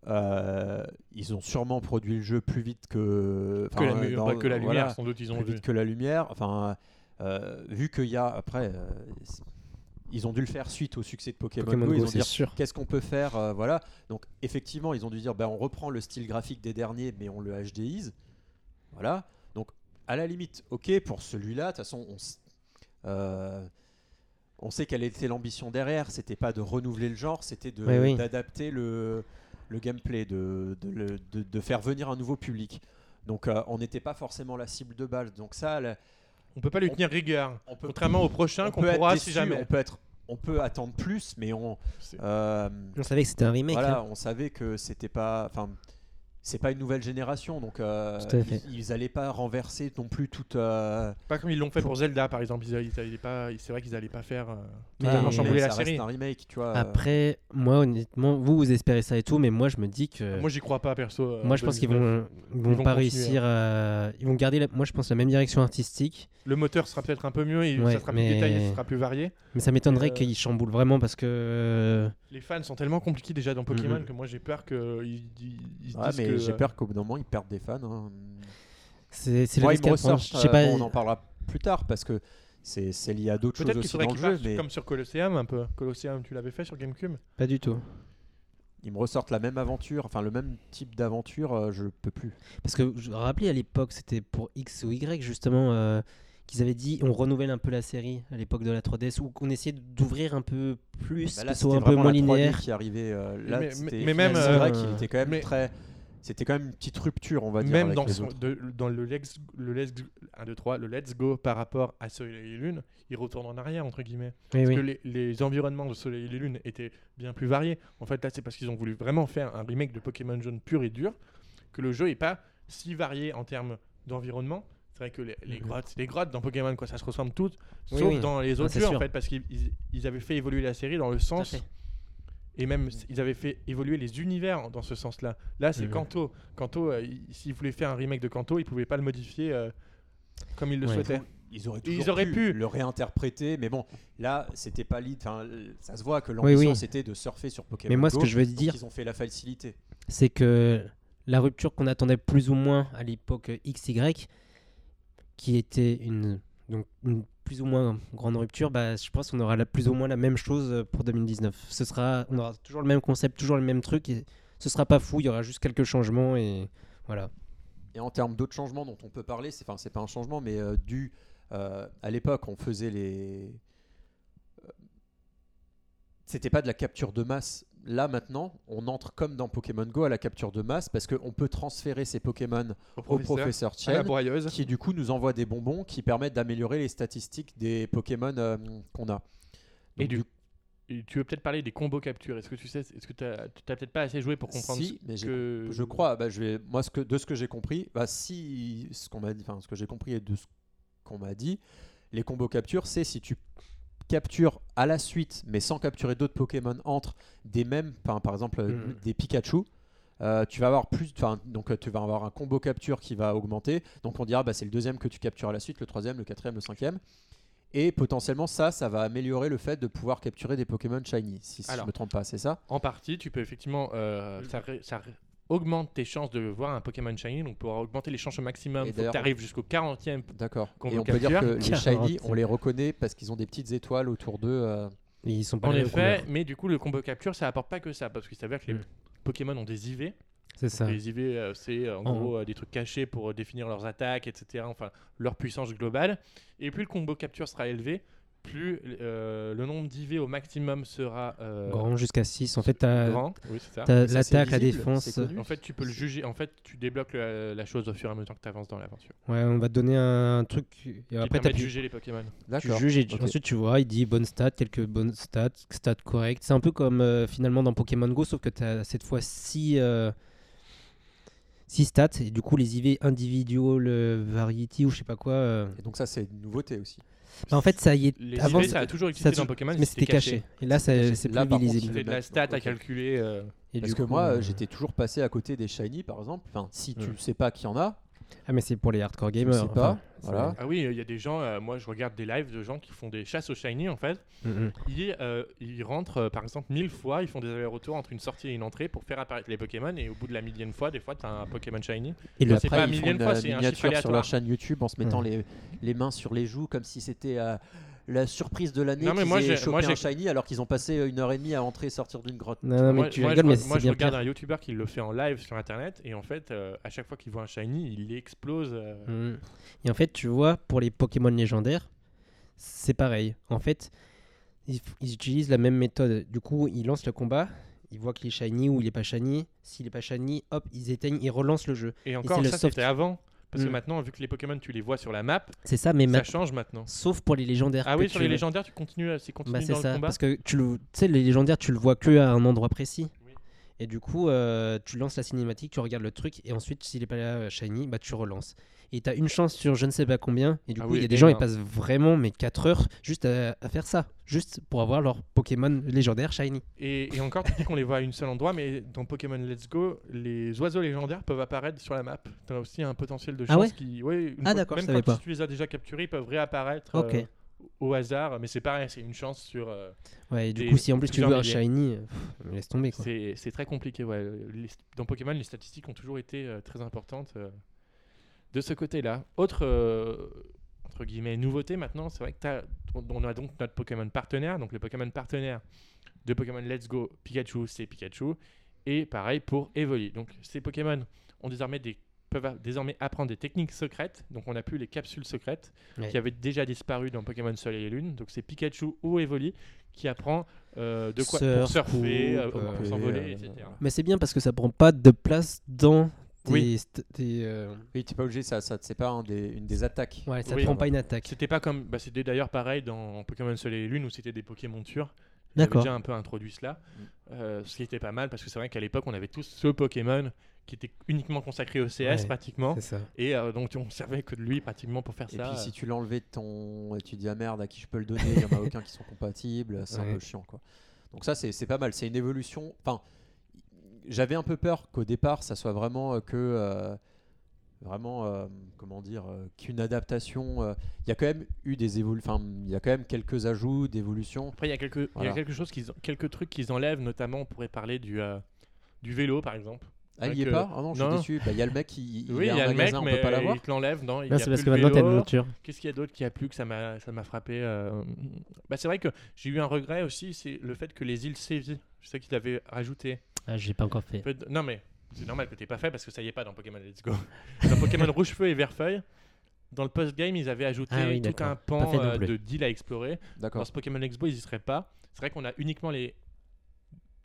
Speaker 2: euh, ils ont sûrement produit le jeu plus vite que
Speaker 1: que la,
Speaker 2: enfin,
Speaker 1: mu-
Speaker 2: dans-
Speaker 1: bah, que la lumière,
Speaker 2: voilà,
Speaker 1: sans doute ils ont
Speaker 2: plus
Speaker 1: vu.
Speaker 2: vite que la lumière. Enfin, euh, vu qu'il y a après, euh, ils ont dû le faire suite au succès de Pokémon,
Speaker 4: Pokémon
Speaker 2: Go. Ils ont
Speaker 4: c'est
Speaker 2: dit
Speaker 4: sûr.
Speaker 2: qu'est-ce qu'on peut faire, euh, voilà. Donc effectivement, ils ont dû dire, ben on reprend le style graphique des derniers, mais on le HDise, voilà. À la limite, ok pour celui-là. De toute façon, on, euh, on sait quelle était l'ambition derrière. C'était pas de renouveler le genre, c'était de-
Speaker 4: Oui, oui.
Speaker 2: d'adapter le, le gameplay, de, de, de- de faire venir un nouveau public. Donc euh, on n'était pas forcément la cible de base. Donc ça, la-
Speaker 1: On peut pas lui
Speaker 2: on-
Speaker 1: tenir rigueur.
Speaker 2: on peut,
Speaker 1: Contrairement au prochain
Speaker 2: on
Speaker 1: qu'on
Speaker 2: peut être
Speaker 1: pourra
Speaker 2: déçu,
Speaker 1: si jamais.
Speaker 2: On peut être, on peut attendre plus, mais on, euh,
Speaker 4: On savait que c'était un remake.
Speaker 2: voilà,
Speaker 4: hein.
Speaker 2: on savait que c'était pas, enfin, c'est pas une nouvelle génération, donc euh, ils, ils allaient pas renverser non plus toute. euh,
Speaker 1: Pas comme ils l'ont fait pour Zelda par exemple. Ils, ils pas, c'est vrai qu'ils allaient pas faire euh,
Speaker 4: Mais-
Speaker 1: totalement
Speaker 4: mais
Speaker 1: chambouler
Speaker 2: ça
Speaker 1: la
Speaker 2: reste
Speaker 1: série.
Speaker 2: un remake, tu vois.
Speaker 4: Après, moi, honnêtement, vous, vous espérez ça et tout, mais moi, je me dis que.
Speaker 1: Moi j'y crois pas perso. euh,
Speaker 4: Moi, je pense qu'ils
Speaker 1: 2019.
Speaker 4: vont, ils vont,
Speaker 1: Ils vont
Speaker 4: pas
Speaker 1: continuer,
Speaker 4: réussir à. Ils vont garder, la- moi, je pense, la même direction artistique.
Speaker 1: Le moteur sera peut-être un peu mieux, et
Speaker 4: Ouais,
Speaker 1: ça sera
Speaker 4: mais-
Speaker 1: plus détaillé, ça sera plus varié.
Speaker 4: Mais ça m'étonnerait
Speaker 1: Euh,
Speaker 4: qu'ils chamboulent vraiment parce que.
Speaker 1: Les fans sont tellement compliqués déjà dans Pokémon
Speaker 4: Mhm.
Speaker 1: que moi j'ai peur qu'ils ils, ils se
Speaker 2: Ouais,
Speaker 1: disent
Speaker 2: mais
Speaker 1: que.
Speaker 2: j'ai peur qu'au bout d'un moment ils perdent des fans. hein.
Speaker 4: C'est à prendre.
Speaker 2: ressortent.
Speaker 4: Je
Speaker 2: euh,
Speaker 4: pas.
Speaker 2: bon, on en parlera plus tard parce que c'est lié à d'autres choses aussi dans le jeu. Mais
Speaker 1: comme sur Colosseum un peu. Colosseum, tu l'avais fait sur GameCube?
Speaker 4: Pas du tout.
Speaker 2: ils me ressortent la même aventure, enfin le même type d'aventure, euh, je peux plus.
Speaker 3: Parce que je me rappelais à l'époque, c'était pour X ou Y justement, euh, qu'ils avaient dit on renouvelle un peu la série à l'époque de la 3DS, ou qu'on essayait d'ouvrir un peu plus,
Speaker 2: Bah
Speaker 3: que
Speaker 2: là,
Speaker 3: ce soit
Speaker 2: c'était
Speaker 3: un peu moins
Speaker 2: la 3D
Speaker 3: linéaire.
Speaker 2: qui arrivait. euh, là,
Speaker 1: Mais- même,
Speaker 2: c'est vrai
Speaker 3: euh,
Speaker 2: qu'il était quand même
Speaker 1: mais-
Speaker 2: très. C'était quand même une petite rupture, on va dire.
Speaker 1: Même
Speaker 2: avec
Speaker 1: dans,
Speaker 2: les
Speaker 1: son-
Speaker 2: autres.
Speaker 1: de- dans le, let's, le let's, 1, 2, 3, le Let's Go par rapport à Soleil et Lune, il retourne en arrière, entre guillemets.
Speaker 3: Oui,
Speaker 1: Parce
Speaker 3: oui.
Speaker 1: que les, les environnements de Soleil et les Lunes étaient bien plus variés. En fait, là, c'est parce qu'ils ont voulu vraiment faire un remake de Pokémon Jaune pur et dur que le jeu est pas si varié en termes d'environnement. C'est vrai que les, les
Speaker 3: Mhm.
Speaker 1: grottes, des grottes dans Pokémon, quoi. Ça se ressemble toutes,
Speaker 3: Oui,
Speaker 1: sauf
Speaker 3: oui.
Speaker 1: dans les
Speaker 3: Ah,
Speaker 1: autres jeux, en fait, parce qu'ils ils- ils avaient fait évoluer la série dans le sens
Speaker 3: fait.
Speaker 1: Et même ils avaient fait évoluer les univers dans ce sens-là. Là, c'est
Speaker 3: Mhm.
Speaker 1: Kanto. Kanto, euh, il- s'ils voulaient faire un remake de Kanto, ils pouvaient pas le modifier euh, comme ils le
Speaker 3: Ouais.
Speaker 1: souhaitaient.
Speaker 2: Ils auraient,
Speaker 1: Ils auraient pu.
Speaker 2: le réinterpréter, mais bon, là, c'était pas l'idée. Enfin, ça se voit que l'ambition
Speaker 3: oui.
Speaker 2: c'était de surfer sur Pokémon.
Speaker 3: Mais moi, ce que je veux dire,
Speaker 2: ils ont fait la facilité.
Speaker 3: c'est que la rupture qu'on attendait plus ou moins à l'époque XY, qui était une, donc une plus ou moins grande rupture, bah, je pense qu'on aura plus ou moins la même chose pour 2019. Ce sera, on aura toujours le même concept, toujours le même truc, et ce sera pas fou, il y aura juste quelques changements, et voilà.
Speaker 2: Et en termes d'autres changements dont on peut parler, c'est enfin c'est pas un changement, mais euh, dû euh, à l'époque on faisait les, euh, c'était pas de la capture de masse. Là maintenant, on entre comme dans Pokémon Go à la capture de masse parce qu'on peut transférer ces Pokémon au professeur
Speaker 1: la
Speaker 2: Chen, qui du coup nous envoie des bonbons qui permettent d'améliorer les statistiques des Pokémon euh, qu'on a.
Speaker 1: Et du- tu veux peut-être parler des combos capture. Est-ce que tu sais, est-ce que tu n'as peut-être pas assez joué pour comprendre
Speaker 2: Si, mais j'ai
Speaker 1: que
Speaker 2: Je crois, bah, je vais, moi, ce que, de ce que j'ai compris, bah, si ce qu'on m'a dit, enfin, ce que j'ai compris et de ce qu'on m'a dit, les combos capture, c'est si tu captures à la suite, mais sans capturer d'autres Pokémon entre des mêmes, par exemple euh,
Speaker 3: Mhm.
Speaker 2: des Pikachu. euh, tu vas avoir plus, donc euh, tu vas avoir un combo capture qui va augmenter. Donc on dira bah, c'est le deuxième que tu captures à la suite, le troisième, le quatrième, le cinquième. Et potentiellement ça, ça va améliorer le fait de pouvoir capturer des Pokémon shiny. Si, si je
Speaker 1: Alors.
Speaker 2: me trompe pas, c'est ça?
Speaker 1: En partie, tu peux effectivement. euh, ça, ça augmente tes chances de voir un Pokémon Shiny. Donc, pour augmenter les chances au maximum, il faut que tu arrives jusqu'au 40e.
Speaker 2: D'accord.
Speaker 1: Combo
Speaker 2: Et on peut dire que
Speaker 1: capture.
Speaker 2: les shiny,
Speaker 3: 40.
Speaker 2: on les reconnaît parce qu'ils ont des petites étoiles autour d'eux. euh,
Speaker 3: ils sont pas
Speaker 1: En effet,
Speaker 3: couleurs.
Speaker 1: mais du coup, le combo capture, ça apporte pas que ça. Parce qu'il s'avère que les
Speaker 3: Mm.
Speaker 1: Pokémon ont des IV.
Speaker 3: C'est ça.
Speaker 1: Les IV, euh, c'est euh, en gros euh, des trucs cachés pour définir leurs attaques, etc. Enfin, leur puissance globale. Et plus le combo capture sera élevé, plus euh, le nombre d'IV au maximum sera euh,
Speaker 3: Grand jusqu'à 6. En fait.
Speaker 1: Oui, ça,
Speaker 2: c'est
Speaker 3: l'attaque, la défense.
Speaker 1: En fait, tu peux le juger. En fait, tu débloques la, la chose au fur et à mesure que tu avances dans l'aventure.
Speaker 3: Ouais, on va te donner un truc. Et après,
Speaker 1: permet de
Speaker 3: t'appuies-
Speaker 1: juger les Pokémon.
Speaker 3: tu juges et tu- ensuite tu vois, il dit bonne stat, quelques bonnes stats, stats correctes. C'est un peu comme euh, finalement dans Pokémon Go, sauf que tu as cette fois 6 stats et du coup les IV individual euh, variety ou je sais pas quoi. euh.
Speaker 2: Et donc ça, c'est une nouveauté aussi.
Speaker 3: Bah, en fait, ça y est.
Speaker 1: Les
Speaker 3: avant,
Speaker 1: ça a toujours existé
Speaker 3: ça-
Speaker 1: dans Pokémon,
Speaker 3: mais c'était caché. Et là, ça- c'est
Speaker 2: Là,
Speaker 3: plus
Speaker 2: par contre,
Speaker 3: visible.
Speaker 1: C'était de la stat à calculer. euh,
Speaker 3: Et
Speaker 2: Parce
Speaker 3: du
Speaker 2: que
Speaker 3: coup,
Speaker 2: moi,
Speaker 3: euh,
Speaker 2: j'étais toujours passé à côté des shiny, par exemple. Enfin, si tu
Speaker 3: Mm.
Speaker 2: sais pas qu'il y en a,
Speaker 3: Ah, mais c'est pour les hardcore
Speaker 2: je
Speaker 3: gamers.
Speaker 2: sais pas.
Speaker 3: enfin,
Speaker 2: Voilà.
Speaker 1: Ah oui, il y a des gens, euh, moi je regarde des lives de gens qui font des chasses au shiny en fait.
Speaker 3: Mm, mm.
Speaker 1: Ils, euh, ils rentrent euh, par exemple mille fois, ils font des allers-retours entre une sortie et une entrée pour faire apparaître les Pokémon et au bout de la millième fois, des fois tu as un Pokémon shiny.
Speaker 3: Et le
Speaker 2: Après,
Speaker 1: pas
Speaker 2: ils font
Speaker 1: millième
Speaker 2: une
Speaker 1: fois, c'est un chiffre
Speaker 2: miniature sur leur chaîne YouTube en se mettant
Speaker 3: Mm.
Speaker 2: les, les mains sur les joues comme si c'était euh, la surprise de l'année qu'ils aient
Speaker 1: j'ai-
Speaker 2: chopé
Speaker 1: moi,
Speaker 2: un shiny alors qu'ils ont passé une heure et demie à entrer et sortir d'une grotte.
Speaker 3: Non, non, mais
Speaker 1: moi,
Speaker 3: tu
Speaker 1: moi,
Speaker 3: rigoles,
Speaker 1: je,
Speaker 3: mais
Speaker 1: moi, je
Speaker 3: bien
Speaker 1: regarde un YouTuber qui le fait en live sur internet et en fait, euh, à chaque fois qu'il voit un shiny, il explose. euh,
Speaker 3: Mm. Et en fait, tu vois, pour les Pokémon légendaires, c'est pareil. En fait, ils, utilisent la même méthode. Du coup, ils lancent le combat, ils voient qu'il est shiny ou il est pas shiny. S'il est pas shiny, hop, ils éteignent, ils relancent le jeu.
Speaker 1: Et encore,
Speaker 3: le
Speaker 1: ça
Speaker 3: soft-
Speaker 1: c'était avant. Parce que
Speaker 3: Mm.
Speaker 1: maintenant, vu que les Pokémon tu les vois sur la map,
Speaker 3: C'est ça, mais
Speaker 1: ça
Speaker 3: ma-
Speaker 1: change maintenant.
Speaker 3: sauf pour les légendaires.
Speaker 1: Ah oui,
Speaker 3: tu
Speaker 1: sur les
Speaker 3: le-
Speaker 1: légendaires, tu continues, à- c'est continu
Speaker 3: Bah,
Speaker 1: dans le
Speaker 3: ça,
Speaker 1: combat.
Speaker 3: parce que tu le, sais, les légendaires, tu le vois que à un endroit précis.
Speaker 1: Oui.
Speaker 3: Et du coup, euh, tu lances la cinématique, tu regardes le truc, et ensuite, s'il est pas là, euh, shiny, bah tu relances. Et tu as une chance sur je ne sais pas combien, et du
Speaker 1: Ah
Speaker 3: coup,
Speaker 1: oui,
Speaker 3: il y a des gens, ils passent vraiment mais 4 heures juste à, à faire ça, juste pour avoir leur Pokémon légendaire shiny.
Speaker 1: Et, et encore, tu dis qu'on les voit à un seul endroit, mais dans Pokémon Let's Go, les oiseaux légendaires peuvent apparaître sur la map. Tu as aussi un potentiel de
Speaker 3: Ah
Speaker 1: chance
Speaker 3: ouais
Speaker 1: qui. Ouais, une
Speaker 3: Ah d'accord,
Speaker 1: Même quand
Speaker 3: pas.
Speaker 1: tu les as déjà capturés, ils peuvent réapparaître
Speaker 3: Ok.
Speaker 1: euh, au hasard. Mais c'est pareil, c'est une chance sur. euh,
Speaker 3: Ouais, et du
Speaker 1: des-
Speaker 3: coup, si en plus tu veux un shiny, euh, pff, laisse tomber
Speaker 1: c'est c'est très compliqué. Ouais. Les- dans Pokémon, les statistiques ont toujours été euh, très importantes euh, de ce côté-là. Autre. euh, entre guillemets, nouveauté maintenant, c'est vrai que on a donc notre Pokémon partenaire. Donc le Pokémon partenaire de Pokémon Let's Go Pikachu, c'est Pikachu. Et pareil pour Evoli. Donc ces Pokémon ont désormais des, peuvent désormais apprendre des techniques secrètes. Donc on n'a plus les capsules secrètes
Speaker 3: Ouais.
Speaker 1: qui avaient déjà disparu dans Pokémon Soleil et Lune. Donc c'est Pikachu ou Evoli qui apprend euh, de quoi pour
Speaker 4: Surf,
Speaker 1: surfer, euh, pour s'envoler, etc.
Speaker 4: Mais c'est bien parce que ça prend pas de place dans.
Speaker 1: Oui.
Speaker 4: tes, euh,
Speaker 2: Oui, t'es pas obligé, ça, ça c'est pas un des- une des attaques.
Speaker 4: Ouais, ça
Speaker 1: Oui.
Speaker 4: prend pas une attaque.
Speaker 1: C'était pas comme, bah, c'était d'ailleurs pareil dans Pokémon Soleil et Lune où c'était des Pokémon sûrs.
Speaker 4: D'accord.
Speaker 1: déjà un peu introduit cela,
Speaker 2: Mm.
Speaker 1: Euh, ce qui était pas mal parce que c'est vrai qu'à l'époque on avait tous ce Pokémon qui était uniquement consacré au CS
Speaker 4: Ouais.
Speaker 1: pratiquement
Speaker 4: C'est ça.
Speaker 1: et euh, donc on servait que de lui pratiquement pour faire
Speaker 2: Et
Speaker 1: ça.
Speaker 2: puis
Speaker 1: euh.
Speaker 2: si tu l'enlevais de ton. Et tu dis ah merde, à qui je peux le donner Il y en a (laughs) aucun qui sont compatibles, c'est un peu chiant quoi. Donc ça, c'est c'est pas mal. C'est une évolution. Enfin, j'avais un peu peur qu'au départ, ça soit vraiment euh, que. euh, vraiment, euh, comment dire, euh, qu'une adaptation. euh, Il y a quand même eu des évolutions. Enfin, il y a quand même quelques ajouts d'évolution.
Speaker 1: Après il y a quelques, il
Speaker 2: Voilà.
Speaker 1: quelque chose qu'ils, quelques trucs qu'ils enlèvent notamment on pourrait parler du du vélo par exemple.
Speaker 2: Ah, il
Speaker 1: Ouais,
Speaker 2: y est
Speaker 1: que-
Speaker 2: pas Ah non, je suis
Speaker 1: non.
Speaker 2: déçu. Bah, Il y a le mec qui. Il
Speaker 1: oui il y a le mec
Speaker 2: on
Speaker 1: mais
Speaker 2: peut pas l'avoir.
Speaker 1: il te l'enlève non. Il
Speaker 3: Non,
Speaker 1: y a
Speaker 3: c'est parce
Speaker 1: plus
Speaker 3: que maintenant t'as une
Speaker 1: vélo.
Speaker 3: monture.
Speaker 1: Qu'est-ce qu'il y a d'autre qui a plu que ça m'a ça m'a frappé euh, bah, c'est vrai que j'ai eu un regret aussi c'est le fait que les îles Sévi je sais qu'ils l'avaient rajouté
Speaker 3: Ah, j'ai pas encore fait.
Speaker 1: Non mais c'est normal que t'aies pas fait parce que ça y est pas dans Pokémon Let's Go. (laughs) Dans Pokémon Rouge Feu et Vert Feuille, dans le post-game ils avaient ajouté
Speaker 3: Ah oui,
Speaker 1: tout un pan euh, de deal à explorer. Dans
Speaker 2: D'accord.
Speaker 1: ce Pokémon Expo ils y seraient pas. C'est vrai qu'on a uniquement les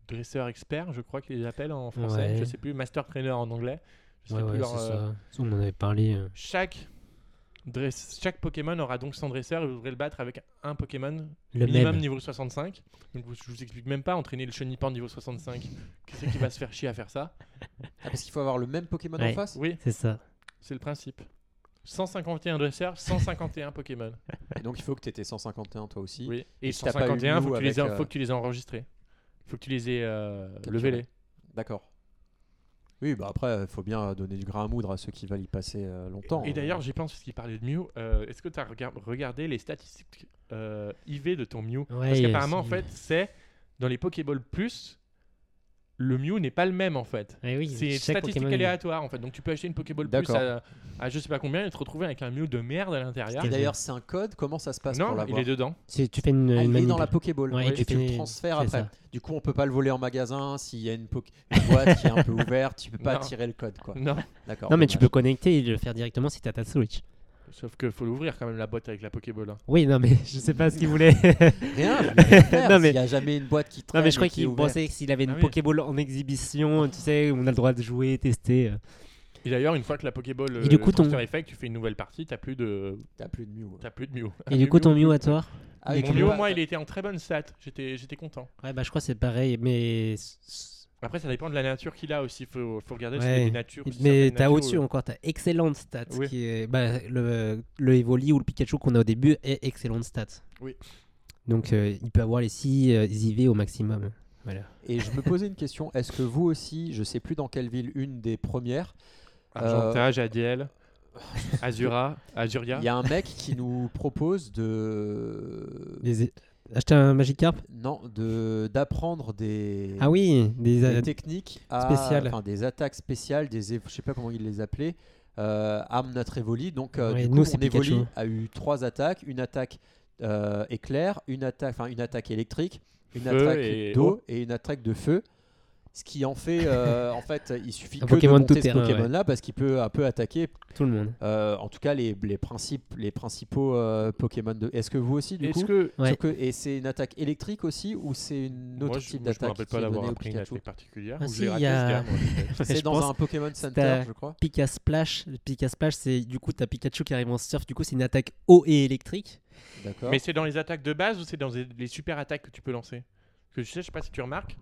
Speaker 1: dresseurs experts, je crois qu'ils les appellent en français.
Speaker 3: Ouais.
Speaker 1: Je sais plus, Master Trainer en anglais. Je sais
Speaker 3: Ouais,
Speaker 1: plus
Speaker 3: ouais,
Speaker 1: leur,
Speaker 3: c'est
Speaker 1: euh,
Speaker 3: ça. On en avait parlé. euh.
Speaker 1: Chaque dress- chaque Pokémon aura donc son dresseur et vous devrez le battre avec un Pokémon
Speaker 3: Le
Speaker 1: minimum
Speaker 3: même.
Speaker 1: niveau 65. Donc vous- je vous explique même pas entraîner le Chenipan niveau 65. Qui c'est qui va se faire chier à faire ça?
Speaker 2: Ah, parce qu'il faut avoir le même Pokémon en face?
Speaker 1: Oui,
Speaker 3: C'est ça.
Speaker 1: c'est le principe. 151 dresseurs, 151 Pokémon.
Speaker 2: Et donc il faut que tu étais 151 toi aussi.
Speaker 1: Oui. Et
Speaker 2: eu
Speaker 1: 151, faut
Speaker 2: Mew
Speaker 1: que, tu les aies,
Speaker 2: euh,
Speaker 1: faut que tu les aies enregistrés. Faut que tu les aies euh, levelés.
Speaker 2: D'accord. Oui, bah après, il faut bien donner du grain à moudre à ceux qui veulent y passer euh, longtemps.
Speaker 1: Et d'ailleurs, j'y pense parce qu'il parlait de Mew. euh, Est-ce que tu as regardé les statistiques euh, IV de ton Mew? Parce
Speaker 3: Ouais,
Speaker 1: qu'apparemment, en fait, c'est dans les Pokéball Plus, le Mew n'est pas le même en fait.
Speaker 3: Oui,
Speaker 1: C'est statistique
Speaker 3: Pokémon-
Speaker 1: aléatoire en fait. Donc tu peux acheter une Pokéball Plus à, à je sais pas combien et te retrouver avec un Mew de merde à l'intérieur.
Speaker 2: Et d'ailleurs, c'est un code. Comment ça se passe pour
Speaker 1: Non, il
Speaker 2: l'avoir
Speaker 1: est dedans.
Speaker 3: C'est- Tu fais une,
Speaker 2: Ah,
Speaker 3: une
Speaker 2: il est dans la Pokéball.
Speaker 3: Ouais,
Speaker 2: et
Speaker 3: tu
Speaker 2: tu le
Speaker 3: fais-
Speaker 2: transfères après.
Speaker 3: ça.
Speaker 2: Du coup, on peut pas le voler en magasin. S'il y a une, po- une boîte qui est un peu (laughs) ouverte, tu peux pas
Speaker 1: Non.
Speaker 2: tirer le code. quoi.
Speaker 1: Non.
Speaker 2: D'accord.
Speaker 3: Non, mais tu peux
Speaker 2: dommage.
Speaker 3: connecter et le faire directement si t'as ta Switch.
Speaker 1: Sauf que faut l'ouvrir quand même la boîte avec la Pokéball. hein.
Speaker 3: Oui, non, mais (laughs) je sais pas ce qu'il voulait. (laughs)
Speaker 2: Rien, je vais rien faire. (laughs)
Speaker 3: Non, mais-
Speaker 2: S'il y a jamais une boîte qui traîne.
Speaker 3: non, mais je crois
Speaker 2: et qui est
Speaker 3: qu'il
Speaker 2: ouverte.
Speaker 3: pensait que s'il avait une
Speaker 1: Ah oui.
Speaker 3: Pokéball en exhibition, tu sais, on a le droit de jouer, tester. euh.
Speaker 1: Et d'ailleurs, une fois que la Pokéball
Speaker 3: Et du
Speaker 1: euh,
Speaker 3: coup, ton-
Speaker 1: transfert est fait, que tu fais une nouvelle partie, t'as plus de,
Speaker 2: T'as plus de Mew.
Speaker 1: t'as plus de Mew.
Speaker 3: Et du coup, ton Mew à toi?
Speaker 2: Ah,
Speaker 1: Mon
Speaker 2: tu
Speaker 1: Mew,
Speaker 2: vois,
Speaker 1: moi, il était en très bonne stat. J'étais, j'étais content.
Speaker 3: Ouais, bah je crois que c'est pareil, mais.
Speaker 1: Après, ça dépend de la nature qu'il a aussi. Faut, faut regarder si
Speaker 3: Ouais.
Speaker 1: c'est des natures. si
Speaker 3: Mais t'as au-dessus
Speaker 1: euh,
Speaker 3: encore, t'as excellente stats.
Speaker 1: Oui.
Speaker 3: Qui est, bah, le, le Evoli ou le Pikachu qu'on a au début est excellente stats.
Speaker 1: Oui.
Speaker 3: Donc euh, il peut avoir les 6 IV au maximum. Voilà.
Speaker 2: Et je me posais une question. Est-ce que vous aussi, je sais plus dans quelle ville, une des premières,
Speaker 1: Argenta, Jadiel, (laughs) Azura, Azuria.
Speaker 2: il y a un mec qui nous propose de
Speaker 3: Les... Acheter un Magikarp
Speaker 2: non de d'apprendre des
Speaker 3: Ah oui, des,
Speaker 2: des techniques à-
Speaker 3: spéciales.
Speaker 2: enfin des attaques spéciales, des je sais pas comment il les appelait, euh, à notre Evoli. Donc euh,
Speaker 3: Ouais,
Speaker 2: du
Speaker 3: nous,
Speaker 2: coup,
Speaker 3: c'est
Speaker 2: mon Evoli
Speaker 3: Pikachu.
Speaker 2: a eu trois attaques, une attaque euh, éclair, une attaque, enfin une attaque électrique, une
Speaker 1: Feu
Speaker 2: attaque d'eau
Speaker 1: eau.
Speaker 2: et une attaque de feu. Ce qui en fait, euh, en fait, il suffit
Speaker 3: Un
Speaker 2: que
Speaker 3: Pokémon
Speaker 2: de monter ce
Speaker 3: ouais.
Speaker 2: Pokémon-là parce qu'il peut un peu attaquer,
Speaker 3: tout le monde.
Speaker 2: euh, en tout cas les, les principes, les principaux euh, Pokémon de. Est-ce que vous aussi du
Speaker 1: Est-ce
Speaker 2: coup
Speaker 1: que.
Speaker 3: Ouais.
Speaker 2: Que- et c'est une attaque électrique aussi ou c'est une autre
Speaker 1: Moi, je,
Speaker 2: type
Speaker 1: moi, je me
Speaker 2: d'attaque
Speaker 1: rappelle pas
Speaker 2: au
Speaker 1: appris une
Speaker 2: Pikachu?
Speaker 1: attaque particulière.
Speaker 3: Ah si, a-. (laughs)
Speaker 2: C'est dans un Pokémon Center, je crois.
Speaker 3: Pika Splash. Pika Splash, c'est du coup, t'as Pikachu qui arrive en surf. Du coup, c'est une attaque eau et électrique.
Speaker 2: D'accord.
Speaker 1: Mais c'est dans les attaques de base ou c'est dans les les super attaques que tu peux lancer? Parce que je sais, je sais pas si tu remarques,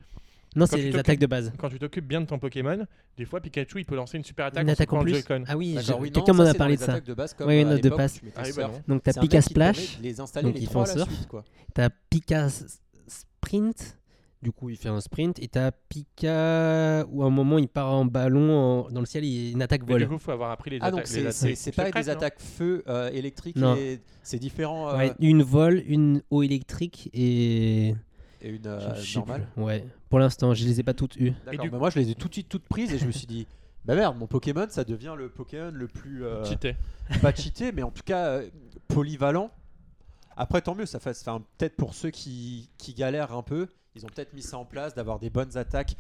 Speaker 3: Non,
Speaker 1: Quand
Speaker 3: c'est
Speaker 1: tu
Speaker 3: les
Speaker 1: t'occupes-
Speaker 3: attaques de base.
Speaker 1: quand tu t'occupes bien de ton Pokémon, des fois Pikachu il peut lancer une super attaque
Speaker 3: Une attaque en plus.
Speaker 1: Joy-Con.
Speaker 3: Ah oui,
Speaker 2: oui,
Speaker 3: quelqu'un m'en a parlé de ça.
Speaker 2: attaques de base comme
Speaker 3: Ouais,
Speaker 2: euh,
Speaker 3: une note de passe.
Speaker 1: Ah oui, bah.
Speaker 3: Donc t'as Pika Splash, donc ils font surf. t'as Pika Sprint. Du coup, il fait un sprint. Et t'as Pika où à un moment il part en ballon en- dans le ciel. Il une attaque
Speaker 1: Mais
Speaker 3: vol.
Speaker 1: du coup, faut avoir appris les
Speaker 2: Ah donc
Speaker 1: attaques.
Speaker 2: c'est c'est-
Speaker 1: attaques
Speaker 2: c'est pas
Speaker 1: secrètes,
Speaker 2: des attaques feu euh, électrique, et c'est différent euh,
Speaker 3: Ouais, une vol, une eau électrique et.
Speaker 2: Et une euh, normale.
Speaker 3: Ouais. Pour l'instant, je les ai pas toutes eues.
Speaker 2: D'accord,
Speaker 1: du
Speaker 2: bah moi je les ai tout de suite toutes prises et je me suis dit bah merde mon Pokémon ça devient le Pokémon le plus euh,
Speaker 1: Cheaté.
Speaker 2: pas cheaté mais en tout cas euh, polyvalent. Après tant mieux ça fait enfin, peut-être pour ceux qui, qui galèrent un peu ils ont peut-être mis ça en place d'avoir des bonnes attaques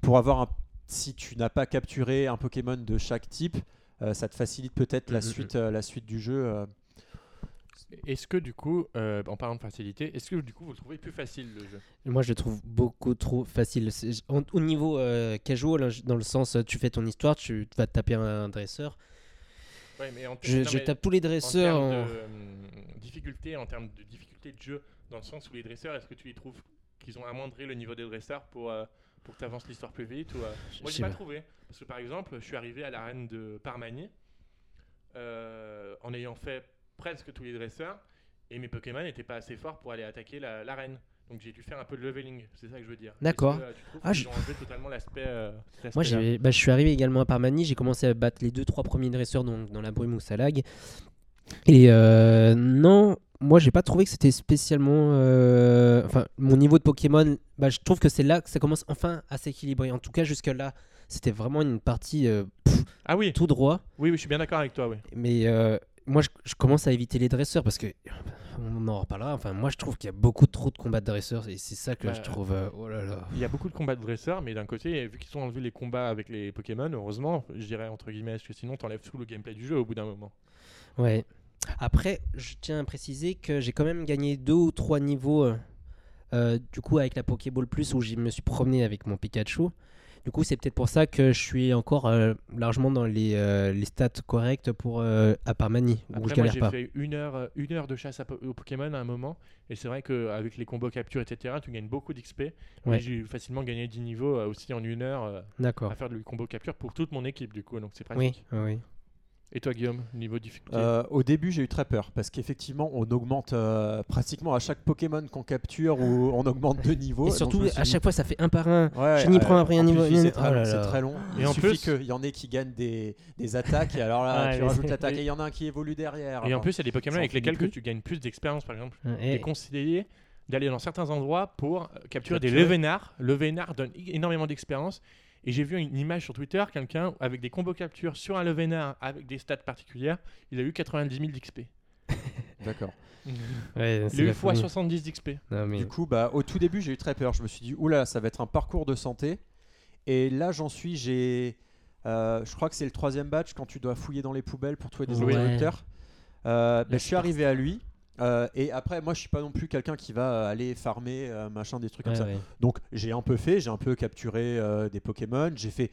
Speaker 2: pour avoir un, si tu n'as pas capturé un Pokémon de chaque type, euh, ça te facilite peut-être la
Speaker 1: Mhm.
Speaker 2: suite, euh, la suite du jeu. euh.
Speaker 1: Est-ce que du coup, euh, en parlant de facilité, est-ce que du coup vous le trouvez plus facile le jeu?
Speaker 3: Moi, je le trouve beaucoup trop facile. En- au niveau euh, casual, hein, dans le sens, euh, tu fais ton histoire, tu vas taper un dresseur.
Speaker 1: Ouais, mais en
Speaker 3: Je,
Speaker 1: non,
Speaker 3: je
Speaker 1: mais
Speaker 3: tape tous les
Speaker 1: en
Speaker 3: dresseurs.
Speaker 1: termes
Speaker 3: en-
Speaker 1: de euh, difficulté, en termes de difficulté de jeu, dans le sens où les dresseurs, est-ce que tu les trouves qu'ils ont amoindri le niveau des dresseurs pour, euh, pour que tu avances l'histoire plus vite ou,
Speaker 3: Je
Speaker 1: Moi, j'ai pas
Speaker 3: pas.
Speaker 1: trouvé. Parce que par exemple, je suis arrivé à l'arène de Parmanie euh, en ayant fait presque tous les dresseurs et mes Pokémon n'étaient pas assez forts pour aller attaquer la- l'arène. Donc j'ai dû faire un peu de leveling, c'est ça que je veux dire.
Speaker 3: D'accord.
Speaker 1: euh,
Speaker 3: Ah, je-
Speaker 1: enlevé totalement l'aspect. euh,
Speaker 3: Moi, bah, je suis arrivé également à Parmanie. J'ai commencé à battre les deux, trois premiers dresseurs donc, dans la brume ou Salag. Et euh, non, moi, j'ai pas trouvé que c'était spécialement. euh, Enfin, mon niveau de Pokémon, bah, je trouve que c'est là que ça commence enfin à s'équilibrer. En tout cas, jusque-là, c'était vraiment une partie euh, pff,
Speaker 1: Ah oui,
Speaker 3: tout droit.
Speaker 1: oui, oui, je suis bien d'accord avec toi. Oui.
Speaker 3: Mais euh, moi, je, je commence à éviter les dresseurs parce que. On en reparlera. Enfin, moi, je trouve qu'il y a beaucoup trop de combats de dresseurs et c'est ça que
Speaker 1: Bah,
Speaker 3: je trouve. euh, oh là là.
Speaker 1: Il y a beaucoup de combats de dresseurs, mais d'un côté, vu qu'ils ont enlevé les combats avec les Pokémon, heureusement, je dirais entre guillemets, parce que sinon t'enlèves tout le gameplay du jeu au bout d'un moment.
Speaker 3: Ouais. Après, je tiens à préciser que j'ai quand même gagné deux ou trois niveaux. euh, euh, du coup, avec la Pokéball Plus, où je me suis promené avec mon Pikachu. Du coup, c'est peut-être pour ça que je suis encore euh, largement dans les, euh, les stats correctes pour euh, je
Speaker 1: Après, moi, j'ai fait une heure, euh, une heure de chasse à po- aux Pokémon à un moment, et c'est vrai qu'avec les combos capture, etc., tu gagnes beaucoup d'XP.
Speaker 3: Ouais.
Speaker 1: J'ai facilement gagné 10 niveaux aussi en une heure à faire du combo capture pour toute mon équipe, du coup, donc c'est pratique.
Speaker 3: oui, oui.
Speaker 1: Et toi, Guillaume, niveau difficulté
Speaker 2: Euh, au début, j'ai eu très peur parce qu'effectivement, on augmente euh, pratiquement à chaque Pokémon qu'on capture ou on augmente de niveau.
Speaker 3: Et surtout, à
Speaker 2: dit,
Speaker 3: chaque fois, ça fait un par un.
Speaker 2: Ouais,
Speaker 3: je n'y
Speaker 2: euh,
Speaker 3: prends après
Speaker 2: en
Speaker 3: un niveau.
Speaker 2: C'est très,
Speaker 3: Oh là.
Speaker 2: très long.
Speaker 1: Et
Speaker 2: Il
Speaker 1: en
Speaker 2: suffit
Speaker 1: plus-
Speaker 2: qu'il y en ait qui gagnent des, des attaques et alors là, (laughs)
Speaker 3: Ouais,
Speaker 2: tu rajoutes l'attaque et il y en a un qui évolue derrière.
Speaker 1: Et en plus, il y a des Pokémon avec lesquels que tu gagnes plus d'expérience, par exemple. Il
Speaker 3: Et-
Speaker 1: est conseillé d'aller dans certains endroits pour euh, capturer des. Levenards. Le Levenard donne énormément d'expérience. Et j'ai vu une image sur Twitter, quelqu'un avec des combos capture sur un Levenard avec des stats particulières, il a eu 90 000 d'XP.
Speaker 2: D'accord.
Speaker 3: Ouais,
Speaker 1: Il a eu
Speaker 3: folie.
Speaker 1: 70 d'XP.
Speaker 3: Mais-
Speaker 2: Du coup, bah, au tout début, j'ai eu très peur. Je me suis dit, oula, ça va être un parcours de santé. Et là, j'en suis, j'ai. euh, je crois que c'est le troisième batch quand tu dois fouiller dans les poubelles pour trouver des
Speaker 1: Oui.
Speaker 2: interrupteurs. Euh, bah, je suis arrivé à lui. Euh, et après, moi, je suis pas non plus quelqu'un qui va euh, aller farmer euh, machin des trucs
Speaker 3: Ouais,
Speaker 2: comme ça.
Speaker 3: ouais.
Speaker 2: Donc, j'ai un peu fait, j'ai un peu capturé euh, des Pokémon. J'ai fait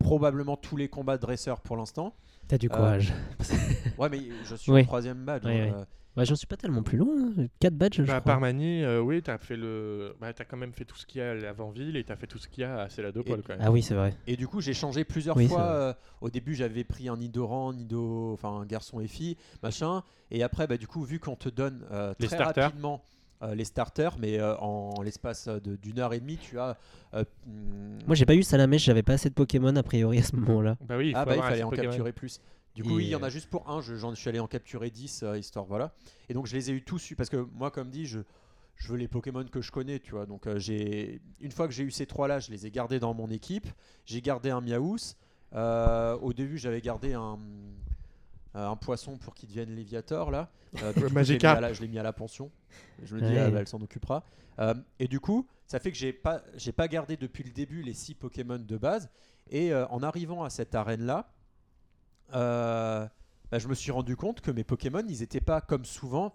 Speaker 2: probablement tous les combats de dresseurs pour l'instant.
Speaker 3: T'as du
Speaker 2: Euh,
Speaker 3: courage. (laughs)
Speaker 2: Ouais, mais je suis
Speaker 3: Oui.
Speaker 2: au troisième badge.
Speaker 3: Oui,
Speaker 2: hein,
Speaker 3: oui.
Speaker 2: euh,
Speaker 3: Ouais, J'en suis pas tellement plus loin. 4 badges, je
Speaker 1: Bah,
Speaker 3: crois.
Speaker 1: par Mani, euh, oui, t'as fait le. Bah, t'as quand même fait tout ce qu'il y a à l'avant-ville et t'as fait tout ce qu'il y a à Céladopol quand même.
Speaker 3: Ah oui, c'est vrai.
Speaker 2: Et du coup, j'ai changé plusieurs
Speaker 3: Oui,
Speaker 2: fois. euh, au début, j'avais pris un Nidoran, Nido, enfin un garçon et fille, machin. Et après, bah, du coup, vu qu'on te donne euh, très
Speaker 1: starters.
Speaker 2: rapidement euh, les starters, mais euh, en l'espace de- d'une heure et demie, tu as. euh, hmm,
Speaker 3: Moi, j'ai pas eu Salamèche, j'avais pas assez de Pokémon a priori à ce moment-là.
Speaker 1: Bah oui, il faut
Speaker 2: ah bah il fallait en
Speaker 1: Pokémon.
Speaker 2: capturer plus. Du coup,
Speaker 3: Et
Speaker 2: oui, il y en a juste pour un. Je, j'en suis allé en capturer 10, euh, histoire, voilà. Et donc, je les ai eu tous, parce que moi, comme dit, je, je veux les Pokémon que je connais, tu vois. Donc, euh, j'ai une fois que j'ai eu ces trois-là, je les ai gardés dans mon équipe. J'ai gardé un Miaous. Euh, au début, j'avais gardé un, euh, un poisson pour qu'il devienne Léviator, là. Euh, du coup, je l'ai mis
Speaker 1: Magikarp.
Speaker 2: à la- Je l'ai mis à la pension. Je me dis,
Speaker 3: Ouais.
Speaker 2: ah, bah, elle s'en occupera. Euh, et du coup, ça fait que j'ai pas, j'ai pas gardé depuis le début les six Pokémon de base. Et euh, en arrivant à cette arène-là, euh, bah, je me suis rendu compte que mes Pokémon, ils étaient pas comme souvent.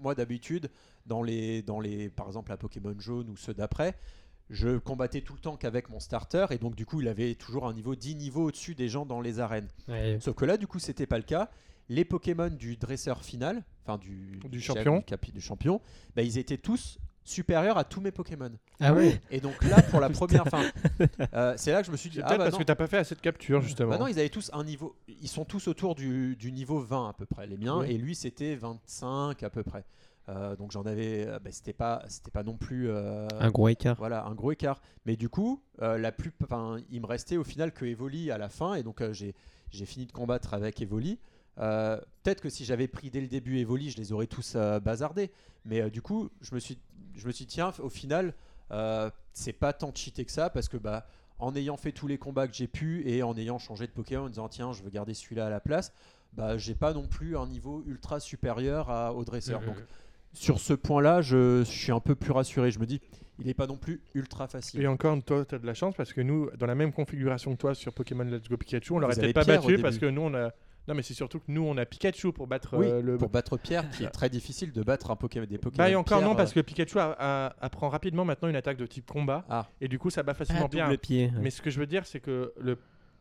Speaker 2: Moi d'habitude, dans les, dans les, par exemple, la Pokémon jaune ou ceux d'après, je combattais tout le temps qu'avec mon starter et donc du coup, il avait toujours un niveau 10 niveaux au-dessus des gens dans les arènes.
Speaker 3: Ouais.
Speaker 2: Sauf que là, du coup, c'était pas le cas. Les Pokémon du dresseur final, enfin du,
Speaker 1: Du
Speaker 2: chef,
Speaker 1: champion.
Speaker 2: du, capi- du champion, bah, ils étaient tous supérieurs à tous mes Pokémon.
Speaker 3: Ah ouais
Speaker 2: Et donc là, pour la (laughs) première, fin, euh, c'est là que je me suis dit, ah
Speaker 1: peut-être
Speaker 2: bah
Speaker 1: parce
Speaker 2: non,
Speaker 1: que t'as pas fait assez de capture justement.
Speaker 2: bah non, ils avaient tous un niveau. Ils sont tous autour du, du niveau 20 à peu près, les miens.
Speaker 1: Oui.
Speaker 2: Et lui, c'était 25 à peu près. Euh, donc j'en avais. euh, bah, c'était pas, c'était pas non plus. euh,
Speaker 3: Un gros écart.
Speaker 2: Voilà, un gros écart. Mais du coup, euh, la plus, enfin, il me restait au final que Evoli à la fin. Et donc euh, j'ai, j'ai fini de combattre avec Evoli. Euh, peut-être que si j'avais pris dès le début Evoli, je les aurais tous euh, bazardés. Mais euh, du coup, je me suis, je me suis dit, tiens, au final, euh, c'est pas tant cheaté que ça parce que bah en ayant fait tous les combats que j'ai pu et en ayant changé de Pokémon en disant tiens je veux garder celui-là à la place bah j'ai pas non plus un niveau ultra supérieur à, au dresseur donc sur ce point-là, je, je suis un peu plus rassuré. Je me dis, il n'est pas non plus ultra facile.
Speaker 1: Et encore, toi, tu as de la chance parce que nous, dans la même configuration que toi sur Pokémon Let's Go Pikachu, on l'aurait peut-être pas
Speaker 2: Pierre
Speaker 1: battu parce que nous, on a. Non, mais c'est surtout que nous, on a Pikachu pour battre
Speaker 2: Oui,
Speaker 1: euh, le.
Speaker 2: pour battre Pierre, qui est très difficile de battre un Pokémon des Pokémon.
Speaker 1: Bah, et encore
Speaker 2: Pierre,
Speaker 1: non, parce
Speaker 2: euh,
Speaker 1: que Pikachu a- a- apprend rapidement maintenant une attaque de type combat.
Speaker 2: Ah.
Speaker 1: Et du coup, ça bat facilement
Speaker 3: Ah,
Speaker 1: bien.
Speaker 3: double pied. ouais.
Speaker 1: Mais ce que je veux dire, c'est que le,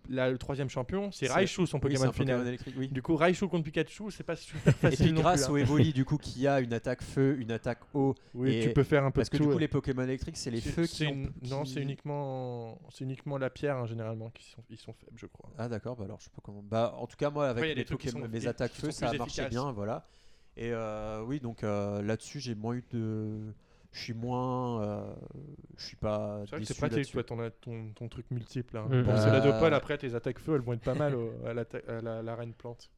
Speaker 1: là, le troisième champion, c'est Raichu, son
Speaker 2: oui,
Speaker 1: Pokémon
Speaker 2: un
Speaker 1: final.
Speaker 2: Pokémon oui.
Speaker 1: Du coup, Raichu contre Pikachu, c'est pas super
Speaker 2: Et
Speaker 1: facile.
Speaker 2: puis
Speaker 1: non
Speaker 2: grâce
Speaker 1: plus,
Speaker 2: au
Speaker 1: hein.
Speaker 2: Evoli, (laughs) du coup, qui a une attaque feu, une attaque eau,
Speaker 1: Oui,
Speaker 2: et-
Speaker 1: tu peux faire un peu
Speaker 2: parce que
Speaker 1: tout.
Speaker 2: du coup,
Speaker 1: ouais.
Speaker 2: les Pokémon électriques, c'est les feux qui, ont-
Speaker 1: une- Non,
Speaker 2: qui-
Speaker 1: c'est uniquement, c'est uniquement la pierre, hein, généralement, qui sont, ils sont faibles, je crois.
Speaker 2: Ah d'accord, bah alors je sais pas comment. Bah en tout cas moi avec les
Speaker 1: qui
Speaker 2: Pokémon,
Speaker 1: sont-
Speaker 2: mes attaques feu, ça a marché bien, voilà. Et euh, oui donc euh, là-dessus j'ai moins eu de, je suis moins, euh, je suis pas
Speaker 1: C'est vrai que
Speaker 2: déçu
Speaker 1: c'est pratique, toi, ton, ton, ton truc multiple. Hein.
Speaker 3: Mm.
Speaker 1: Bon,
Speaker 2: Euh,
Speaker 1: c'est la Dopole, après, tes attaques feu, elles vont être pas mal au- à la, à la, la reine plante.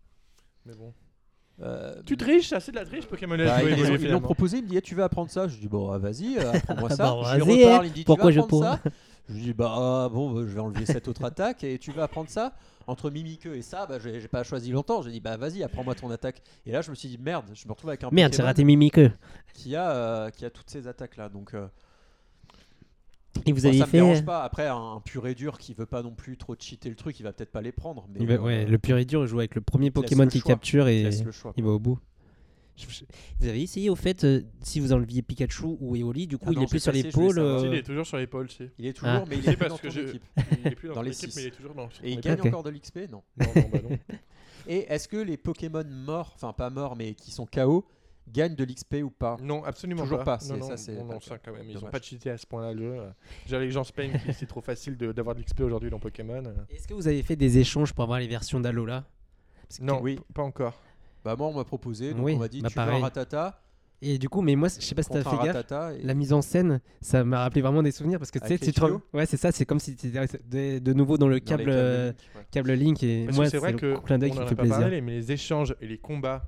Speaker 1: Mais bon.
Speaker 2: Euh,
Speaker 1: Tu triches, c'est de la triche, Pokémon
Speaker 2: bah,
Speaker 1: Go
Speaker 2: ils
Speaker 1: évoluer,
Speaker 2: ils l'ont proposé, il me dit Eh, tu veux apprendre ça? Je dis bon ah, vas-y, euh, apprends-moi (laughs) ça.
Speaker 3: Bah,
Speaker 2: je lui reparle, il me dit
Speaker 3: Pourquoi
Speaker 2: tu
Speaker 3: je
Speaker 2: apprendre ça? Je lui dis bah ah, bon bah, je vais enlever cette autre attaque et tu vas apprendre ça entre Mimikyu et ça, bah, j'ai j'ai pas choisi longtemps. J'ai dit bah vas-y apprends-moi ton attaque. Et là je me suis dit merde, je me retrouve avec un
Speaker 3: Merde, j'ai
Speaker 2: Pokémon
Speaker 3: raté Mimique.
Speaker 2: qui a euh, qui a toutes ces attaques là donc. euh,
Speaker 3: Et vous
Speaker 2: Bon,
Speaker 3: avez
Speaker 2: ça me dérange
Speaker 3: fait.
Speaker 2: pas. Après, un pur et dur qui veut pas non plus trop cheater le truc, il va peut-être pas les prendre. Mais euh,
Speaker 3: ouais, le pur et dur, il joue avec le premier Pokémon
Speaker 2: le
Speaker 3: qui
Speaker 2: choix.
Speaker 3: capture et
Speaker 2: laisse le choix.
Speaker 3: il va au bout. Vous avez essayé au fait, euh, si vous enleviez Pikachu ou Eoli, du coup
Speaker 2: Ah
Speaker 3: il
Speaker 2: non,
Speaker 3: est plus sur l'épaule. euh,
Speaker 1: il est toujours sur l'épaule, si.
Speaker 2: Il est toujours,
Speaker 3: Ah.
Speaker 2: mais il est plus
Speaker 1: parce
Speaker 2: dans
Speaker 1: que
Speaker 2: équipe. (laughs)
Speaker 1: Il est plus dans,
Speaker 2: Dans les
Speaker 1: équipe,
Speaker 2: six.
Speaker 1: mais il est toujours dans.
Speaker 2: Et il gagne
Speaker 3: Ok.
Speaker 2: encore de l'XP Non.
Speaker 1: Non, non, bah non. (laughs)
Speaker 2: Et est-ce que les Pokémon morts, enfin pas morts, mais qui sont KO, gagnent de l'XP ou pas?
Speaker 1: Non, absolument
Speaker 2: Toujours
Speaker 1: pas.
Speaker 2: pas,
Speaker 1: Non, non,
Speaker 2: ça, c'est
Speaker 1: non, ça quand même. Ils ont
Speaker 2: Dommage.
Speaker 1: pas cheaté à ce point-là le jeu. Déjà, les gens se plaignent que c'est trop facile de- d'avoir de l'XP aujourd'hui dans Pokémon.
Speaker 3: Est-ce que vous avez fait des échanges pour avoir les versions d'Alola?
Speaker 1: Non,
Speaker 2: oui.
Speaker 1: pas encore.
Speaker 2: Bah moi on m'a proposé, donc
Speaker 3: Oui,
Speaker 2: on m'a dit
Speaker 3: bah,
Speaker 2: tu veux un
Speaker 3: pareil.
Speaker 2: Ratata
Speaker 3: Et du coup, mais moi, je sais pas si t'as fait gaffe.
Speaker 2: Et-
Speaker 3: La mise en scène, ça m'a rappelé vraiment des souvenirs parce que tu sais, tu te Ouais, c'est ça, c'est comme si tu étais de, de nouveau dans le
Speaker 2: dans
Speaker 3: câble,
Speaker 2: câbles
Speaker 3: euh,
Speaker 2: Link, ouais.
Speaker 3: câble Link et
Speaker 1: Parce
Speaker 3: moi,
Speaker 1: que c'est vrai
Speaker 3: le
Speaker 1: que
Speaker 3: clin d'œil qui
Speaker 1: en
Speaker 3: fait
Speaker 1: pas
Speaker 3: plaisir.
Speaker 1: parlé, mais les échanges et les combats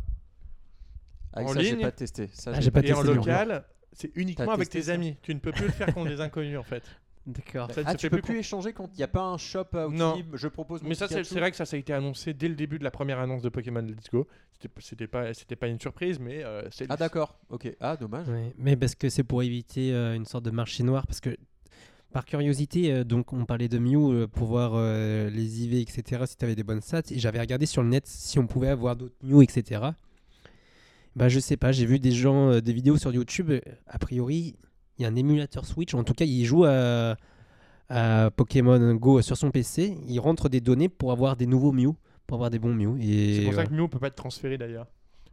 Speaker 2: Ah,
Speaker 1: en
Speaker 2: ça, j'ai
Speaker 1: ligne.
Speaker 2: pas testé. Ça,
Speaker 3: Ah, j'ai pas
Speaker 1: et en
Speaker 3: testé plus.
Speaker 1: local, c'est uniquement avec tes amis. Tu ne peux plus le faire contre des inconnus en fait.
Speaker 3: D'accord.
Speaker 1: Ça ne
Speaker 2: Ah, tu peux
Speaker 1: plus
Speaker 2: plus échanger contre. Il n'y a pas un shop
Speaker 1: Non.
Speaker 2: outils, je propose mon
Speaker 1: Mais ça, c'est vrai que ça, ça a été annoncé dès le début de la première annonce de Pokémon Let's Go. C'était- pas, c'était pas une surprise, mais euh, c'est.
Speaker 2: Ah d'accord, ok. Ah dommage.
Speaker 3: Ouais, mais parce que c'est pour éviter euh, une sorte de marché noir parce que par curiosité, euh, donc on parlait de Mew euh, pour voir euh, les IV, etc. Si tu avais des bonnes stats, et j'avais regardé sur le net si on pouvait avoir d'autres Mew, etc. Bah je sais pas, j'ai vu des gens, euh, des vidéos sur YouTube. A priori, il y a un émulateur Switch. En tout cas, il joue à, à Pokémon Go sur son PC. Il rentre des données pour avoir des nouveaux Mew, pour avoir des bons Mew. Et
Speaker 1: C'est pour ça que Mew peut pas être transféré d'ailleurs.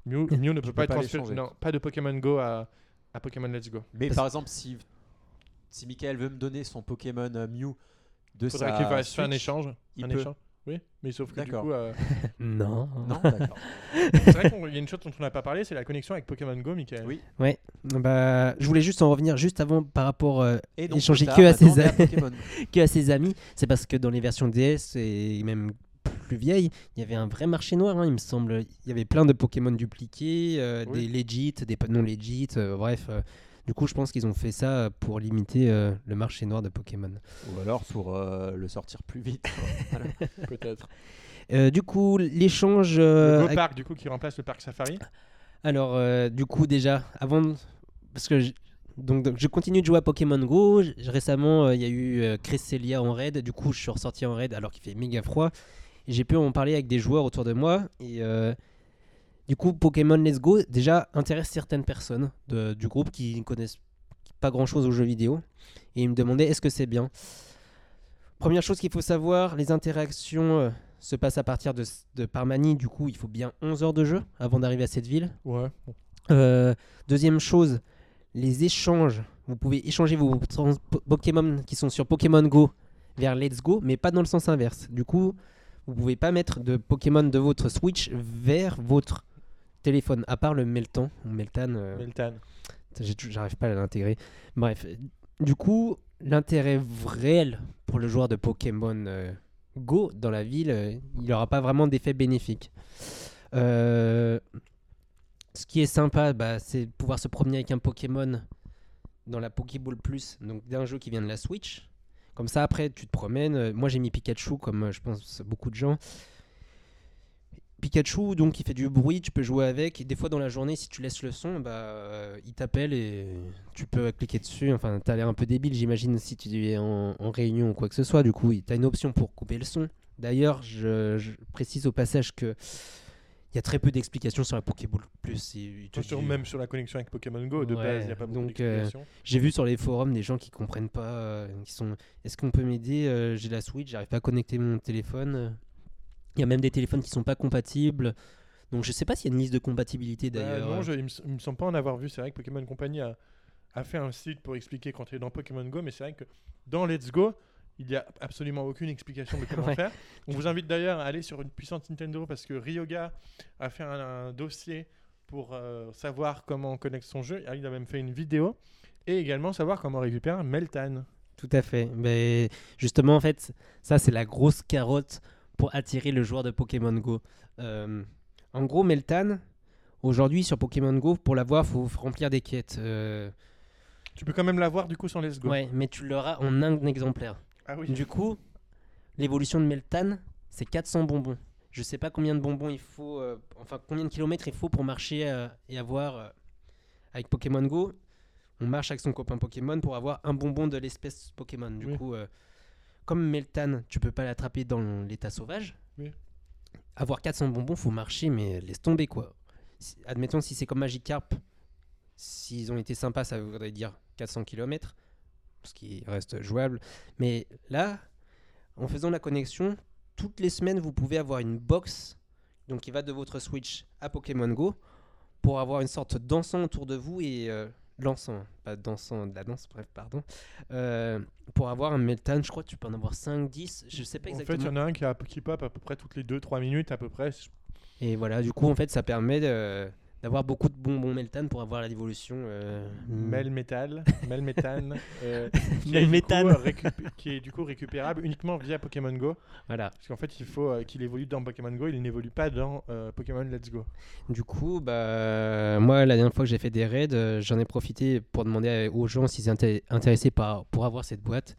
Speaker 1: Mew, (laughs) Mew ne peut pas être transféré. Non, pas de Pokémon Go à, à Pokémon Let's Go.
Speaker 2: Mais
Speaker 3: Parce-
Speaker 2: par exemple, si si Michael veut me donner son Pokémon euh, Mew de
Speaker 1: Faudrait
Speaker 2: sa
Speaker 1: qu'il fasse un
Speaker 2: Switch,
Speaker 1: échange.
Speaker 2: il
Speaker 1: un
Speaker 2: peut.
Speaker 1: échange. Oui, mais sauf que du coup, euh, (laughs)
Speaker 3: non.
Speaker 2: Non, (laughs) d'accord.
Speaker 1: c'est vrai qu'il y a une chose dont on n'a pas parlé, c'est la connexion avec Pokémon Go, Michael.
Speaker 2: Oui.
Speaker 3: Ouais, bah, je voulais juste en revenir juste avant par rapport euh,
Speaker 2: Et donc,
Speaker 3: Échanger que à ses.
Speaker 2: Pokémon. (laughs)
Speaker 3: que à ses amis. C'est parce que dans les versions DS et même plus vieilles, il y avait un vrai marché noir, hein, il me semble. Il y avait plein de Pokémon dupliqués, euh,
Speaker 1: Oui.
Speaker 3: des legit, des pas non legit, euh, bref. euh, du coup, je pense qu'ils ont fait ça pour limiter euh, le marché noir de Pokémon.
Speaker 2: Ou alors pour euh, le sortir plus vite. (laughs) Voilà.
Speaker 1: Peut-être.
Speaker 3: Euh, du coup, l'échange.
Speaker 1: Le Go
Speaker 3: avec-
Speaker 1: Park, du coup, qui remplace le parc Safari.
Speaker 3: Alors, euh, du coup, déjà, avant. de- Parce que. je- Donc, donc, je continue de jouer à Pokémon Go. J- Récemment, euh, il y a eu euh, Cresselia en raid. Du coup, je suis ressorti en raid alors qu'il fait méga froid. J'ai pu en parler avec des joueurs autour de moi. Et euh, du coup, Pokémon Let's Go, déjà, intéresse certaines personnes de- du groupe qui ne connaissent pas grand chose aux jeux vidéo. Et ils me demandaient est-ce que c'est bien? Première chose qu'il faut savoir, les interactions euh, se passent à partir de, de Parmanie. Du coup, il faut bien 11 heures de jeu avant d'arriver à cette ville.
Speaker 1: Ouais.
Speaker 3: Euh, deuxième chose, les échanges. Vous pouvez échanger vos Pokémon qui sont sur Pokémon Go vers Let's Go, mais pas dans le sens inverse. Du coup, vous pouvez pas mettre de Pokémon de votre Switch vers votre téléphone, à part le Meltan Meltan. euh,
Speaker 1: Meltan.
Speaker 3: J'arrive pas à l'intégrer. Bref, du coup, l'intérêt réel pour le joueur de Pokémon euh, Go dans la ville, euh, il n'aura pas vraiment d'effet bénéfique. Euh, ce qui est sympa, bah, c'est de pouvoir se promener avec un Pokémon dans la Pokéball Plus, donc d'un jeu qui vient de la Switch. Comme ça, après, tu te promènes. Moi, j'ai mis Pikachu, comme je pense beaucoup de gens. Pikachu, donc, il fait du bruit, tu peux jouer avec. Et des fois, dans la journée, si tu laisses le son, bah, euh, il t'appelle et tu peux cliquer dessus. Enfin, t'as l'air un peu débile, j'imagine, si tu es en, en réunion ou quoi que ce soit. Du coup, tu as une option pour couper le son. D'ailleurs, je, je précise au passage que il y a très peu d'explications sur la Pokéball Plus.
Speaker 1: Sur-
Speaker 3: dit-
Speaker 1: même sur la connexion avec Pokémon Go, de
Speaker 3: Ouais,
Speaker 1: base, il n'y a pas beaucoup
Speaker 3: euh,
Speaker 1: d'explications.
Speaker 3: J'ai vu sur les forums des gens qui comprennent pas, euh, qui sont. Est-ce qu'on peut m'aider Euh, J'ai la Switch, j'arrive pas à connecter mon téléphone. Il y a même des téléphones qui sont pas compatibles. Donc je sais pas s'il y a une liste de compatibilité
Speaker 1: Bah,
Speaker 3: d'ailleurs.
Speaker 1: non, je- il me, il me semble pas en avoir vu. C'est vrai que Pokémon Company a, a fait un site pour expliquer quand tu es dans Pokémon Go, mais c'est vrai que dans Let's Go, il n'y a absolument aucune explication de comment (laughs)
Speaker 3: Ouais.
Speaker 1: faire. On vous invite d'ailleurs à aller sur une puissante Nintendo parce que Ryoga a fait un, un dossier pour euh, savoir comment on connecte son jeu. Il a même fait une vidéo et également savoir comment récupérer Meltan.
Speaker 3: Tout à fait. Mais justement, en fait, ça c'est la grosse carotte pour attirer le joueur de Pokémon Go. Euh, en gros, Meltan, aujourd'hui sur Pokémon Go, pour l'avoir, faut remplir des quêtes. Euh,
Speaker 1: Tu peux quand même l'avoir du coup sans Let's Go.
Speaker 3: ouais, mais tu l'auras en un exemplaire.
Speaker 1: Ah oui.
Speaker 3: Du coup, l'évolution de Meltan, c'est 400 bonbons. Je sais pas combien de bonbons il faut, euh, enfin combien de kilomètres il faut pour marcher et avoir avec Pokémon Go. On marche avec son copain Pokémon pour avoir un bonbon de l'espèce Pokémon. Du
Speaker 1: Oui.
Speaker 3: coup, comme Meltan, tu peux pas l'attraper dans l'état sauvage.
Speaker 1: Oui.
Speaker 3: Avoir 400 bonbons, faut marcher, mais laisse tomber quoi. Si- admettons si c'est comme Magikarp, s'ils ont été sympas, ça voudrait dire 400 km, ce qui reste jouable. Mais là, en faisant la connexion, toutes les semaines, vous pouvez avoir une box donc qui va de votre Switch à Pokémon Go pour avoir une sorte d'encens autour de vous et euh, l'encens, pas dansant, de la danse, bref, pardon, euh, pour avoir un Meltan. Je crois que tu peux en avoir 5, 10, je sais pas
Speaker 1: En fait,
Speaker 3: exactement.
Speaker 1: il y en a un qui, a, qui pop à peu près toutes les 2-3 minutes à peu près.
Speaker 3: Et voilà, du coup, en fait, ça permet de- d'avoir beaucoup de bonbons Meltan pour avoir l'évolution. Euh,
Speaker 1: Mel Metal, (laughs) Mel Méthane, euh, qui, euh, qui est du coup récupérable uniquement via Pokémon Go.
Speaker 3: Voilà.
Speaker 1: Parce qu'en fait, il faut euh, qu'il évolue dans Pokémon Go, il n'évolue pas dans euh, Pokémon Let's Go.
Speaker 3: Du coup, bah, moi, la dernière fois que j'ai fait des raids, j'en ai profité pour demander aux gens s'ils étaient intéressés par, pour avoir cette boîte.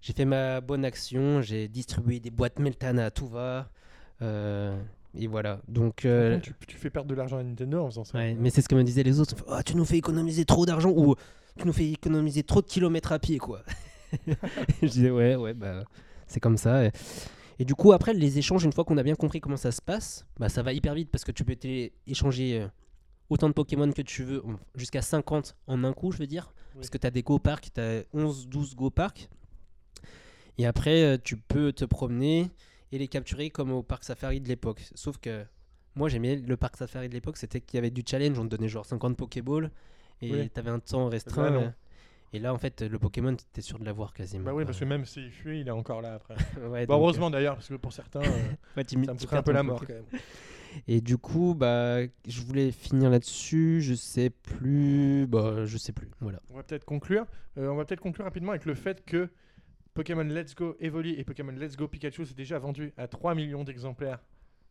Speaker 3: J'ai fait ma bonne action, j'ai distribué des boîtes Meltan à tout va. Et voilà. Donc, euh,
Speaker 1: tu, tu fais perdre de l'argent à Nintendo en faisant ça.
Speaker 3: ouais, mais c'est ce que me disaient les autres. Oh, tu nous fais économiser trop d'argent ou tu nous fais économiser trop de kilomètres à pied, quoi. (laughs) je disais, ouais, ouais, bah, c'est comme ça. Et, et du coup, après, les échanges, une fois qu'on a bien compris comment ça se passe, bah, ça va hyper vite parce que tu peux échanger euh, autant de Pokémon que tu veux, jusqu'à 50 en un coup, je veux dire. Parce que tu as des Go Park, tu as 11, 12 Go Park. Et après, euh, tu peux te promener et les capturer comme au parc Safari de l'époque. Sauf que moi, j'aimais le parc Safari de l'époque, c'était qu'il y avait du challenge, on te donnait genre 50 Pokéballs et
Speaker 1: Oui.
Speaker 3: tu avais un temps restreint.
Speaker 1: Là,
Speaker 3: euh, et là, en fait, le Pokémon, tu étais sûr de l'avoir quasiment.
Speaker 1: Bah oui, parce que même s'il fuit, il est encore là après. (laughs)
Speaker 3: Ouais, donc,
Speaker 1: heureusement d'ailleurs, parce que pour certains, euh, (laughs)
Speaker 3: euh, ouais,
Speaker 1: ça me ferait un peu la mort quand même.
Speaker 3: Et du coup, bah, je voulais finir là-dessus. Je sais plus. Bah, je sais plus. Voilà.
Speaker 1: On va peut-être conclure. Euh, on va peut-être conclure rapidement avec le fait que Pokémon Let's Go Evoli et Pokémon Let's Go Pikachu c'est déjà vendu à 3 millions d'exemplaires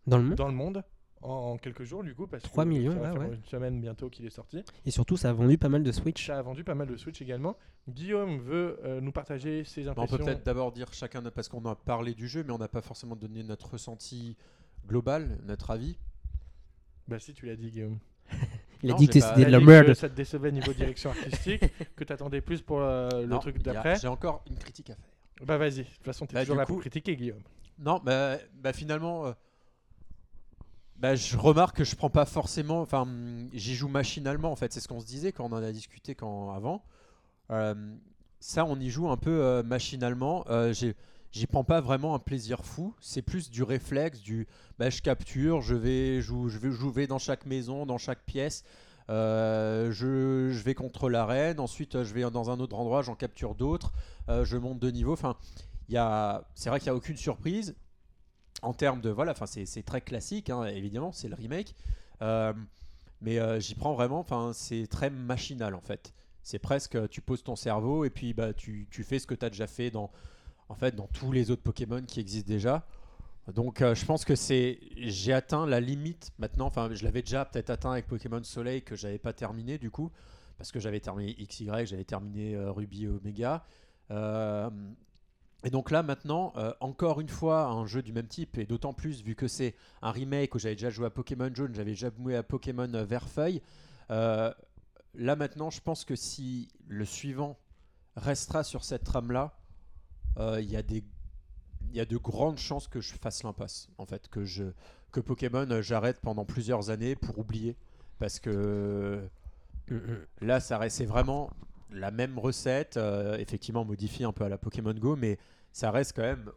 Speaker 3: Dans le monde.
Speaker 1: dans le monde en, en quelques jours du coup parce
Speaker 3: 3
Speaker 1: que
Speaker 3: millions,
Speaker 1: ça va
Speaker 3: ah
Speaker 1: faire
Speaker 3: ouais.
Speaker 1: une semaine bientôt qu'il est sorti.
Speaker 3: Et surtout, ça a vendu pas mal de Switch.
Speaker 1: Ça a vendu pas mal de Switch également. Guillaume veut euh, nous partager ses
Speaker 2: Bah, on
Speaker 1: impressions.
Speaker 2: peut peut-être d'abord dire chacun, parce qu'on a parlé du jeu, mais on n'a pas forcément donné notre ressenti global, notre avis.
Speaker 1: Bah si tu l'as dit Guillaume. (laughs)
Speaker 3: Il a dit que c'était de la
Speaker 1: dit
Speaker 3: merde.
Speaker 1: que Ça te décevait niveau direction artistique, que t'attendais plus pour euh, le
Speaker 2: Non,
Speaker 1: truc d'après.
Speaker 2: J'ai encore une critique à faire.
Speaker 1: Bah vas-y, de toute façon t'es
Speaker 2: Bah,
Speaker 1: toujours là
Speaker 2: coup-
Speaker 1: pour critiquer Guillaume.
Speaker 2: Non, bah, bah, finalement, euh, bah, je remarque que je prends pas forcément. Enfin, hum, j'y joue machinalement en fait. C'est ce qu'on se disait quand on en a discuté quand avant. Euh, ça, on y joue un peu euh, machinalement. Euh, J'y prends pas vraiment un plaisir fou. C'est plus du réflexe, du bah, je capture, je vais, je vais, je vais dans chaque maison, dans chaque pièce. Euh, je, vais contre l'arène. Ensuite, euh, je vais dans un autre endroit, j'en capture d'autres. Euh, je monte de niveau. Enfin, c'est vrai qu'il n'y a aucune surprise en termes de voilà. Enfin, c'est très classique, hein, évidemment, c'est le remake. Mais j'y prends vraiment. Enfin, c'est très machinal en fait. C'est presque, tu poses ton cerveau et puis bah tu, tu fais ce que tu as déjà fait dans, en fait, dans tous les autres Pokémon qui existent déjà. Donc, euh, je pense que c'est, j'ai atteint la limite maintenant. Enfin, je l'avais déjà peut-être atteint avec Pokémon Soleil que j'avais pas terminé du coup, parce que j'avais terminé XY, j'avais terminé euh, Ruby Omega. Euh, Et donc là maintenant, euh, encore une fois, un jeu du même type, et d'autant plus vu que c'est un remake où j'avais déjà joué à Pokémon Jaune, j'avais déjà joué à Pokémon Verfeuille. là maintenant, je pense que si le suivant restera sur cette trame-là, il y a des y a de grandes chances que je fasse l'impasse, en fait, que je que Pokémon euh, j'arrête pendant plusieurs années pour oublier, parce que là, ça reste c'est vraiment la même recette, euh, effectivement modifiée un peu à la Pokémon Go, mais ça reste quand même,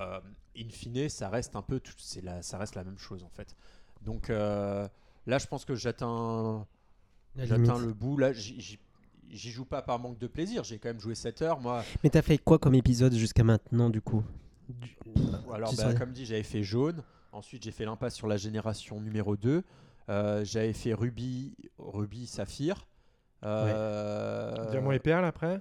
Speaker 2: euh, in fine, ça reste un peu, tout- c'est la, ça reste la même chose en fait. Donc euh, là, je pense que j'atteins, j'atteins le bout. Là, j'y joue pas par manque de plaisir. J'ai quand même joué 7 heures, moi.
Speaker 3: Mais t'as fait quoi comme épisode jusqu'à maintenant du coup? Du-
Speaker 2: Alors,
Speaker 3: Tu
Speaker 2: bah, comme dit, j'avais fait jaune. Ensuite, j'ai fait l'impasse sur la génération numéro 2. Euh, j'avais fait Ruby, Ruby Saphir. Euh,
Speaker 1: Diamant et perle après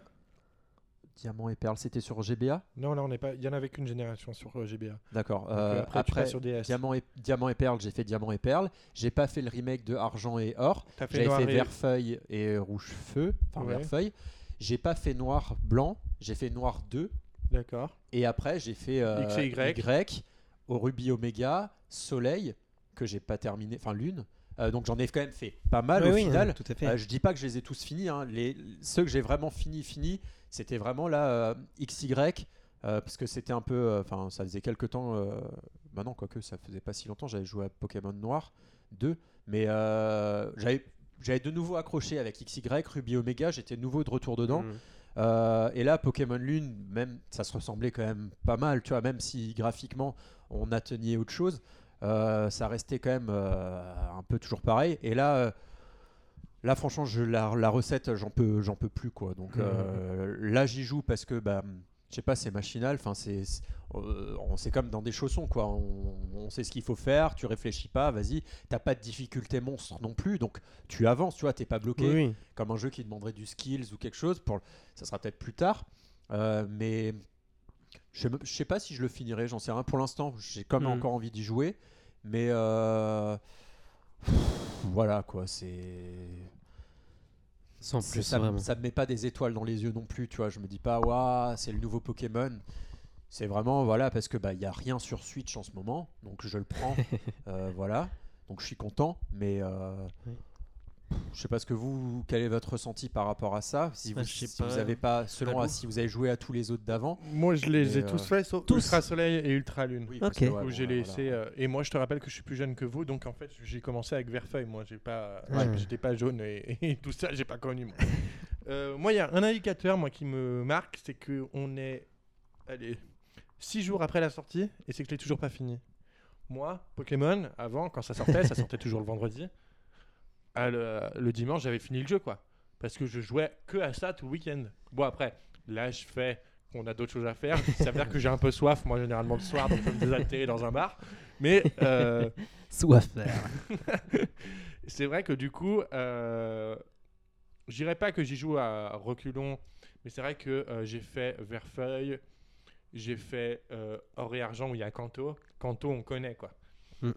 Speaker 2: Diamant et Perle, c'était sur GBA
Speaker 1: Non, là on n'est pas. Il y en avait qu'une génération sur euh, GBA.
Speaker 2: D'accord. Euh,
Speaker 1: euh, après, tu
Speaker 2: après,
Speaker 1: passes sur DS.
Speaker 2: Diamant et, Diamant et Perle, j'ai fait Diamant et Perle. J'ai pas fait le remake de Argent et Or.
Speaker 1: Fait
Speaker 2: J'avais
Speaker 1: noir
Speaker 2: fait
Speaker 1: et-
Speaker 2: Vert-Feuille et Rouge Feu. Enfin,
Speaker 1: Ouais.
Speaker 2: J'ai pas fait Noir Blanc. J'ai fait Noir 2.
Speaker 1: D'accord.
Speaker 2: Et après, j'ai fait euh,
Speaker 1: X et Y.
Speaker 2: Y, au Ruby Oméga, Soleil, que j'ai pas terminé, enfin Lune. Euh, donc j'en ai quand même fait pas mal
Speaker 3: Ouais,
Speaker 2: au
Speaker 3: oui,
Speaker 2: final.
Speaker 3: hein, tout à fait.
Speaker 2: Euh, je dis pas que je les ai tous finis. hein. Les, ceux que j'ai vraiment fini, fini, c'était vraiment là euh, XY. euh, parce que c'était un peu. euh, Enfin, ça faisait quelques temps. Euh, bah non, quoique ça faisait pas si longtemps. J'avais joué à Pokémon Noir 2. Mais euh, j'avais. J'avais de nouveau accroché avec XY, Ruby Omega, j'étais de nouveau de retour dedans.
Speaker 3: Mm.
Speaker 2: Euh, et là, Pokémon Lune, même ça se ressemblait quand même pas mal, tu vois, même si graphiquement on atteignait autre chose, euh, ça restait quand même euh, un peu toujours pareil. Et là, là franchement, je, la, la recette, j'en peux, j'en peux plus quoi. Donc euh, là, j'y joue parce que, bah, je sais pas, c'est machinal. Enfin, c'est, euh, on c'est comme dans des chaussons quoi. On, on sait ce qu'il faut faire, tu réfléchis pas, vas-y. T'as pas de difficulté monstre non plus, donc tu avances, tu vois, t'es pas bloqué
Speaker 3: Oui, oui.
Speaker 2: comme un jeu qui demanderait du skills ou quelque chose. Pour, ça sera peut-être plus tard. Euh, mais je sais, pas si je le finirai, j'en sais rien. Pour l'instant, j'ai quand même
Speaker 3: Mhm.
Speaker 2: encore envie d'y jouer. Mais euh, voilà quoi, c'est.
Speaker 3: Sans
Speaker 2: c'est-
Speaker 3: plus,
Speaker 2: ça, me-
Speaker 3: vraiment.
Speaker 2: ça me met pas des étoiles dans les yeux non plus, tu vois. Je me dis pas, waouh, c'est le nouveau Pokémon. C'est vraiment, voilà, parce que bah, y a rien sur Switch en ce moment, donc je le prends, (laughs) euh, voilà. Donc je suis content, mais euh,
Speaker 3: Oui.
Speaker 2: Je sais pas ce que vous, quel est votre ressenti par rapport à ça. Si vous,
Speaker 3: je sais
Speaker 2: si vous
Speaker 3: pas.
Speaker 2: avez pas, selon
Speaker 3: Pas
Speaker 2: à-
Speaker 3: de
Speaker 2: si vous avez joué à tous les autres d'avant.
Speaker 1: Moi, je les
Speaker 2: Mais,
Speaker 1: ai
Speaker 2: euh,
Speaker 1: tous faits, sauf
Speaker 3: tous.
Speaker 1: Ultra Soleil et Ultra Lune.
Speaker 2: Oui,
Speaker 3: parce
Speaker 2: que,
Speaker 3: que,
Speaker 2: ouais,
Speaker 1: où
Speaker 2: bon,
Speaker 1: j'ai
Speaker 2: voilà.
Speaker 1: laissé. euh, et moi, je te rappelle que je suis plus jeune que vous, donc en fait, j'ai commencé avec Verfeuille. Moi, j'ai pas,
Speaker 3: Ouais.
Speaker 1: j'étais pas jaune et, (laughs) et tout ça, j'ai pas connu. Moi, Euh, moi, il y a un indicateur, moi, qui me marque, c'est que on est, allez, six jours après la sortie, et c'est que je l'ai toujours pas fini. Moi, Pokémon, avant, quand ça sortait, ça sortait toujours le vendredi. Ah, le, le dimanche, j'avais fini le jeu, quoi, parce que je jouais que à ça tout le week-end. Bon, après, là, je fais qu'on a d'autres choses à faire. (laughs) Ça veut dire que j'ai un peu soif, moi, généralement le soir, donc je me désaltérer dans un bar. Mais euh, (laughs)
Speaker 3: Soif. (laughs)
Speaker 1: c'est vrai que du coup, euh, je dirais pas que j'y joue à reculons, mais c'est vrai que euh, j'ai fait Verfeuille, j'ai fait euh, Or et Argent où il y a Kanto. Kanto, on connaît quoi.
Speaker 3: Mm.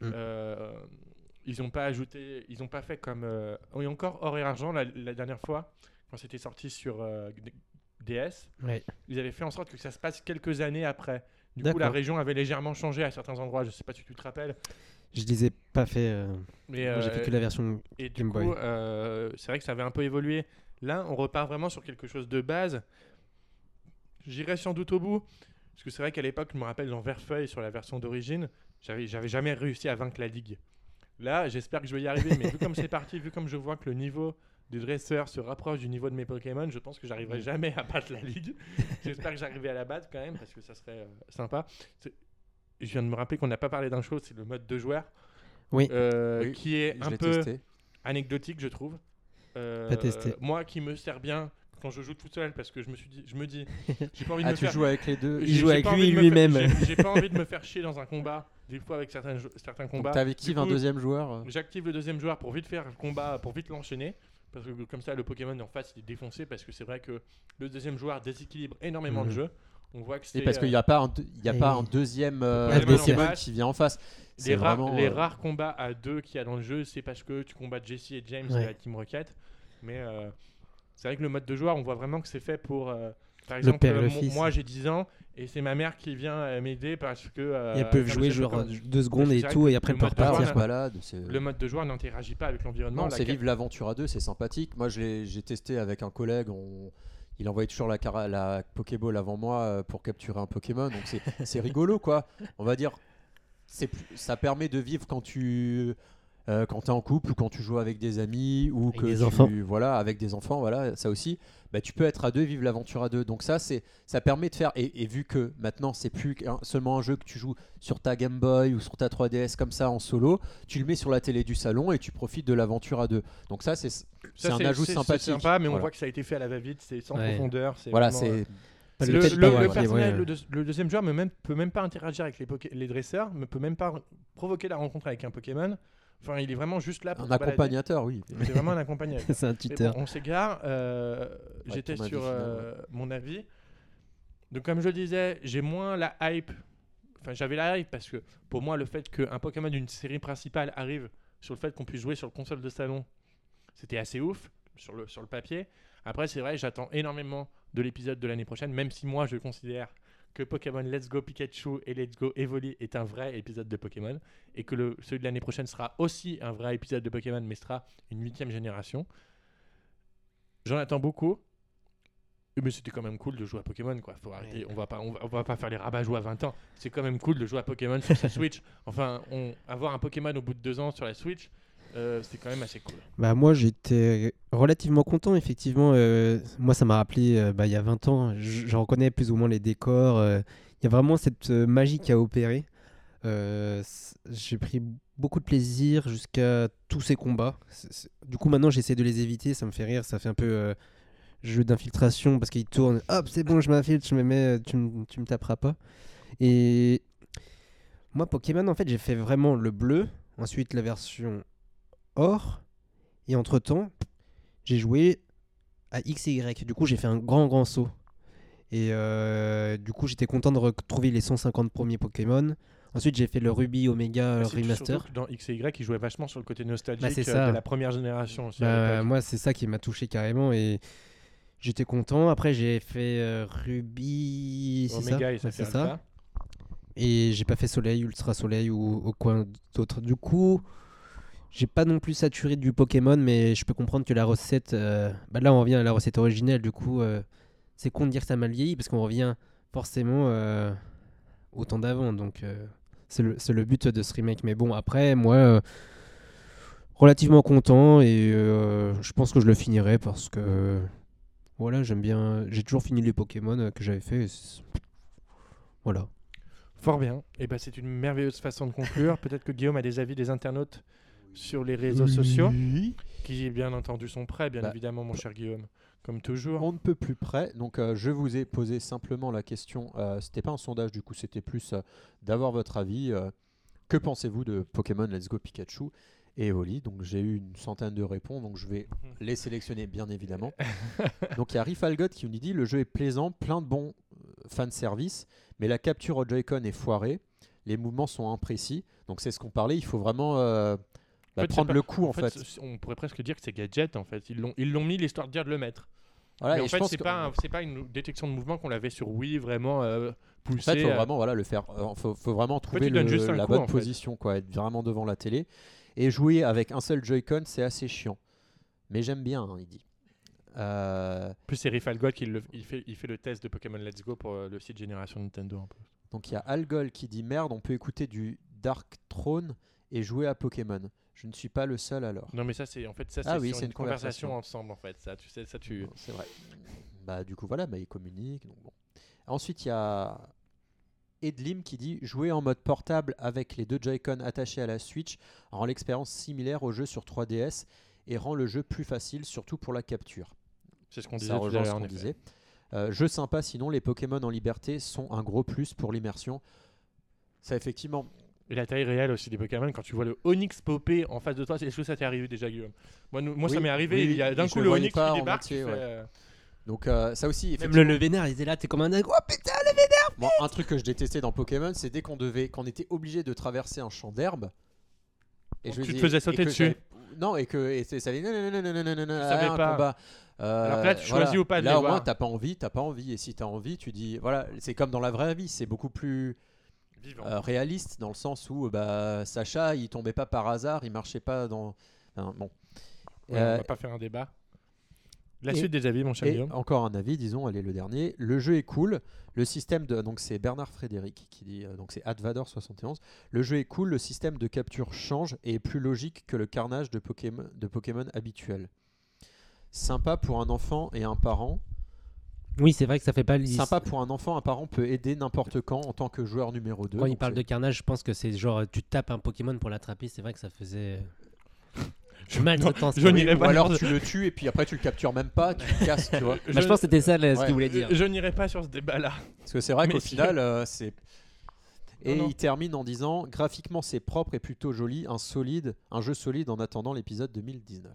Speaker 1: Ils ont pas ajouté, ils ont pas fait comme. Euh, oui, encore Or et Argent la, la dernière fois, quand c'était sorti sur euh, DS, ils avaient fait en sorte que ça se passe quelques années après. Du coup, la région avait légèrement changé à certains endroits. Je sais pas si tu te rappelles.
Speaker 3: Je les ai pas fait. euh,
Speaker 1: Mais
Speaker 3: J'ai fait
Speaker 1: euh,
Speaker 3: que la version.
Speaker 1: Et du
Speaker 3: Game
Speaker 1: coup,
Speaker 3: Boy.
Speaker 1: euh, c'est vrai que ça avait un peu évolué. Là, on repart vraiment sur quelque chose de base. J'irai sans doute au bout. Parce que c'est vrai qu'à l'époque, je me rappelle dans Verfeuille, sur la version d'origine, j'avais j'avais jamais réussi à vaincre la ligue. Là, j'espère que je vais y arriver. mais vu comme c'est parti, vu comme je vois que le niveau du dresseur se rapproche du niveau de mes Pokémon, je pense que j'arriverai jamais à battre la ligue. (laughs) j'espère que j'arriverai à la battre quand même, parce que ça serait euh, sympa. Je viens de me rappeler qu'on n'a pas parlé d'un chose, c'est le mode de joueur.
Speaker 3: Oui.
Speaker 1: Euh,
Speaker 2: Oui,
Speaker 1: qui est
Speaker 2: Je
Speaker 1: un peu
Speaker 2: testé.
Speaker 1: anecdotique, je trouve. Euh,
Speaker 3: Pas testé.
Speaker 1: Moi qui me sert bien quand je joue tout seul parce que je me suis dit, je me dis, (laughs) j'ai pas envie de
Speaker 2: Ah,
Speaker 1: me
Speaker 2: tu
Speaker 1: faire.
Speaker 2: joues avec les deux
Speaker 3: Il joue avec lui lui-même.
Speaker 1: j'ai- pas envie de me (laughs) faire chier dans un combat. Des fois avec certains, certains combats.
Speaker 2: t'actives un deuxième joueur. euh.
Speaker 1: J'active le deuxième joueur pour vite faire le combat, pour vite l'enchaîner. Parce que comme ça, le Pokémon en face, il est défoncé. Parce que c'est vrai que le deuxième joueur déséquilibre énormément
Speaker 3: Mhm.
Speaker 1: de jeux. On voit que c'est.
Speaker 2: Et parce qu'il
Speaker 1: euh,
Speaker 2: n'y a pas un, y a
Speaker 3: Et-
Speaker 2: pas un deuxième euh,
Speaker 1: Pokémon face.
Speaker 2: qui vient en face.
Speaker 1: les, rares,
Speaker 2: vraiment,
Speaker 1: les
Speaker 2: euh,
Speaker 1: rares combats à deux qu'il y a dans le jeu, c'est parce que tu combats Jesse et James
Speaker 3: Ouais.
Speaker 1: de la Team Rocket. Mais euh, c'est vrai que le mode de joueur, on voit vraiment que c'est fait pour. euh, par exemple,
Speaker 3: père et le
Speaker 1: euh, moi j'ai 10 ans Et c'est ma mère qui vient euh, m'aider parce que. euh,
Speaker 3: Et elles peuvent jouer genre deux secondes et tout, et après
Speaker 1: joueur,
Speaker 3: repartir.
Speaker 2: balade.
Speaker 1: Le mode de joueur n'interagit pas avec l'environnement.
Speaker 2: C'est vivre l'aventure à deux, c'est sympathique. Moi, j'ai testé avec un collègue. On... Il envoyait toujours la, cara- la Pokéball avant moi pour capturer un Pokémon. Donc, c'est- rigolo, quoi. On va dire, plus- ça permet de vivre quand tu. Euh, quand tu es en couple ou quand tu joues avec des amis ou
Speaker 3: Avec
Speaker 2: que
Speaker 3: des
Speaker 2: tu-
Speaker 3: enfants.
Speaker 2: voilà avec des enfants voilà ça aussi bah, tu peux être à deux vivre l'aventure à deux donc ça c'est ça permet de faire et, et vu que maintenant c'est plus seulement un jeu que tu joues sur ta Game Boy ou sur ta 3DS comme ça en solo tu le mets sur la télé du salon et tu profites de l'aventure à deux donc ça c'est c'est un ajout sympathique
Speaker 1: C'est sympa, mais on
Speaker 2: Voilà.
Speaker 1: voit que ça a été fait à la va-vite, c'est sans
Speaker 3: Ouais.
Speaker 1: profondeur. c'est
Speaker 2: voilà
Speaker 1: euh,
Speaker 2: c'est
Speaker 1: Le,
Speaker 3: le ouais.
Speaker 1: deux- deuxième joueur ne peut même pas interagir avec les, les dresseurs, ne peut même pas provoquer la rencontre avec un Pokémon. Enfin, il est vraiment juste là pour
Speaker 2: un
Speaker 1: balader.
Speaker 2: accompagnateur oui
Speaker 1: C'est vraiment un accompagnateur. (laughs)
Speaker 3: C'est un tuteur.
Speaker 1: bon, on s'égare. euh,
Speaker 2: Ouais,
Speaker 1: J'étais sur
Speaker 2: final,
Speaker 1: euh, mon avis. Donc, comme je le disais, j'ai moins la hype. Enfin, j'avais la hype parce que pour moi, le fait qu'un Pokémon d'une série principale arrive sur le fait qu'on puisse jouer sur le console de salon, c'était assez ouf sur le, sur le papier. Après, c'est vrai, j'attends énormément de l'épisode de l'année prochaine, même si moi, je considère que Pokémon Let's Go Pikachu et Let's Go Evoli est un vrai épisode de Pokémon et que le, celui de l'année prochaine sera aussi un vrai épisode de Pokémon, mais sera une huitième génération. J'en attends beaucoup. Mais c'était quand même cool de jouer à Pokémon, quoi. Faut arrêter. On va pas, on va, on va pas faire les rabats jouer à 20 ans. C'est quand même cool de jouer à Pokémon sur sa (laughs) Switch. Enfin, on, avoir un Pokémon au bout de deux ans sur la Switch, euh, c'est quand même assez cool.
Speaker 3: Bah moi j'étais relativement content effectivement. euh, moi ça m'a rappelé euh, bah, il y a 20 ans. Je, reconnais plus ou moins les décors. Il y a vraiment cette magie qui a opéré. J'ai pris beaucoup de plaisir jusqu'à tous ces combats. Du coup maintenant j'essaie de les éviter. Ça me fait rire. Ça fait un peu jeu d'infiltration parce qu'ils tournent. Hop c'est bon je m'infiltre. Je me mets. Tu, tu me taperas pas. Et moi Pokémon en fait j'ai fait vraiment le bleu. Ensuite la version or. Et entre temps, j'ai joué à X et Y. Du coup, j'ai fait un grand, grand saut. Et euh, du coup, j'étais content de retrouver les 150 premiers Pokémon. Ensuite, j'ai fait le Ruby Omega
Speaker 1: c'est
Speaker 3: Remaster.
Speaker 1: Dans X et Y, ils jouaient vachement sur le côté nostalgique
Speaker 3: Bah,
Speaker 1: euh,
Speaker 3: ça.
Speaker 1: de la première génération aussi.
Speaker 3: Bah, moi, c'est ça qui m'a touché carrément. Et j'étais content. Après, j'ai fait euh, Ruby. C'est ça,
Speaker 1: Omega et ça
Speaker 3: ça. Et j'ai pas fait Soleil, Ultra Soleil ou au coin d'autres. Du coup, j'ai pas non plus saturé du Pokémon, mais je peux comprendre que la recette. euh, Bah là, on revient à la recette originelle. Du coup, euh, c'est con de dire que ça m'a vieilli parce qu'on revient forcément euh, au temps d'avant. Donc, c'est le, le but de ce remake. Mais bon, après, moi, relativement content et je pense que je le finirai parce que. Voilà, j'aime bien. J'ai toujours fini les Pokémon que j'avais fait. Voilà.
Speaker 1: Fort bien. Et ben, c'est une merveilleuse façon de conclure. Peut-être que Guillaume a des avis des internautes sur les réseaux sociaux, qui bien entendu sont prêts, bien
Speaker 2: Bah,
Speaker 1: évidemment, mon cher Guillaume, comme toujours.
Speaker 2: On ne peut plus près. Donc, euh, je vous ai posé simplement la question. Euh, c'était pas un sondage, du coup, c'était plus euh, d'avoir votre avis. euh, que pensez-vous de Pokémon Let's Go Pikachu et Evoli Donc, j'ai eu une centaine de réponses, donc je vais les sélectionner, bien évidemment. (laughs) donc, il y a Rifalgot qui nous dit le jeu est plaisant, plein de bons fanservice, mais la capture au Joy-Con est foirée. Les mouvements sont imprécis. Donc, c'est ce qu'on parlait. Il faut vraiment euh, bah,
Speaker 1: En fait, c'est
Speaker 2: prendre
Speaker 1: pas-
Speaker 2: le coup, en, fait.
Speaker 1: On pourrait presque dire que c'est gadget, en fait. Ils l'ont, ils l'ont mis l'histoire de dire de le mettre.
Speaker 2: Voilà,
Speaker 1: Mais en fait, c'est
Speaker 2: que-
Speaker 1: pas, c'est pas une détection de mouvement qu'on l'avait sur Wii vraiment euh,
Speaker 2: En fait, il faut
Speaker 1: euh,
Speaker 2: vraiment voilà, le faire. euh, faut, faut vraiment trouver le- la
Speaker 1: coup,
Speaker 2: bonne position, quoi, être vraiment devant la télé. Et jouer avec un seul Joy-Con, c'est assez chiant. Mais j'aime bien, hein, il dit. Euh,
Speaker 1: plus, c'est Rifalgot qui le- il fait, il fait le test de Pokémon Let's Go pour le site Génération Nintendo.
Speaker 2: Donc il y a Algol qui dit merde, on peut écouter du Dark Throne et jouer à Pokémon. Je ne suis pas le seul alors.
Speaker 1: Non, mais ça, c'est en fait ça,
Speaker 2: Ah
Speaker 1: c'est
Speaker 2: oui,
Speaker 1: une
Speaker 2: une
Speaker 1: conversation.
Speaker 2: conversation.
Speaker 1: ensemble, en fait. Ça, tu sais, ça, tu.
Speaker 2: C'est vrai. Bah du coup voilà, bah, ils communiquent. donc bon. Ensuite il y a Edlim qui dit jouer en mode portable avec les deux Joy-Con attachés à la Switch rend l'expérience similaire au jeu sur 3DS et rend le jeu plus facile, surtout pour la capture.
Speaker 1: C'est ce qu'on disait tout
Speaker 2: ce qu'on disait. Euh, jeu sympa, sinon les Pokémon en liberté sont un gros plus pour l'immersion. Ça effectivement,
Speaker 1: et la taille réelle aussi des Pokémon, quand tu vois le Onix popper en face de toi, est-ce que ça t'est arrivé déjà, Guillaume? Moi, nous, moi
Speaker 2: oui, ça
Speaker 1: m'est arrivé, il y a d'un coup
Speaker 2: le Onix
Speaker 1: qui débarque.
Speaker 2: Entier, ouais.
Speaker 1: euh...
Speaker 2: Donc, euh, ça aussi.
Speaker 3: Même le, le vénère, il était là, t'es comme un dingue. Oh putain,
Speaker 2: le vénère bon, Un truc que je détestais dans Pokémon, c'est dès qu'on devait, qu'on était obligé de traverser un champ d'herbe.
Speaker 1: Et
Speaker 2: je
Speaker 1: tu dis,
Speaker 2: te
Speaker 1: faisais sauter dessus
Speaker 2: non et que et ça allait non non non non non non non un
Speaker 1: pas.
Speaker 2: combat euh,
Speaker 1: alors là tu voilà. choisis ou pas de
Speaker 2: là au moins t'as pas envie t'as pas envie et si t'as envie tu dis voilà c'est comme dans la vraie vie c'est beaucoup plus euh, réaliste dans le sens où bah, Sacha, il tombait pas par hasard, il marchait pas dans. enfin, bon.
Speaker 1: Ouais,
Speaker 2: Euh,
Speaker 1: on va pas faire un débat. La
Speaker 2: et-
Speaker 1: suite des avis, mon cher
Speaker 2: Et
Speaker 1: Guillaume.
Speaker 2: encore un avis, disons, allez le dernier. Le jeu est cool. Le système de donc c'est Bernard Frédéric qui dit euh, donc c'est Advador 71. Le jeu est cool. Le système de capture change et est plus logique que le carnage de Pokémon de Pokémon habituel. Sympa pour un enfant et un parent.
Speaker 3: Oui, c'est vrai que ça fait pas le
Speaker 2: Sympa pour un enfant, un parent peut aider n'importe quand en tant que joueur numéro 2.
Speaker 3: Quand il parle de carnage, je pense que c'est genre tu tapes un Pokémon pour l'attraper. C'est vrai que ça faisait.
Speaker 1: Je-
Speaker 3: mal de temps.
Speaker 1: je n'irai
Speaker 2: ou alors tu le tues et puis après tu le captures même pas, tu le casses, tu vois. (laughs)
Speaker 1: Je-
Speaker 3: Bah, je pense que c'était ça là, ce
Speaker 2: Ouais.
Speaker 3: qu'il voulait dire.
Speaker 1: Je n'irai pas sur ce débat-là.
Speaker 2: Parce que c'est vrai qu'au final, euh, c'est. Et
Speaker 1: Non, non.
Speaker 2: il termine en disant graphiquement c'est propre et plutôt joli, un solide, un jeu solide en attendant l'épisode 2019.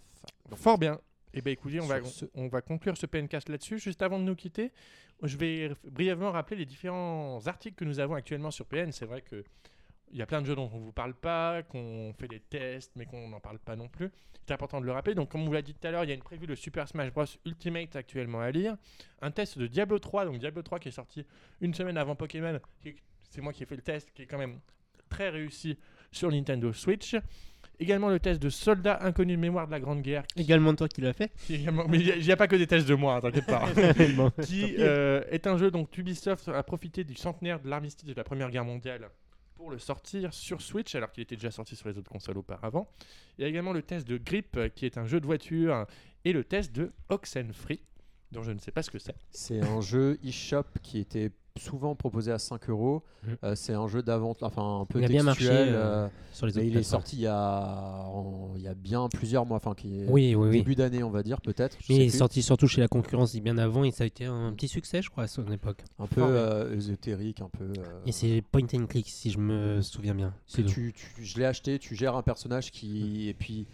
Speaker 2: Donc,
Speaker 1: Fort bien. Eh bien, écoutez, on va,
Speaker 2: ce-
Speaker 1: on va conclure ce PNcast là-dessus. Juste avant de nous quitter, je vais brièvement rappeler les différents articles que nous avons actuellement sur PN. C'est vrai que il y a plein de jeux dont on ne vous parle pas, qu'on fait des tests, mais qu'on n'en parle pas non plus. C'est important de le rappeler. Donc, comme on vous l'a dit tout à l'heure, il y a une prévue de Super Smash Bros Ultimate actuellement à lire. Un test de Diablo 3, donc Diablo 3 qui est sorti une semaine avant Pokémon. C'est moi qui ai fait le test, qui est quand même très réussi sur Nintendo Switch. Également le test de Soldat inconnu de mémoire de la Grande Guerre,
Speaker 3: Également toi qui l'as fait.
Speaker 1: qui (laughs) également- Mais il n'y a, pas que des tests de moi, hein, t'inquiète pas. (laughs)
Speaker 3: Bon.
Speaker 1: qui euh, est un jeu dont Ubisoft a profité du centenaire de l'armistice de la Première Guerre mondiale pour le sortir sur Switch, alors qu'il était déjà sorti sur les autres consoles auparavant. Il y a également le test de Grip, qui est un jeu de voiture, et le test de Oxenfree, dont je ne sais pas ce que c'est.
Speaker 2: C'est un jeu eShop qui était souvent proposé à 5 euros.
Speaker 3: Mhm.
Speaker 2: Euh, c'est un jeu d'aventure, enfin un peu
Speaker 3: Il a bien marché,
Speaker 2: textuel.
Speaker 3: euh,
Speaker 2: euh,
Speaker 3: Sur les
Speaker 2: mais
Speaker 3: autres
Speaker 2: il est sorti il y a, en- il y a bien plusieurs mois, enfin qui est
Speaker 3: Oui, oui, oui.
Speaker 2: début d'année on va dire peut-être.
Speaker 3: Mais il est
Speaker 2: plus.
Speaker 3: sorti surtout chez la concurrence bien avant et ça a été un petit succès, je crois, à son époque.
Speaker 2: un peu euh, ésotérique, un peu.
Speaker 3: Et c'est point and click, si je me souviens bien.
Speaker 2: tu, tu- je l'ai acheté, tu gères un personnage qui et puis.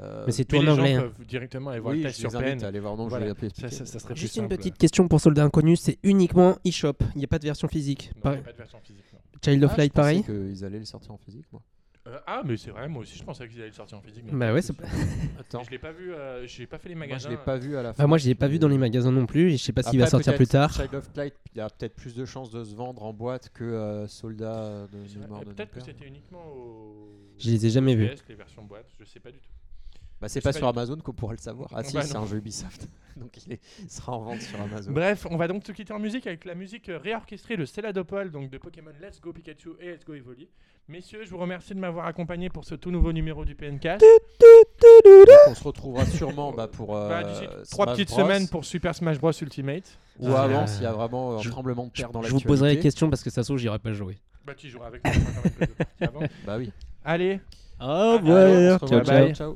Speaker 2: Euh,
Speaker 3: Mais c'est tout
Speaker 1: Mais
Speaker 3: en
Speaker 1: les
Speaker 3: anglais.
Speaker 1: gens
Speaker 3: hein.
Speaker 1: peuvent directement aller voir
Speaker 2: oui,
Speaker 1: le test sur PN.
Speaker 2: à aller voir. Non,
Speaker 1: Voilà.
Speaker 2: je vais appeler.
Speaker 1: Ça, ça- ça serait plus
Speaker 3: Juste une
Speaker 1: simple.
Speaker 3: petite question pour Soldat Inconnu, c'est uniquement eShop. Il n'y a pas de version physique.
Speaker 1: Non, il
Speaker 3: Pareil.
Speaker 1: n'y a pas de version physique. non.
Speaker 3: Child of
Speaker 2: Ah,
Speaker 3: Light,
Speaker 2: je pensais
Speaker 3: pareil.
Speaker 2: qu'ils allaient le sortir en physique, moi.
Speaker 1: Euh, ah, mais c'est vrai, moi aussi je pensais qu'ils allaient le sortir en physique. mais
Speaker 3: Bah ouais,
Speaker 1: plus.
Speaker 3: c'est pas- (laughs)
Speaker 2: Attends,
Speaker 1: Je l'ai pas vu, euh, j'ai pas fait les
Speaker 2: moi je
Speaker 1: magasins.
Speaker 2: l'ai pas vu à la fin.
Speaker 3: Bah, moi, je l'ai pas vu dans les magasins non plus. et Je sais pas s'il va sortir plus tard.
Speaker 2: Child of Light, il y a peut-être plus de chances de se vendre en boîte que euh, Soldat de
Speaker 1: Peut-être que c'était uniquement au.
Speaker 3: Je les ai jamais vus.
Speaker 1: US, les versions boîte, je sais pas du tout.
Speaker 2: Bah, c'est
Speaker 1: Je
Speaker 2: pas sur Amazon qu'on pourra le savoir. Ah si,
Speaker 1: Bah,
Speaker 2: c'est un jeu Ubisoft. (laughs) Donc il, est- sera en vente sur Amazon.
Speaker 1: Bref, on va donc se quitter en musique avec la musique euh, réorchestrée de Céladopol, donc de Pokémon Let's Go Pikachu et Let's Go Evoli. Messieurs, je vous remercie de m'avoir accompagné pour ce tout nouveau numéro du PNcast.
Speaker 2: Donc, on se retrouvera (laughs) sûrement bah, pour euh,
Speaker 1: Bah, trois petites
Speaker 2: Bros.
Speaker 1: semaines pour Super Smash Bros Ultimate.
Speaker 2: ou
Speaker 3: Ah,
Speaker 2: avant
Speaker 3: euh,
Speaker 2: s'il y a vraiment un
Speaker 3: je-
Speaker 2: tremblement de
Speaker 3: Je,
Speaker 2: terre dans
Speaker 3: je
Speaker 2: l'actualité.
Speaker 3: vous poserai la question parce que ça se trouve, j'irai pas jouer.
Speaker 1: Bah, tu joueras avec moi, quand même, je avant.
Speaker 2: Bah oui.
Speaker 1: Allez,
Speaker 3: Au
Speaker 1: revoir. Ciao, bye.
Speaker 2: ciao.